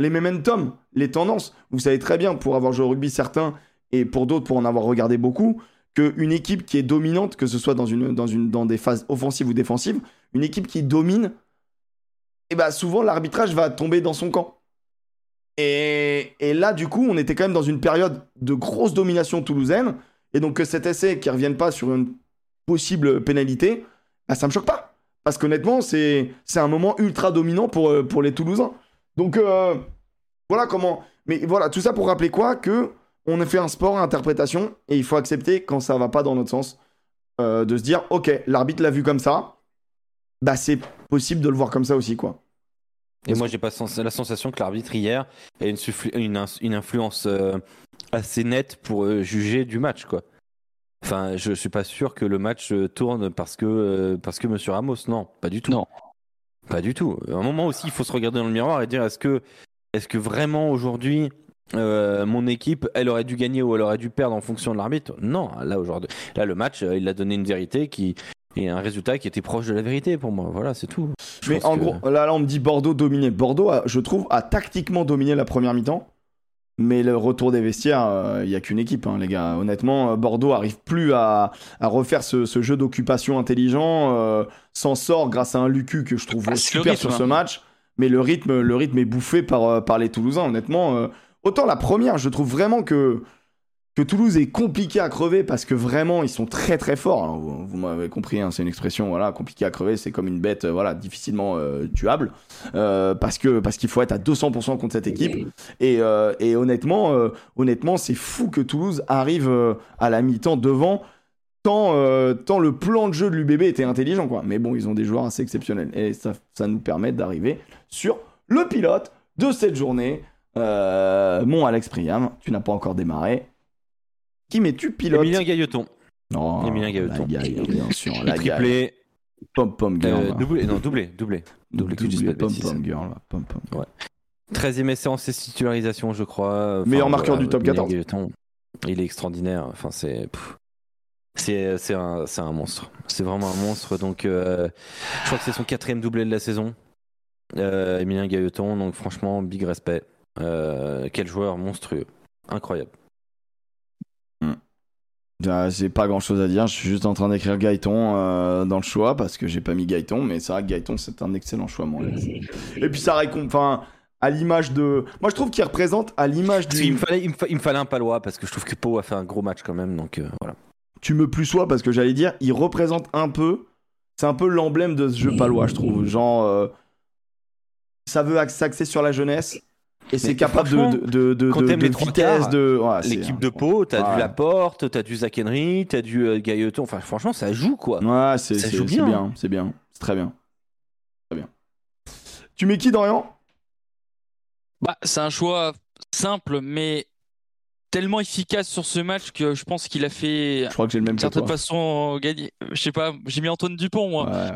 les momentum, les tendances. Vous savez très bien pour avoir joué au rugby certains et pour d'autres pour en avoir regardé beaucoup qu'une équipe qui est dominante que ce soit dans une dans une dans des phases offensives ou défensives, une équipe qui domine et eh ben souvent l'arbitrage va tomber dans son camp. Et, là, du coup, on était quand même dans une période de grosse domination toulousaine. Et donc que cet essai qui revienne pas sur une possible pénalité, bah, ça me choque pas. Parce qu'honnêtement, c'est un moment ultra dominant pour, euh, pour les Toulousains. Donc euh, voilà comment. Mais voilà, tout ça pour rappeler quoi? Que on a fait un sport à interprétation et il faut accepter quand ça va pas dans notre sens euh, de se dire ok, l'arbitre l'a vu comme ça, bah c'est possible de le voir comme ça aussi quoi. Et moi, j'ai pas la sensation que l'arbitre hier a une, une, influence euh, assez nette pour euh, juger du match, quoi. Enfin, je suis pas sûr que le match euh, tourne parce que parce que Monsieur Ramos, non, pas du tout. Non, pas du tout. À un moment aussi, il faut se regarder dans le miroir et dire est-ce que est-ce que vraiment aujourd'hui mon équipe, elle aurait dû gagner ou elle aurait dû perdre en fonction de l'arbitre Non, là aujourd'hui, là le match, il a donné une vérité qui et un résultat qui était proche de la vérité pour moi. Voilà, c'est tout. mais en gros, là, là, on me dit Bordeaux dominé. Bordeaux, je trouve, a tactiquement dominé la première mi-temps. Mais le retour des vestiaires, il euh, n'y a qu'une équipe, hein, les gars. Honnêtement, euh, Bordeaux arrive plus à, à refaire ce, ce jeu d'occupation intelligent. Euh, S'en sort grâce à un Lucu que je trouve ah, super sur ce hein. match. Mais le rythme, le rythme est bouffé par, par les Toulousains, honnêtement. Autant la première, je trouve vraiment que que Toulouse est compliqué à crever parce que vraiment ils sont très très forts. vous, m'avez compris, hein, c'est une expression voilà compliqué à crever, c'est comme une bête euh, voilà difficilement euh, tuable euh, parce que parce qu'il faut être à 200% contre cette équipe et, et honnêtement honnêtement c'est fou que Toulouse arrive à la mi-temps devant tant tant le plan de jeu de l'UBB était intelligent quoi. Mais bon ils ont des joueurs assez exceptionnels et ça ça nous permet d'arriver sur le pilote de cette journée. Mon Alex Priam, tu n'as pas encore démarré. Qui mets-tu pilote? Emilien Gailleton. Non, Emilien Gailleton. La gaille, bien sûr. La triplé. Pom pom girl. Euh, doublé, non, doublé, doublé. Doublé, doublé pom pom girl. Pom pom. Ouais. 13e essai en titularisation, je crois. Enfin, Meilleur marqueur du top 14. Gailleton, il est extraordinaire. Enfin, c'est. C'est, c'est, un, c'est un monstre. C'est vraiment un monstre. Donc, euh, je crois que c'est son quatrième doublé de la saison. Euh, Emilien Gailleton. Donc, franchement, big respect. Euh, quel joueur monstrueux. Incroyable. Bah, j'ai pas grand chose à dire, je suis juste en train d'écrire Gaëton euh, dans le choix parce que j'ai pas mis Gaëton, mais c'est vrai que Gaëton c'est un excellent choix, moi. Et puis ça récompense, enfin, à l'image de. Moi je trouve qu'il représente à l'image du. Il me, fallait, il, me fallait un palois parce que je trouve que Pau a fait un gros match quand même, donc euh, voilà. Tu me plus sois parce que j'allais dire, il représente un peu. C'est un peu l'emblème de ce jeu palois, je trouve. Genre. Euh, ça veut s'axer sur la jeunesse et c'est capable de, de, de, de, de vitesse, de. L'équipe de Pau, t'as du Laporte, t'as du Zach Henry, t'as du euh, Gailleton. Enfin, franchement, ça joue quoi. Ouais, c'est bien. C'est bien. C'est très bien. Très bien. Tu mets qui, Dorian? Bah, C'est un choix simple, mais tellement efficace sur ce match que je pense qu'il a fait. Je crois que j'ai le même. De certaine façon, gagner. Je sais pas, j'ai mis Antoine Dupont, moi. Ouais.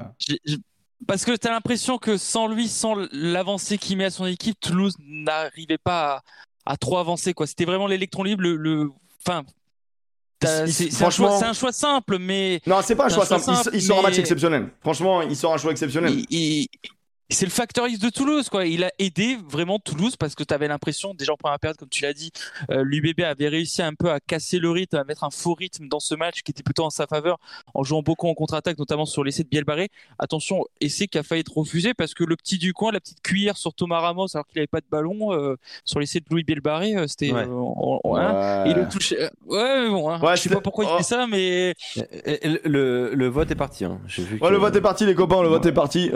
Parce que tu as l'impression que sans lui, sans l'avancée qu'il met à son équipe, Toulouse n'arrivait pas à, trop avancer. quoi. C'était vraiment l'électron libre. Le, Enfin, c'est un, choix simple, mais. Non, c'est pas un choix, simple. il, sort un match exceptionnel. Franchement, il sort un choix exceptionnel c'est le facteur X de Toulouse, quoi. Il a aidé vraiment Toulouse parce que tu avais l'impression, déjà en première période, comme tu l'as dit, euh, l'UBB avait réussi un peu à casser le rythme, à mettre un faux rythme dans ce match qui était plutôt en sa faveur, en jouant beaucoup en contre-attaque, notamment sur l'essai de Bielbarré. Attention, essai qui a failli être refusé parce que le petit du coin, la petite cuillère sur Thomas Ramos, alors qu'il n'avait pas de ballon, euh, sur l'essai de Louis Bielbarré, euh, c'était. Ouais. Hein, il le touché. Ouais, mais bon, hein, je sais pas pourquoi il fait ça, mais. Le, le, vote est parti. Hein. Vu le vote est parti, les copains, le vote est parti.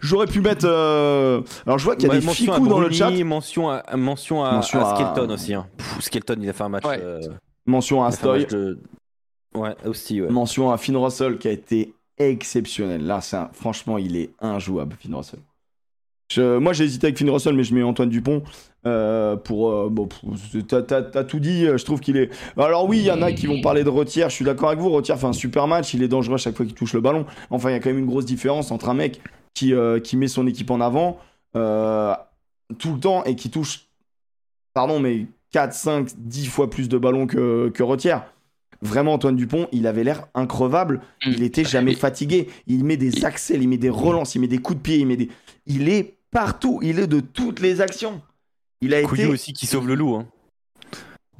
J'aurais pu pu mettre. euh, Alors je vois qu'il y a Ouais, des ficous dans le chat. Mention à, mention à, Mention à à- Skelton aussi. Hein. Pff, Skelton, il a fait un match. Ouais. euh, Mention à Stoy. de- Ouais, aussi, ouais. Mention à Finn Russell qui a été exceptionnel. Là, c'est un- franchement, il est injouable, Finn Russell. Je- Moi, j'ai hésité avec Finn Russell, mais je mets Antoine Dupont euh, pour. euh, bon, t'as, tout dit. euh, Je trouve qu'il est. Alors oui, il y en a qui vont parler de Retière. Je suis d'accord avec vous. Retière fait un super match. Il est dangereux à chaque fois qu'il touche le ballon. Enfin, il y a quand même une grosse différence entre un mec qui euh, qui met son équipe en avant euh, tout le temps et qui touche. Pardon, mais 4, 5, 10 fois plus de ballons que que Retière. Vraiment, Antoine Dupont, il avait l'air increvable. Mm. Il était jamais Mais- fatigué. Il met des accès, il met des relances, il met des coups de pied, il met des. Il est partout. Il est de toutes les actions. Il a Couillou été. aussi qui sauve le loup. Hein.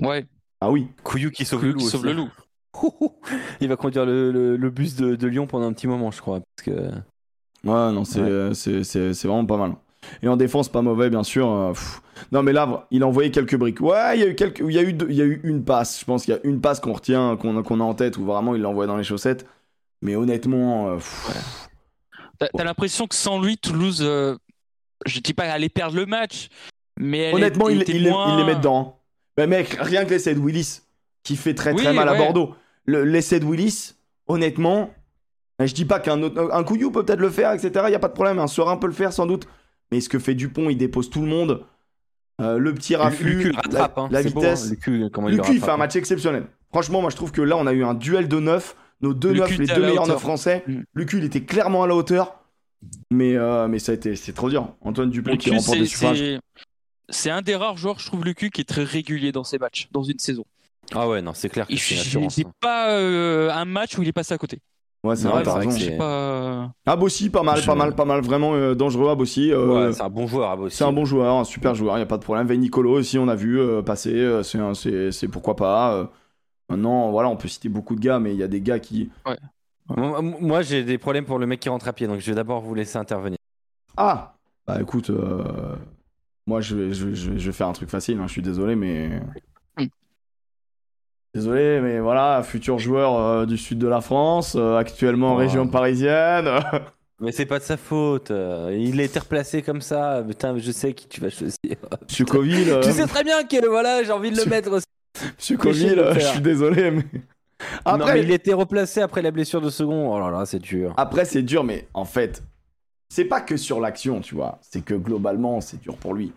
Ouais, Ah oui. Couillou qui sauve Couillou le loup. qui sauve le loup. il va conduire le, le- le bus de, de Lyon pendant un petit moment, je crois. Parce que... Ouais, non, c'est Ouais. c'est- vraiment pas mal. Et en défense, pas mauvais, bien sûr. euh. Non, mais là, il a envoyé quelques briques. Ouais, il y a eu, quelques... il y a eu, deux- il y a eu une passe. Je pense qu'il y a une passe qu'on retient, qu'on qu'on a en tête, où vraiment il l'a envoyé dans les chaussettes. Mais honnêtement, euh, T'as l'impression que sans lui, Toulouse, euh, je dis pas qu'elle allait perdre le match, mais honnêtement, il, les- moins... il les met dedans. hein. Bah, mec, rien que l'essai de Willis, qui fait très très Oui, mal à. Bordeaux. Le- L'essai de Willis, honnêtement, je dis pas qu'un autre, un couillou peut peut-être le faire, etc. Il y a pas de problème. Un Serein peut le faire sans doute. Mais ce que fait Dupont, il dépose tout le monde. Euh, le petit le la- rattrape. hein. la, vitesse. hein. Lucu, il le fait un hein. match exceptionnel. Franchement, moi je trouve que là, on a eu un duel de neuf. Nos deux Lucu neufs, les deux meilleurs neufs français. Mm. Lucu, il était clairement à la hauteur. Mais, euh, mais ça a été, c'est trop dur. Antoine Dupont qui remporte suffrages. c'est un des rares joueurs, je trouve, Lucu, qui est très régulier dans ses matchs, dans une saison. Ah ouais, non, c'est clair que Il hein. pas euh, un match où il est passé à côté. Ouais, c'est vrai, t'as raison. pas... Abossi, pas mal, Je- pas mal, pas mal. Vraiment euh, dangereux, Abossi. euh, Ouais, c'est un bon joueur, aussi. c'est un bon joueur, un super joueur, il n'y a pas de problème. Nicolo aussi, on a vu euh, passer. euh, c'est un- c'est c'est pourquoi pas. euh. Maintenant, voilà, on peut citer beaucoup de gars, mais il y a des gars qui. Moi, moi, j'ai des problèmes pour le mec qui rentre à pied, donc je vais d'abord vous laisser intervenir. Ah Bah écoute, euh, moi je vais, je, vais, je vais- je vais faire un truc facile, hein, je suis désolé, mais. Désolé, mais voilà, futur joueur euh, du sud de la France, euh, actuellement en Oh. région parisienne. Mais c'est pas de sa faute. euh, Il a été replacé comme ça. Putain, je sais qui tu vas choisir. Monsieur Coville, euh, Tu sais très bien quel voilà, j'ai envie de le mettre aussi. Monsieur Péché Coville, de le euh, je suis désolé, mais. non, Après, mais il était replacé après la blessure de second. Oh là là, c'est dur. Après, c'est dur, mais en fait, c'est pas que sur l'action, tu vois. C'est que globalement, c'est dur pour lui.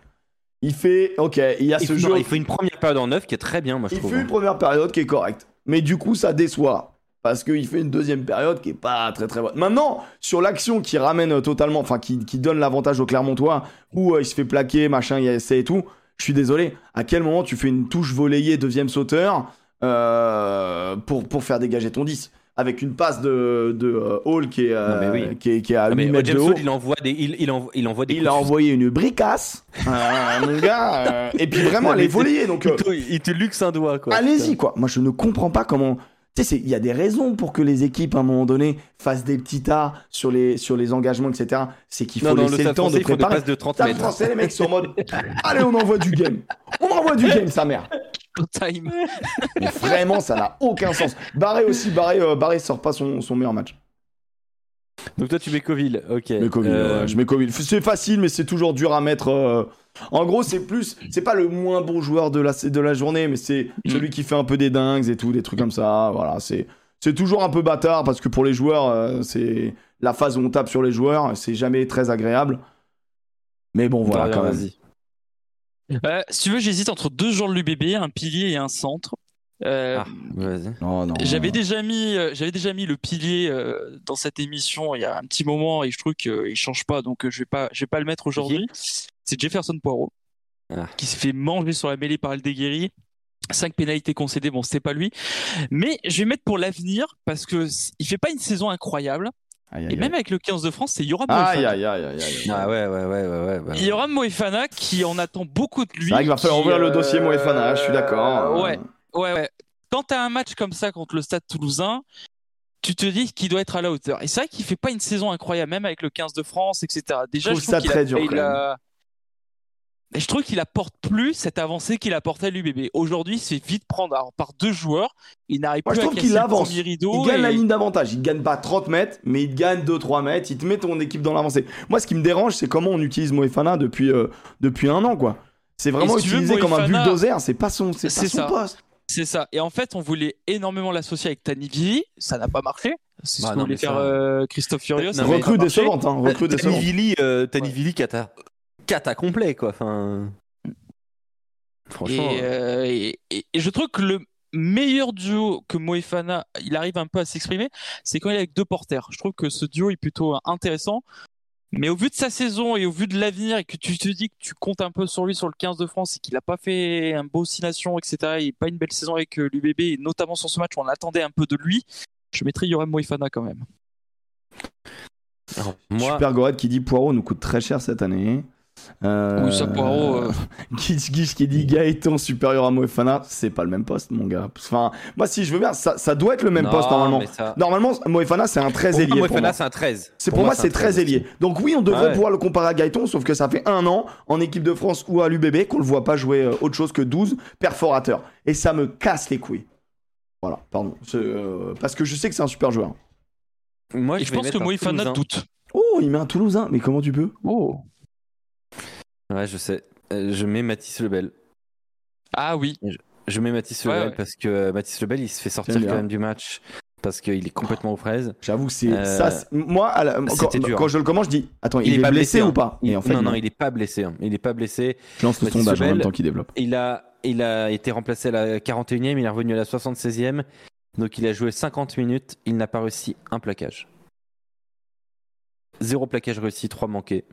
Il fait, ok, il y a il, ce fait, jeu. non, il fait une première période en neuf qui est très bien, moi je il trouve. fait une hein. première période qui est correcte. Mais du coup, ça déçoit. Parce qu'il fait une deuxième période qui est pas très très bonne. Maintenant, sur l'action qui ramène totalement, enfin qui, qui donne l'avantage au Clermontois, où euh, il se fait plaquer, machin, il y a essai et tout, je suis désolé. À quel moment tu fais une touche volleyée, deuxième sauteur, euh, pour, pour faire dégager ton 10 Avec une passe de, de euh, Hall qui est, euh, oui. qui est, qui est à Ah, 8 mais mètres James de haut. Hall, il envoie des, il, il envoie, il envoie des Il a envoyé une bricasse, euh, mon gars. euh, et puis vraiment, elle est volleyée. Donc, euh, Il te, il te luxe un doigt, quoi. allez-y, quoi. Moi, je ne comprends pas comment. Tu sais, il y a des raisons pour que les équipes, à un moment donné, fassent des petits tas sur les, sur les engagements, etc. C'est qu'il faut Non, non, le laisser le, temps français, de font des préparer. passes de 30 Stade mètres. français, les mecs sont en mode Allez, on envoie du game. On envoie du game, sa mère. Time. Mais vraiment, ça n'a aucun sens. Barré aussi, Barré, euh, Barré sort pas son, son meilleur match. Donc toi, tu mets Coville, ok. Je mets Coville, Euh, ouais, je mets Coville. C'est facile, mais c'est toujours dur à mettre. euh, En gros, c'est plus. C'est pas le moins bon joueur de la, de la journée, mais c'est Mm. celui qui fait un peu des dingues et tout, des trucs comme ça. Voilà, c'est. C'est toujours un peu bâtard parce que pour les joueurs, euh, c'est la phase où on tape sur les joueurs, c'est jamais très agréable. Mais bon, voilà, Daria, quand même. Euh, si tu veux, j'hésite entre deux joueurs de l'UBB, un pilier et un centre. Euh, Ah, vas-y. Non, non. J'avais non. déjà mis, euh, j'avais déjà mis le pilier euh, dans cette émission il y a un petit moment et je trouve qu'il change pas, donc euh, je vais pas, je vais pas le mettre aujourd'hui. C'est Jefferson Poirot Ah. qui se fait manger sur la mêlée par el Deguerri. Cinq pénalités concédées, bon c'était pas lui, mais je vais mettre pour l'avenir parce que il fait pas une saison incroyable Aïe, et même aïe. avec le 15 de France, c'est Yoram Moefana. aïe, aïe, aïe, aïe. Ah ouais, ouais, ouais, ouais, ouais. ouais. Yoram Moefana qui en attend beaucoup de lui. C'est vrai qu'il va falloir ouvrir le euh, dossier Moefana, je suis d'accord. Ouais, ouais, ouais. Quand t'as un match comme ça contre le Stade Toulousain, tu te dis qu'il doit être à la hauteur. Et c'est vrai qu'il fait pas une saison incroyable, même avec le 15 de France, etc. Déjà, Je trouve trouve ça très a- dur, il quand a- je trouve qu'il apporte plus cette avancée qu'il apportait à l'UBB. Aujourd'hui, c'est vite prendre alors, par deux joueurs. Il n'arrive Moi, plus je à trouve qu'il avance. Il gagne et- la ligne d'avantage. Il gagne pas 30 mètres, mais il gagne 2-3 mètres. Il te met ton équipe dans l'avancée. Moi, ce qui me dérange, c'est comment on utilise Moefana depuis, euh, depuis un an, quoi. C'est vraiment si veux, utilisé comme un bulldozer. C'est pas son, c'est pas son ça. poste. C'est ça. Et en fait, on voulait énormément l'associer avec Tanivili. Ça n'a pas marché. C'est ce Ah que non, voulait faire euh, Christophe Furios. Recrue pas décevante, hein. Recrue décevante. Tanivili, euh, Tanivili, cata. Cata complet, quoi. Enfin. Franchement. Et, euh, et- et- et je trouve que le meilleur duo que Moefana, il arrive un peu à s'exprimer, c'est quand il est avec deux porteurs. Je trouve que ce duo est plutôt intéressant. Mais au vu de sa saison et au vu de l'avenir et que tu te dis que tu comptes un peu sur lui sur le 15 de France et qu'il n'a pas fait un beau six nations, etc., et pas une belle saison avec euh, l'UBB, et notamment sur ce match où on attendait un peu de lui, je mettrais Yoram Moefana quand même. alors, moi, Super Goret qui dit Poirot nous coûte très cher cette année. Euh, Oui, ça, Poirot, euh. Guiche Guiche qui dit Gaëtan supérieur à Moefana, c'est pas le même poste, mon gars. Enfin, moi, si je veux bien, ça, ça doit être le même non, poste normalement. ça- Normalement, Moefana, c'est un 13 ailier. Moefana, c'est un 13. C'est pour, moi, c'est très ailier. Donc oui, on devrait Ouais. pouvoir le comparer à Gaëton, sauf que ça fait un an en équipe de France ou à l'UBB qu'on le voit pas jouer euh, autre chose que 12 perforateurs. Et ça me casse les couilles. Voilà, pardon. Euh, parce que je sais que c'est un super joueur. Moi, Et je, je pense que Moefana doute. Oh, il met un Toulousain. Mais comment tu peux? Oh. Ouais, je sais. Euh, je mets Mathis Lebel. Ah oui. Je mets Mathis Lebel ouais. parce que euh, Mathis Lebel, il se fait sortir quand même du match parce qu'il est complètement aux fraises. J'avoue c'est Euh, ça. c'est- Moi, à la- quand, quand je le commence, je dis Attends, il, Il est, est pas blessé, blessé, ou hein. pas Il- Et en fait, non, non, il est pas blessé. hein. Il est pas blessé. je lance le Mathis sondage en même temps qu'il développe. Il a, il a été remplacé à la 41e, il est revenu à la 76e. Donc il a joué 50 minutes, il n'a pas réussi un plaquage. Zéro plaquage réussi, 3 manqués.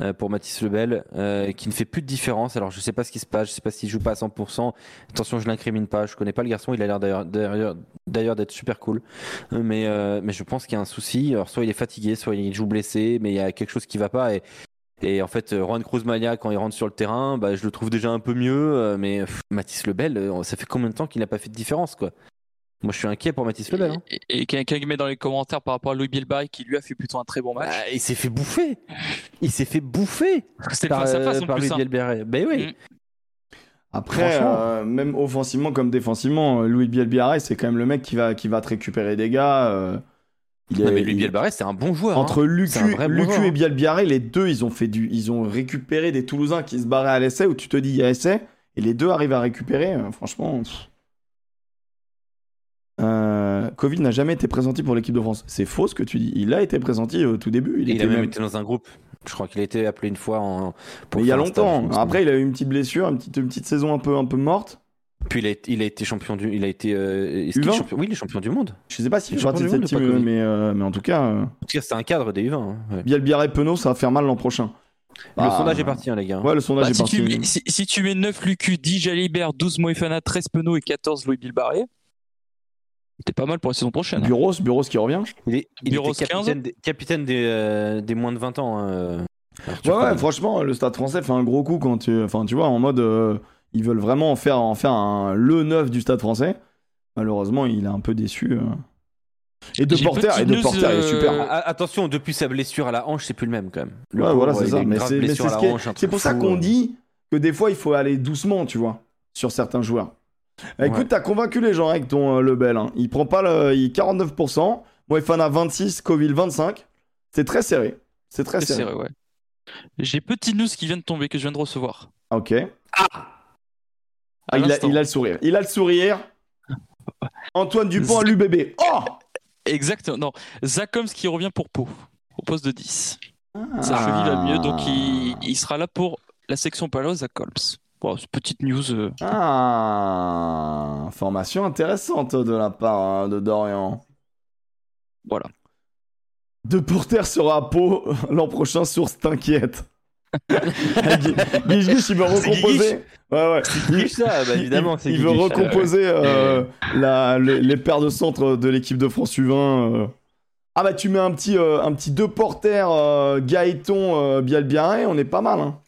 Euh, pour Mathis Lebel, euh, qui ne fait plus de différence. Alors je sais pas ce qui se passe, je sais pas s'il joue pas à 100%. Attention, je l'incrimine pas, je connais pas le garçon, il a l'air d'ailleurs- d'être super cool. Euh, Mais, je pense qu'il y a un souci. Alors soit il est fatigué, soit il joue blessé, mais il y a quelque chose qui va pas. Et, en fait, Juan Cruz Mania, quand il rentre sur le terrain, bah, je le trouve déjà un peu mieux. Mais pff, Mathis Lebel, ça fait combien de temps qu'il n'a pas fait de différence quoi? Moi je suis inquiet pour Mathis Lebel. hein. Et, et quelqu'un qui met dans les commentaires par rapport à Louis Bielbarry qui lui a fait plutôt un très bon match. Ah, il s'est fait bouffer. Il s'est fait bouffer C'était par, sa euh, façon par plus Louis simple. Bielbarré. Ben oui. Mm. Après, euh, même offensivement comme défensivement, euh, Louis Bielbiaré, c'est quand même le mec qui va, qui va te récupérer des gars. euh, il Non, est- mais Louis Bielbarré, c'est un bon joueur. hein. Entre un Lucu, vrai bon Lucu joueur, et hein. Bielbiaré, les deux, ils ont fait du, ils ont récupéré des Toulousains qui se barraient à l'essai où tu te dis il y a essai et les deux arrivent à récupérer. euh, franchement. pff. Euh, Covid n'a jamais été présenté pour l'équipe de France. C'est faux ce que tu dis. Il a été présenté au tout début. Il, Il, était a même, même- été dans un groupe. Je crois qu'il a été appelé une fois en. pour Mais il y a stage, longtemps. il. Après, il a eu une petite blessure, une petite, une petite saison un peu, un peu morte. Puis il a, été- il a été champion du. Il a été. euh, U20? champion- Oui, il est champion du monde. Je sais pas s'il Il fait est partie de cette team, mais, euh, mais en tout cas, euh, En tout cas, c'est un cadre des U20. hein. Ouais. Bielbiaré Penaud, ça va faire mal l'an prochain. Le Bah, sondage est parti, hein, les gars. Ouais, le sondage Bah, est si, parti. tu mets, si, si tu mets 9 Lucu, 10 Jalibert, 12 Moefana, 13 Penaud et 14 Louis Bilbarré, t'es pas mal pour la saison prochaine. hein. Bureaux, Bureaux qui revient. Il, est, il Bureau était 15. capitaine, des, capitaine des, euh, des moins de 20 ans. hein, euh, Ouais, ouais, franchement, le Stade français fait un gros coup quand tu. Enfin, tu vois, en mode. euh, ils veulent vraiment en faire, en faire un, le neuf du Stade français. Malheureusement, il est un peu déçu. euh. Et de Porter, et de Porter, est super. Ah, Attention, depuis sa blessure à la hanche, c'est plus le même quand même. Le Ouais, voilà, c'est ça. Mais c'est ce pour ça qu'on dit que des fois, il faut aller doucement, tu vois, sur certains joueurs. Eh, Écoute, Ouais. t'as convaincu les gens avec ton euh, Lebel. hein. Il prend pas le. Il 49%. Moefana 26, Coville 25. C'est très serré. C'est très serré. serré, ouais. J'ai petite news qui vient de tomber, que je viens de recevoir. Ok. À Ah, il, a, l'instant. il a le sourire. Il a le sourire. Antoine Dupont à l'UBB. Oh Exactement. Non, Zakoms qui revient pour Pau, au poste de 10. Sa Ah. cheville va mieux, donc il, il sera là pour la section Palo Zakoms. Bon, petite news. euh, Ah, information intéressante de la part hein, de Dorian. voilà. De Porter sera à Pau l'an prochain, source t'inquiète. Guiche Guiche, il veut recomposer. Ouais, ouais. Il, ça, bah, évidemment. il- c'est il veut recomposer euh, la- les, les paires de centre de l'équipe de France U20. euh. Ah bah tu mets un petit, euh, un petit deux Porter euh, Gaëton Bielbiaré, on est pas mal. Hein.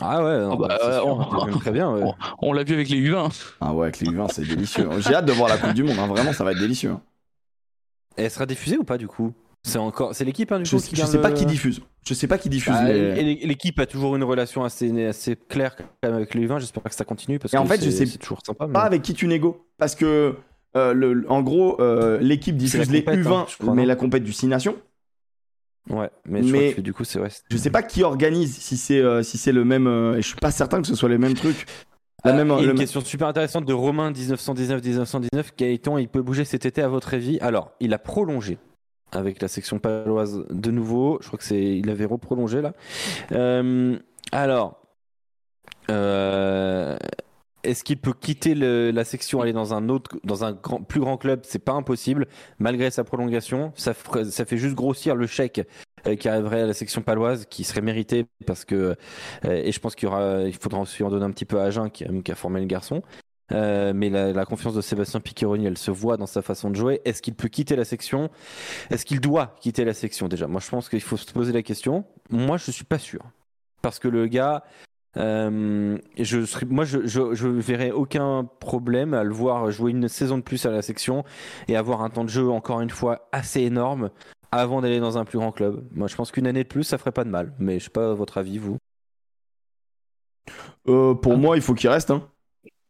Ah ouais, non, Oh, bah, bah, euh, sûr, on- très bien. ouais. on- On l'a vu avec les U20. Ah ouais, avec les U20 c'est délicieux. J'ai hâte de voir la Coupe du Monde, hein. vraiment ça va être délicieux. hein. Et elle sera diffusée ou pas du coup? C'est encore, c'est l'équipe hein, du Je, coup sais- qui je sais pas qui diffuse. Je sais pas qui diffuse Bah, les. et l'é- L'équipe a toujours une relation assez, assez claire quand même avec les U20. J'espère que ça continue parce Et que en fait, je sais toujours sympa. mais- Pas avec qui tu négo. Parce que, euh, le, en gros, euh, l'équipe diffuse les compète, U20, hein, je crois, mais non? la compète du 6 Nations. Ouais, mais, je crois Mais- que du coup, c'est ouais. Je sais pas qui organise, si c'est euh, si c'est le même. euh, et je suis pas certain que ce soit les mêmes trucs. La Euh, même, le une même- question super intéressante de Romain 1919-1919. Gaëtan, il peut bouger cet été à votre avis? Alors, il a prolongé avec la section paloise de nouveau. Je crois que c'est, il avait reprolongé là. Euh, alors, euh, est-ce qu'il peut quitter la section, aller dans un autre, dans un plus grand club? C'est pas impossible, malgré sa prolongation. Ça, fait juste grossir le chèque euh, qui arriverait à la section paloise, qui serait mérité parce que euh, et je pense qu'il faudra aussi en donner un petit peu à Agen qui, a- formé le garçon. Euh, mais la, la confiance de Sébastien Piccheroni, elle se voit dans sa façon de jouer. Est-ce qu'il peut quitter la section? Est-ce qu'il doit quitter la section? Déjà Moi, je pense qu'il faut se poser la question. Moi, je suis pas sûr parce que le gars, euh, je serais, moi, je, je, je verrais aucun problème à le voir jouer une saison de plus à la section et avoir un temps de jeu encore une fois assez énorme avant d'aller dans un plus grand club. Moi, je pense qu'une année de plus, ça ferait pas de mal. Mais je sais pas votre avis, vous. Euh, pour moi, il faut qu'il reste. hein.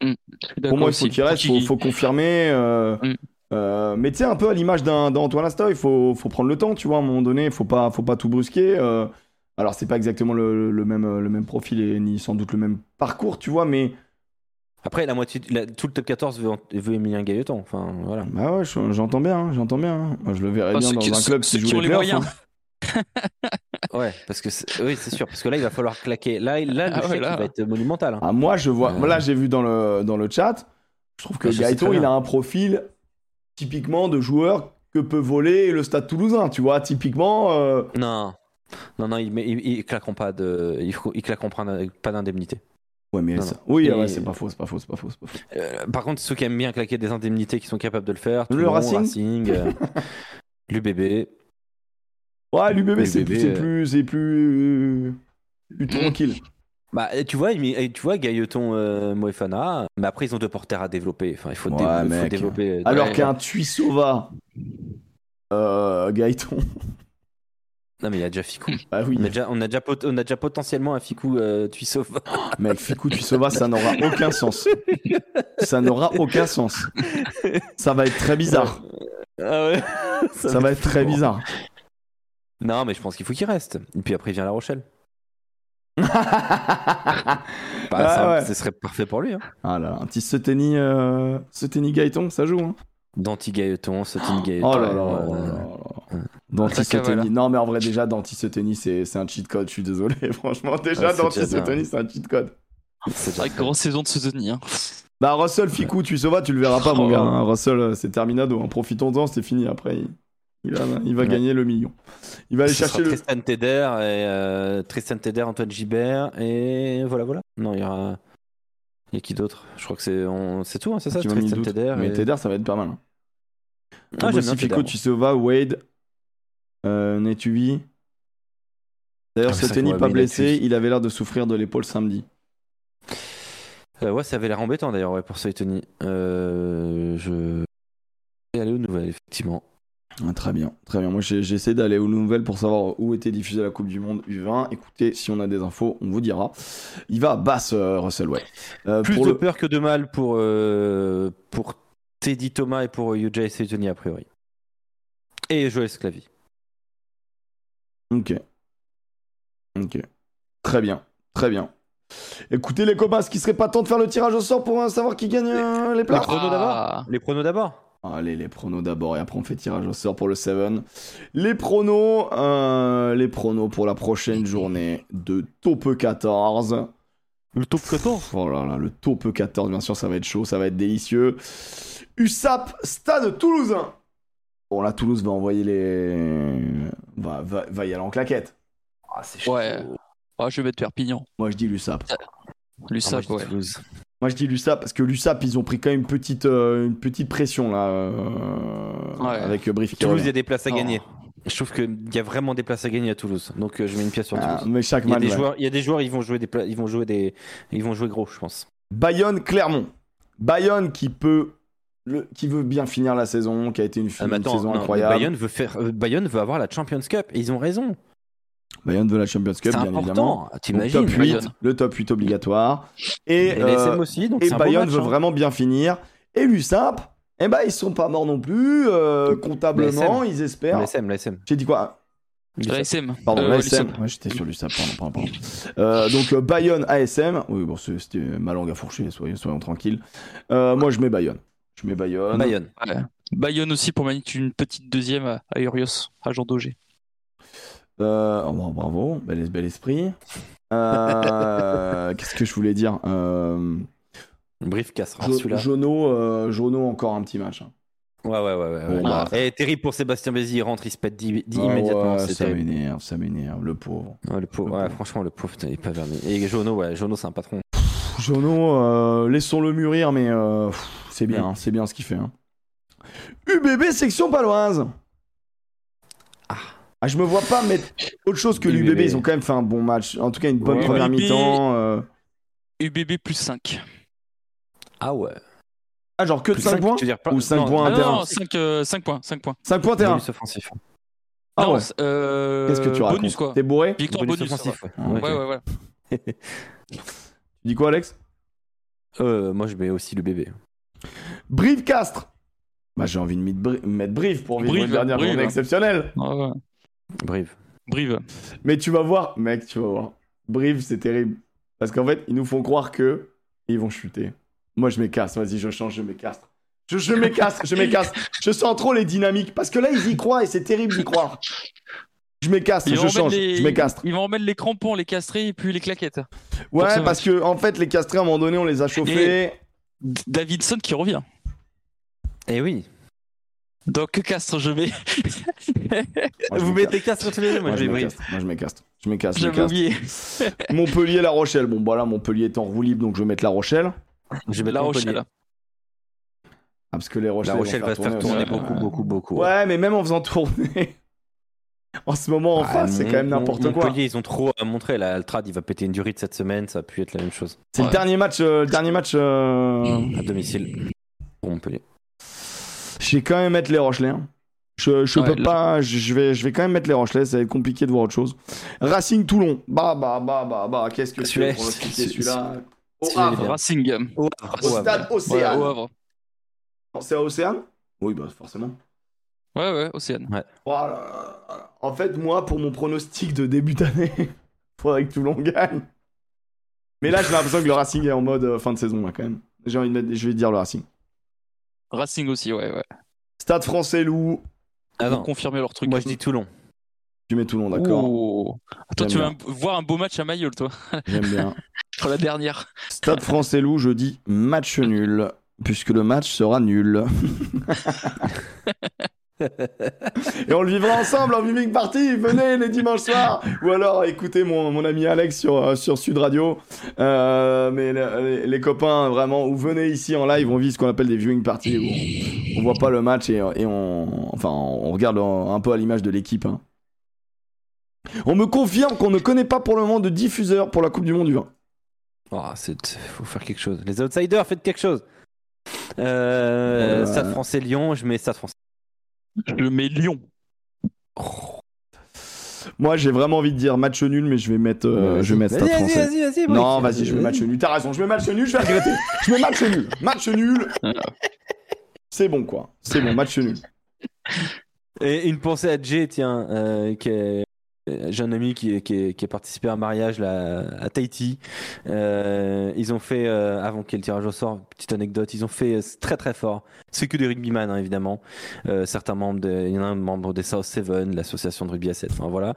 Suis Pour moi, il faut qu'il reste. Faut Faut, confirmer. euh, Mm. euh, mais tu sais, un peu à l'image d'un d'un Antoine Asta, il faut, faut prendre le temps, tu vois. À un moment donné, faut pas, faut pas tout brusquer. euh. Alors, c'est pas exactement le, le même, le même profil et ni sans doute le même parcours, tu vois. Mais Après, la moitié, la- tout le top 14 veut, veut Emilien Gailleton. Enfin, voilà. bah ouais, je- j'entends bien, hein, j'entends bien. hein. Moi, je le verrais Ah, bien dans qui- un club qui joue les les moyens. hein. Ouais, parce que c'est- oui, c'est sûr. Parce que là, il va falloir claquer. Là, là le Ah ouais, chèque, là. il va être monumental. hein. Ah, moi, je vois. Euh. Là, j'ai vu dans le, dans le chat. Je trouve que Ouais, sais Gaëton, il a un profil typiquement de joueur que peut voler le Stade Toulousain, tu vois. Typiquement. euh, Non, non, non, ils, mais ils, ils claqueront pas de, ils, claqueront pas d'in- pas d'indemnité. Ouais, mais Non, ça- oui, ouais, c'est pas faux, c'est pas faux, c'est pas faux, pas faux. Euh, par contre, ceux qui aiment bien claquer des indemnités, qui sont capables de le faire, Le Toulon, Racing euh, l'UBB. Ouais, l'UBB, Oui, c'est c'est euh. plus, plus, plus tranquille. Bah, tu vois, il- tu vois, Gailleton, euh, Moefana, mais après, ils ont deux porteurs à développer. Enfin, il faut, Ouais, dé- faut développer. Alors Ouais. qu'un Tuisova, euh, Gaëton, Non, mais il y a déjà Ficou. bah oui, On a déjà, on a déjà, pot- on a déjà potentiellement un Ficou euh, Tuissov. mec, Fikou Tuisova, ça n'aura aucun sens. Ça n'aura aucun sens. Ça va être très bizarre. Ah ouais. Ça va être très bizarre. Non, mais je pense qu'il faut qu'il reste. Et puis après, il vient à La Rochelle. Bah, Ah ça, ouais. Ce serait parfait pour lui. Hein. Ah là, un petit Seteni, euh, Seteni Gaëton, ça joue. Hein. Danti Gailleton, Sotine Gailleton. Oh là là. là là là. Danti Ça cavale. Seteni. Non, mais en vrai, déjà, Danti Seteni, c'est c'est un cheat code. Je suis désolé. Franchement, déjà, Ouais, c'est Danti déjà bien. Seteni, c'est un cheat code. c'est vrai que grosse saison de se tenir. Bah, Russell Fikou, Tuisova, tu le verras pas, mon Oh. gars. hein. Russell, euh, c'est terminado. hein. Profitons-en, c'est fini. Après, il, il va, il va Ouais. gagner le million. Il va aller Ce sera chercher le. Tristan Teder, et, euh, Tristan Teder, Antoine Gibert, et voilà, voilà. Non, il y aura. Il y a qui d'autre? Je crois que c'est on- c'est tout, hein, c'est ça mis le Tristan. Teder. Mais et- Teder, ça va être pas mal. hein. Ah, j'aime bien aussi Teder. Fikou, Tuisova, Wade, euh, Netuvi. D'ailleurs, Ah, ouais, pas blessé. Il avait l'air de souffrir de l'épaule samedi. Euh, ouais, ça avait l'air embêtant d'ailleurs ouais, pour Soitoni. Euh, je vais aller aux nouvelles, effectivement. Ah, très bien, très bien. Moi, essayé d'aller aux nouvelles pour savoir où était diffusée la Coupe du Monde U20. Écoutez, si on a des infos, on vous dira. Il va à basse, euh, Russell Way. Euh, Plus pour de le- peur que de mal pour, euh, pour Teddy Thomas et pour UJ Soitoni, a priori. Et Joël Sclavi. Ok. Ok. Très bien, très bien. Écoutez, les copains, est-ce qu'il serait pas temps de faire le tirage au sort pour euh, savoir qui gagne euh, les Les places pronos Ah. d'abord Les pronos d'abord Allez, les pronos d'abord et après on fait tirage au sort pour le 7. Les pronos, euh, les pronos pour la prochaine journée de Taupe 14. Le top 14 Oh là là, le Taupe 14, bien sûr, ça va être chaud, ça va être délicieux. USAP, Stade Toulousain. Bon, là, Toulouse va envoyer les. Va, va, va y aller en claquette. Ah, c'est. Ouais. Ah, je vais mettre Perpignan. Moi, je dis l'USAP. Ah, je dis ouais. Toulouse. Moi, je dis l'USAP parce que l'USAP, ils ont pris quand même une petite, euh, une petite pression là. euh, Ouais. Avec euh, Brief Toulouse, il y a des places à Oh. gagner. Je trouve qu'il y a vraiment des places à gagner à Toulouse. Donc euh, je mets une pièce sur Ah, Toulouse. mais chaque Il y a match. des ouais. joueurs, il y a des joueurs, ils vont jouer des, pla- ils vont jouer des, ils vont jouer gros, je pense. Bayonne, Clermont. Bayonne qui peut. Le, qui veut bien finir la saison, qui a été une, Ah, une attends, saison non, incroyable. Bayonne veut faire, euh, Bayonne veut avoir la Champions Cup et ils ont raison. Bayonne veut la Champions Cup, C'est bien évidemment. important, t'imagines top 8, Bayonne. le top 8 obligatoire. Et, Et euh, aussi, donc et c'est un beau Bayonne match, veut hein. vraiment bien finir. Et l'USAP, eh ben, ils sont pas morts non plus. euh, comptablement, ils espèrent. L'ASM, l'ASM. J'ai dit quoi? L'ASM. Pardon, Euh, l'ASM. l'USAP. Ouais, j'étais sur l'USAP, pardon, pardon, pardon. Euh, donc Bayonne, ASM. Oui, bon, c'était ma langue à fourcher, soyons, soyons tranquilles. Euh, moi, je mets Bayonne. Je mets Bayonne. Bayonne. Ouais. Bayonne aussi pour mettre une petite deuxième à, à Urios, à Jean Daugé. Euh, oh, bon, bravo, bel, bel esprit. Euh, Qu'est-ce que je voulais dire euh, Brief cassera celui-là. Jono, euh, Jono, encore un petit match. hein. Ouais, ouais, ouais. ouais, Bon, ouais. bah. Et terrible pour Sébastien Bézi, il rentre, il se pète 10, Ah immédiatement. ouais, ça m'énerve, ça m'énerve, le pauvre. Ouais, le pauvre, ouais, franchement, le pauvre, il est pas verni. Et Jono, ouais, Jono, c'est un patron. Jono, euh, laissons-le mûrir, mais euh, pff, c'est bien, c'est bien ce qu'il fait. hein. UBB section paloise. Ah. Ah, je me vois pas mettre autre chose que UBB. l'UBB. Ils ont quand même fait un bon match. En tout cas, une bonne Ouais, première UBB. mi-temps. euh. UBB plus 5. Ah ouais. Ah, genre que de Plus 5 cinq, points dire Ou cinq non, points Ah Un terrain. non, 5, points, 5 points. 5 points terrain. bonus offensif. Ah non, ouais. euh, Qu'est-ce que tu racontes Bonus quoi. T'es bourré Victoire bonus. offensif, ouais. ouais. Ouais, Ouais, ok. ouais, ouais. Tu dis quoi, Alex? Euh, moi, je mets aussi le bébé. Brive Castres. Bah, j'ai envie de mettre Bri- mettre Brive pour vivre Brive, une dernière Brive. journée exceptionnelle. Ouais, ouais. Brive. Brive. Mais tu vas voir, mec, tu vas voir. Brive, c'est terrible. Parce qu'en fait, ils nous font croire que ils vont chuter. Moi, je m'écasse. Vas-y, je change, je m'écasse. Je, je m'écasse, je m'écasse. Je sens trop les dynamiques. Parce que là, ils y croient et c'est terrible d'y croire. Je m'écasse, je change, les- je m'écasse. Ils vont remettre les crampons, les castrés et puis les claquettes. Ouais, ce parce que en fait, les castrés, à un moment donné, on les a chauffés. Davidson qui revient. Eh oui. Donc Castres, je vais. Moi, je Vous mettez Castres tous les deux, moi, Moi, je je vais Brive. Moi, je. Je m'écasse. je J'avais m'écasse. oublié. Montpellier, La Rochelle. Bon, bah là, Montpellier est en roue libre, donc je vais mettre La Rochelle. Je vais La mettre Montpellier. Rochelle. Ah, parce que les Rochelles. La Rochelle va se faire tourner beaucoup, beaucoup, beaucoup. Ouais, mais même en faisant tourner. en ce moment, en Ah, face, c'est quand même n'importe quoi. Montpellier, ils ont trop à montrer. Là, Altrad, il va péter une durite cette semaine. Ça a pu être la même chose. C'est le Ouais. dernier match. euh, le dernier match. euh, À domicile. Pour Montpellier. Je vais quand même mettre les Rochelais. hein. Je, je Ouais, peux là- pas. Je je vais, je vais quand même mettre les Rochelais. Ça va être compliqué de voir autre chose. Racing Toulon. Bah, bah, bah, bah, bah. Qu'est-ce que c'est- celui-là Au celui-là, il est Havre. Racing. Au Au stade Ouais, Océane. au Havre. C'est à Océane? Oui, bah, forcément. Ouais, ouais, Océane. Oh là là. En fait, moi, pour mon pronostic de début d'année, faudrait que Toulon gagne. Mais là, j'ai l'impression que le Racing est en mode euh, fin de saison, là, quand même. J'ai envie de mettre, je vais dire le Racing. Racing aussi, ouais, ouais. Stade français loup, Ah non. confirmer leur truc. Moi, je dis Toulon. tu mets Toulon, d'accord Oh. Toi, tu un- voir un beau match à Mayol, toi, J'aime bien. pour la dernière. Stade français loup, je dis match nul, puisque le match sera nul. Et on le vivra ensemble en viewing party. Venez les dimanches soirs. Ou alors écoutez mon, mon ami Alex sur, euh, sur Sud Radio. Euh, mais les, les copains, vraiment, ou venez ici en live, on vit ce qu'on appelle des viewing parties. Où on, on voit pas le match et, et on, enfin, on regarde un peu à l'image de l'équipe. hein. On me confirme qu'on ne connaît pas pour le moment de diffuseur pour la Coupe du Monde du vin. Oh, faut faire quelque chose. Les outsiders, faites quelque chose. Euh, Euh, Stade français Lyon, je mets Stade français. Je mets Lyon. Moi, j'ai vraiment envie de dire match nul, mais je vais mettre, euh, je vais mettre Stade Vas-y, français. vas-y, vas-y, Non, Brick. vas-y, je mets match nul. T'as raison, je mets match nul, je vais regretter. Je mets match nul. Match nul. C'est bon, quoi. C'est bon, match nul. Et une pensée à Jay, tiens, euh, qui est. J'ai un ami qui, qui, qui a participé à un mariage là, à Tahiti. Euh, ils ont fait, euh, avant qu'il y ait le tirage au sort, petite anecdote, ils ont fait euh, très très fort. C'est que des rugbyman, hein, évidemment. Euh, certains membres, de, il y en a un membre des South Seven, l'association de rugby à 7, enfin voilà.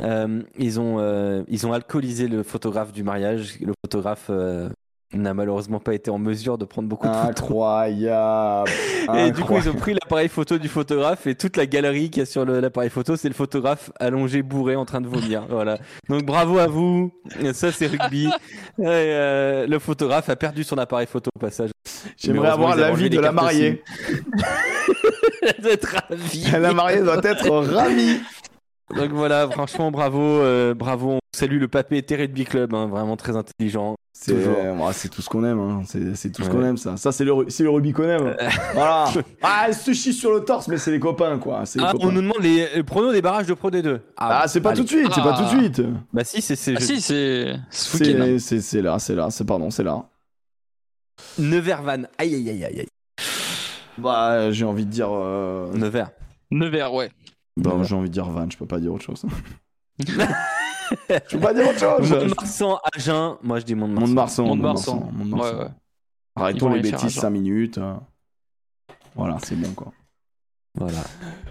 Euh, ils, ont, euh, ils ont alcoolisé le photographe du mariage. Le photographe euh, n'a malheureusement pas été en mesure de prendre beaucoup de photos. Incroyable. Et du coup, ils ont pris l'appareil photo du photographe et toute la galerie qu'il y a sur l'appareil photo, c'est le photographe allongé, bourré, en train de vomir. Voilà. Donc bravo à vous. Ça, c'est rugby. Et, euh, le photographe a perdu son appareil photo au passage. J'aimerais avoir l'avis de la mariée. D'être ravi. La mariée doit être ravie. Donc voilà, franchement, bravo, euh, bravo. On salue le papé Terry Rugby Club, hein, vraiment très intelligent. C'est tout ce qu'on aime, hein. c'est tout ce qu'on aime ça. Ça c'est le, le rugby qu'on aime. voilà. Ah, elle se chie sur le torse, mais c'est les copains quoi. Les Ah, copains. on nous demande les, les pronos des barrages de Pro D2. Ah, c'est pas allez. tout de suite, c'est pas tout de Ah. suite. Bah si, c'est c'est Ah si, c'est week-end. C'est c'est- là, c'est là, c'est pardon, c'est là. Nevers Van. Aïe aïe aïe aïe aïe. Bah, j'ai envie de dire. euh, Nevers. Nevers, ouais. bah, j'ai envie de dire Van, je peux pas dire autre chose. je peux pas dire autre chose. Mont-de-Marsan, Agen. Moi je dis Mont-de-Marsan. Mont-de-Marsan, Mont-de-Marsan. Mont-de-Marsan, Mont-de-Marsan. Ouais, ouais. Arrêtons les bêtises un 5 minutes. euh. Voilà, c'est bon quoi. Voilà.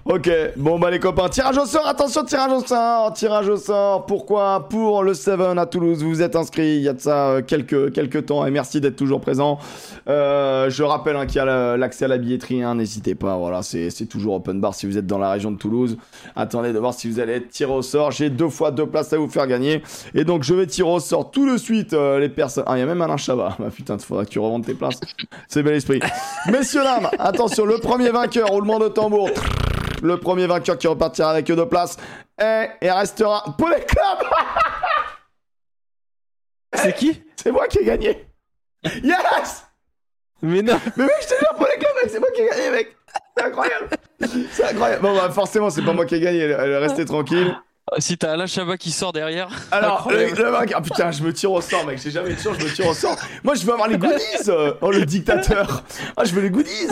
Ok, bon bah les copains, tirage au sort, attention, tirage au sort, tirage au sort. Pourquoi? Pour le Seven à Toulouse, vous êtes inscrits il y a de ça euh, quelques, quelques temps et merci d'être toujours présent. Euh, je rappelle hein, qu'il y a l'accès à la billetterie, hein, n'hésitez pas, voilà, c'est toujours open bar si vous êtes dans la région de Toulouse. Attendez de voir si vous allez être tiré au sort, j'ai deux fois deux places à vous faire gagner. Et donc je vais tirer au sort tout de suite euh, les personnes... Ah, il y a même Alain Chabat, bah putain, il faudra que tu revendes tes places. C'est bel esprit. Messieurs, dames, attention, le premier vainqueur, roulement de tambour. Le premier vainqueur qui repartira avec deux places est et restera pour les clubs. C'est qui? C'est moi qui ai gagné. Yes Mais non. Mais mec, je te jure, pour les clubs, mec, c'est moi qui ai gagné, mec. C'est incroyable. C'est incroyable. Bon, bah, forcément, c'est pas moi qui ai gagné. Restez tranquille. Si t'as Alain Chabat qui sort derrière. Alors, le, Incroyable. le vainqueur. Ah, putain, je me tire au sort, mec. J'ai jamais eu de chance, je me tire au sort. Moi, je veux avoir les goodies. euh. Oh, le dictateur. Ah, je veux les goodies.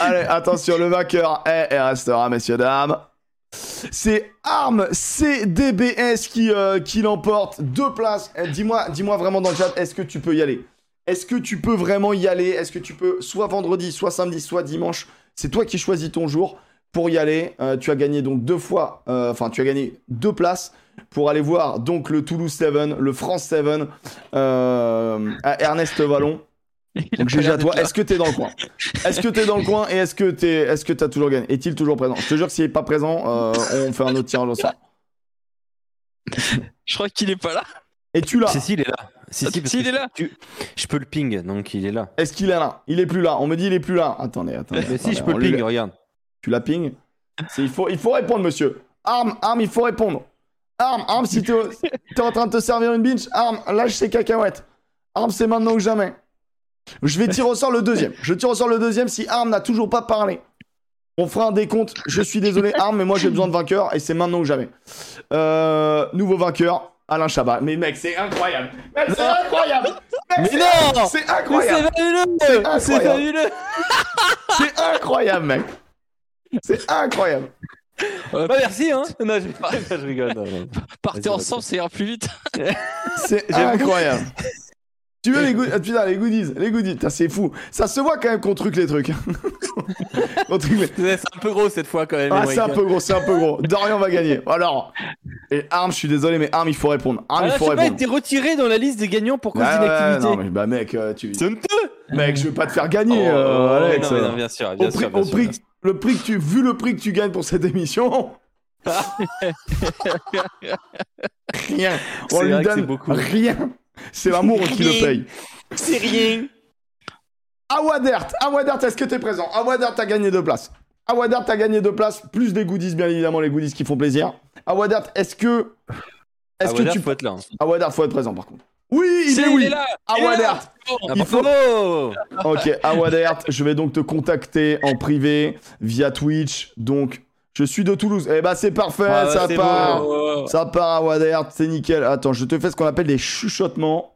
Allez, attention, le vainqueur est et restera, messieurs, dames. C'est Arm CDBS qui, euh, qui l'emporte. Deux places. Eh, Dis-moi dis vraiment dans le chat, est-ce que tu peux y aller? Est-ce que tu peux vraiment y aller? Est-ce que tu peux soit vendredi, soit samedi, soit dimanche? C'est toi qui choisis ton jour pour y aller. Euh, tu as gagné donc deux fois, euh, enfin tu as gagné deux places pour aller voir donc le Toulouse 7, le France 7 euh, à Ernest Vallon. Donc GG à toi. Est-ce que t'es dans le coin? Est-ce que t'es dans le coin et est-ce que t'es, est-ce que t'as toujours gagné? Est-il toujours présent? Je te jure que s'il est pas présent, euh, on fait un autre tirage au sort. Je crois qu'il est pas là. Et tu l'as Si, si, il est là. Si, si, Si, il est là. tu- Je peux le ping, donc il est là. Est-ce qu'il est là? Il est plus là. On me dit il est plus là. Attendez, attendez. Mais si, attendez, je peux le lui- ping, regarde. Tu la ping il, faut, il faut répondre, monsieur. Arme, arme, il faut répondre. Arme, arme, si t'es t'es en train de te servir une binge, arme, lâche ces cacahuètes. Arme, c'est maintenant ou jamais. Je vais tirer au sort le deuxième. Je tire au sort le deuxième si Arme n'a toujours pas parlé. On fera un décompte. Je suis désolé, Arme, mais moi j'ai besoin de vainqueur et c'est maintenant ou jamais. Euh, nouveau vainqueur, Alain Chabat. Mais mec, c'est incroyable. Mec, c'est incroyable. Mec, Mais non C'est incroyable. c'est fabuleux C'est incroyable, mec. C'est incroyable. Euh, Bah merci, hein Non, je, je rigole. non, non. Partez Vas-y, ensemble, ça ira plus vite. C'est incroyable. Tu veux les goodies? Ah, Putain, les goodies, les goodies. Putain, c'est fou. Ça se voit quand même qu'on truque les trucs. qu'on truque les- Ouais, C'est un peu gros cette fois quand même. Ah, c'est un peu gros, c'est un peu gros. Dorian va gagner. Alors, et Arm, je suis désolé, mais Arm, il faut répondre. Arm, Ah, il faut je sais pas, répondre. été retiré dans la liste des gagnants pour cause ouais, d'inactivité. non, mais bah, mec, euh, tu... C'est honteux mec, je vais pas te faire gagner, Oh, euh, Alex. non, mais non, bien sûr, bien au prix, sûr, bien au sûr, prix sûr. Le prix que tu, vu le prix que tu gagnes pour cette émission. rien. On C'est lui donne beaucoup. rien. C'est l'amour qui le paye. C'est rien Awadert, Awadert, est-ce que t'es présent? Awadert, t'as gagné deux places. Awadert, t'as gagné deux places, plus des goodies, bien évidemment, les goodies qui font plaisir. Awadert, est-ce que. Est-ce que tu. faut être là. hein. Awadert, faut être présent par contre. Oui, il est oui est là. il est là. Awadert Ah, Il faut- bravo Ok, Awadert, je vais donc te contacter en privé via Twitch. Donc, je suis de Toulouse. Eh bah, c'est parfait, Ah, ouais, ça part. beau. Ça part, Awadert, c'est nickel. Attends, je te fais ce qu'on appelle des chuchotements.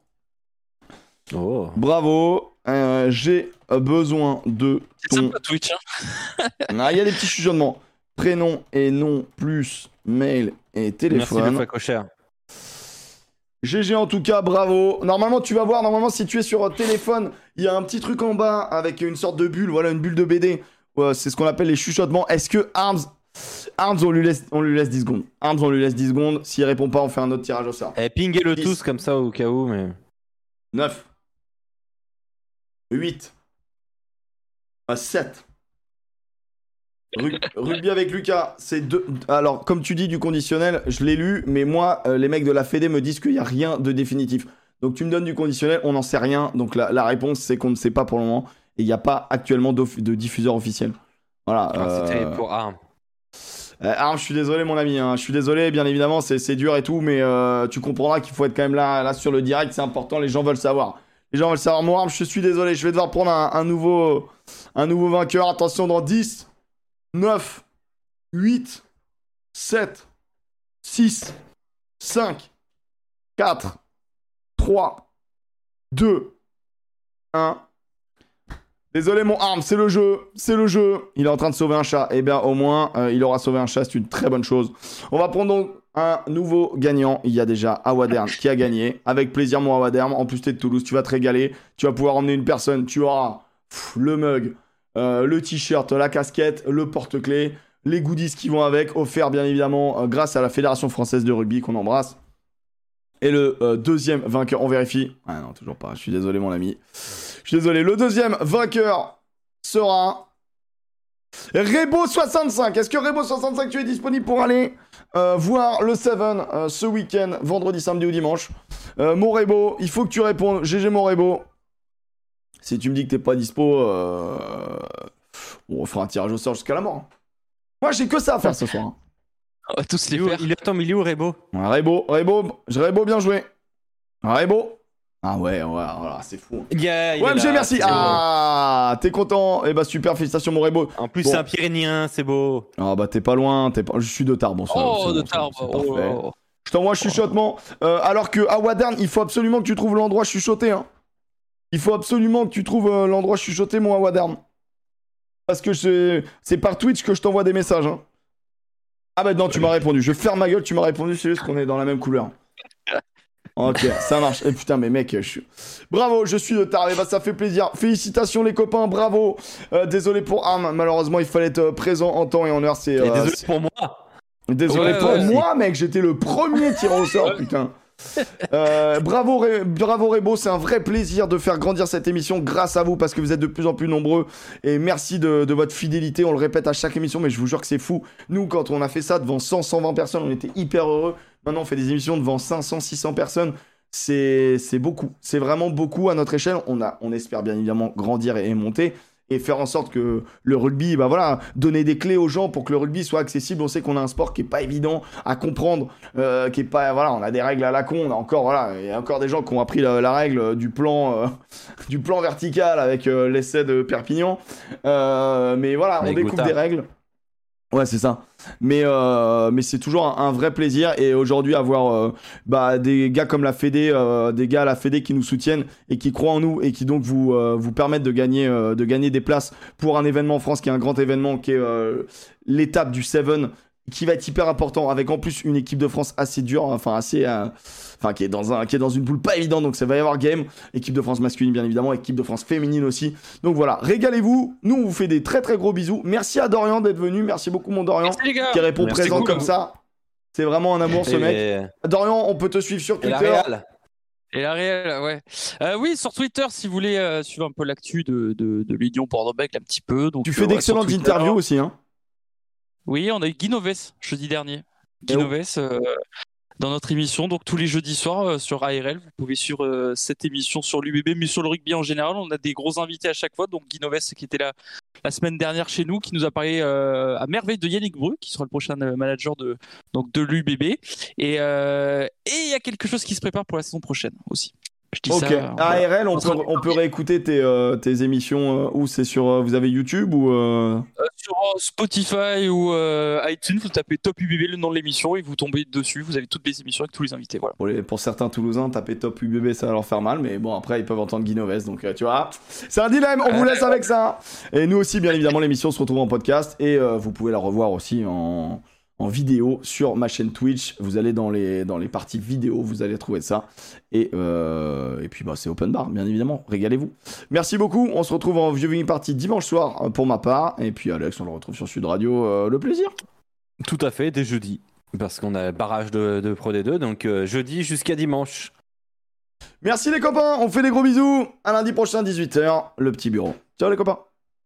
Oh. Bravo. Euh, J'ai besoin de C'est ton sympa Twitch. Hein. Ah, il y a des petits chuchotements. Prénom et nom plus mail et Merci téléphone. le facochère. GG en tout cas, bravo. Normalement, tu vas voir, normalement, si tu es sur euh, téléphone, il y a un petit truc en bas avec une sorte de bulle, voilà, une bulle de BD. Ouais, c'est ce qu'on appelle les chuchotements. Est-ce que Arms, Arms, on lui laisse, on lui laisse 10 secondes. Arms, on lui laisse 10 secondes. S'il répond pas, on fait un autre tirage au sort. Eh, pinguez-le tous comme ça au cas où, mais. 9. 8. 7. Rugby avec Lucas, c'est deux. Alors, comme tu dis du conditionnel, je l'ai lu, mais moi, euh, les mecs de la Fédé me disent qu'il n'y a rien de définitif. Donc, tu me donnes du conditionnel, on n'en sait rien. Donc, la, la réponse, c'est qu'on ne sait pas pour le moment. Et il n'y a pas actuellement de diffuseur officiel. Voilà. Ah, euh, C'était pour Arm. Euh, Arm, je suis désolé, mon ami. hein. Je suis désolé, bien évidemment, c'est dur et tout, mais euh, tu comprendras qu'il faut être quand même là, là sur le direct. C'est important. Les gens veulent savoir. Les gens veulent savoir. Mon Arm, je suis désolé. Je vais devoir prendre un, un nouveau, un nouveau vainqueur. Attention, dans 10, 9, 8, 7, 6, 5, 4, 3, 2, 1. Désolé mon arme, c'est le jeu, c'est le jeu. Il est en train de sauver un chat. Eh bien au moins, euh, il aura sauvé un chat, c'est une très bonne chose. On va prendre donc un nouveau gagnant. Il y a déjà Awadern qui a gagné. Avec plaisir mon Awadern. En plus t'es de Toulouse, tu vas te régaler. Tu vas pouvoir emmener une personne. Tu auras le mug, euh, le t-shirt, la casquette, le porte-clés, les goodies qui vont avec, offerts bien évidemment euh, grâce à la Fédération Française de Rugby qu'on embrasse. Et le euh, deuxième vainqueur, on vérifie. Ah non, toujours pas. Je suis désolé, mon ami. Je suis désolé. Le deuxième vainqueur sera Rebo65. Est-ce que Rebo65, tu es disponible pour aller voir le Seven euh, ce week-end, vendredi, samedi ou dimanche? Mon Rebo, il faut que tu répondes. GG mon Rebo. Si tu me dis que t'es pas dispo, euh... bon, on fera un tirage au sort jusqu'à la mort. hein. Moi, j'ai que ça à faire ce soir. hein. On va tous Il les faire. il est, attends, mais il est où, Rebo? Rebo, Rebo, Rebo, bien joué. Rebo. Ah ouais, ouais, voilà, c'est fou. hein. il y a, il est Ouais, MG, là, merci. Ah, t'es content Eh bah super, félicitations mon Rebo. En plus, Bon. c'est un Pyrénéen, c'est beau. Ah bah t'es pas loin, t'es pas... je suis de Tarbes. Oh, de Tarbes. Oh, parfait. Je t'envoie un chuchotement. Euh, alors que à Wadern, il faut absolument que tu trouves l'endroit chuchoté. Hein. Il faut absolument que tu trouves euh, l'endroit chuchoté, mon Wadern. Parce que c'est par Twitch que je t'envoie des messages. hein. Ah bah non, tu m'as répondu. Je ferme ma gueule, tu m'as répondu, c'est juste qu'on est dans la même couleur. Ok, ça marche. Et putain, mais mec, je suis... Bravo, je suis de Tarbes. Eh ben, ça fait plaisir. Félicitations les copains, bravo. Euh, désolé pour Arm, malheureusement, il fallait être euh, présent en temps et en heure. C'est Et euh, désolé pour moi. Désolé Ouais, pour ouais, moi, mec, j'étais le premier tiré au sort, putain. Euh, bravo, Rebo, c'est un vrai plaisir de faire grandir cette émission grâce à vous parce que vous êtes de plus en plus nombreux et merci de, votre fidélité. On le répète à chaque émission, mais je vous jure que c'est fou. Nous, quand on a fait ça devant 100, 120 personnes, on était hyper heureux. Maintenant, on fait des émissions devant 500, 600 personnes. C'est beaucoup, c'est vraiment beaucoup à notre échelle. On, espère bien évidemment grandir et monter et faire en sorte que le rugby, bah voilà, donner des clés aux gens pour que le rugby soit accessible. On sait qu'on a un sport qui est pas évident à comprendre, euh, qui est pas, voilà, on a des règles à la con. On a encore, voilà, il y a encore des gens qui ont appris la, la règle du plan, euh, du plan vertical avec euh, l'essai de Perpignan. Euh, mais voilà, on découvre des règles. Ouais, c'est ça. Mais, euh, mais c'est toujours un, vrai plaisir. Et aujourd'hui, avoir euh, bah, des gars comme la Fédé, euh, des gars à la Fédé qui nous soutiennent et qui croient en nous et qui donc vous, euh, vous permettent de gagner, euh, de gagner des places pour un événement en France qui est un grand événement, qui est l'étape du Seven, qui va être hyper important, avec en plus une équipe de France assez dure, enfin assez, enfin qui est dans un, qui est dans une poule pas évidente, donc ça va y avoir game. Équipe de France masculine bien évidemment, équipe de France féminine aussi. Donc voilà, régalez-vous. Nous on vous fait des très très gros bisous. Merci à Dorian d'être venu, merci beaucoup mon Dorian Merci les gars. qui répond Merci présent comme ça. C'est vraiment un amour ce Et- mec. Dorian, on peut te suivre sur Et la Twitter. Et la réelle, ouais. Euh, oui, sur Twitter, si vous voulez euh, suivre un peu l'actu de, de, de l'Union Bordeaux-Bègles un petit peu. Donc, Tu euh, fais ouais, sur d'excellentes interviews aussi, hein. Oui, on a eu Guy Noves jeudi dernier. Guy. Noves euh, dans notre émission. Donc tous les jeudis soirs euh, sur ARL, vous pouvez suivre euh, cette émission sur l'UBB, mais sur le rugby en général. On a des gros invités à chaque fois. Donc Guy qui était là la semaine dernière chez nous, qui nous a parlé euh, à merveille de Yannick Bru, qui sera le prochain manager de, de l'UBB. Et il y a quelque chose qui se prépare pour la saison prochaine aussi. Je dis Ok. ça. voilà. ARL, on On peut, sera- on peut réécouter tes, euh, tes émissions euh, où c'est sur. euh, vous avez YouTube ou. euh, Euh, sur Spotify ou euh, iTunes, vous tapez Top UBB, le nom de l'émission, et vous tombez dessus. Vous avez toutes les émissions avec tous les invités. Voilà. Pour, les- pour certains Toulousains, taper top UBB, ça va leur faire mal, mais bon, après, ils peuvent entendre Guinoves, donc euh, tu vois, c'est un dilemme, on vous laisse avec ça. Et nous aussi, bien évidemment, l'émission se retrouve en podcast, et euh, vous pouvez la revoir aussi en, en vidéo sur ma chaîne Twitch. Vous allez dans les, dans les parties vidéo, vous allez trouver ça. Et, euh, et puis, bah, c'est open bar, bien évidemment, régalez-vous. Merci beaucoup, on se retrouve en viewing party dimanche soir euh, pour ma part, et puis Alex, on le retrouve sur Sud Radio, euh, le plaisir. Tout à fait, dès jeudi. Parce qu'on a le barrage de, de Pro D2, donc euh, jeudi jusqu'à dimanche. Merci les copains, on fait des gros bisous, à lundi prochain, 18h, le petit bureau. Ciao les copains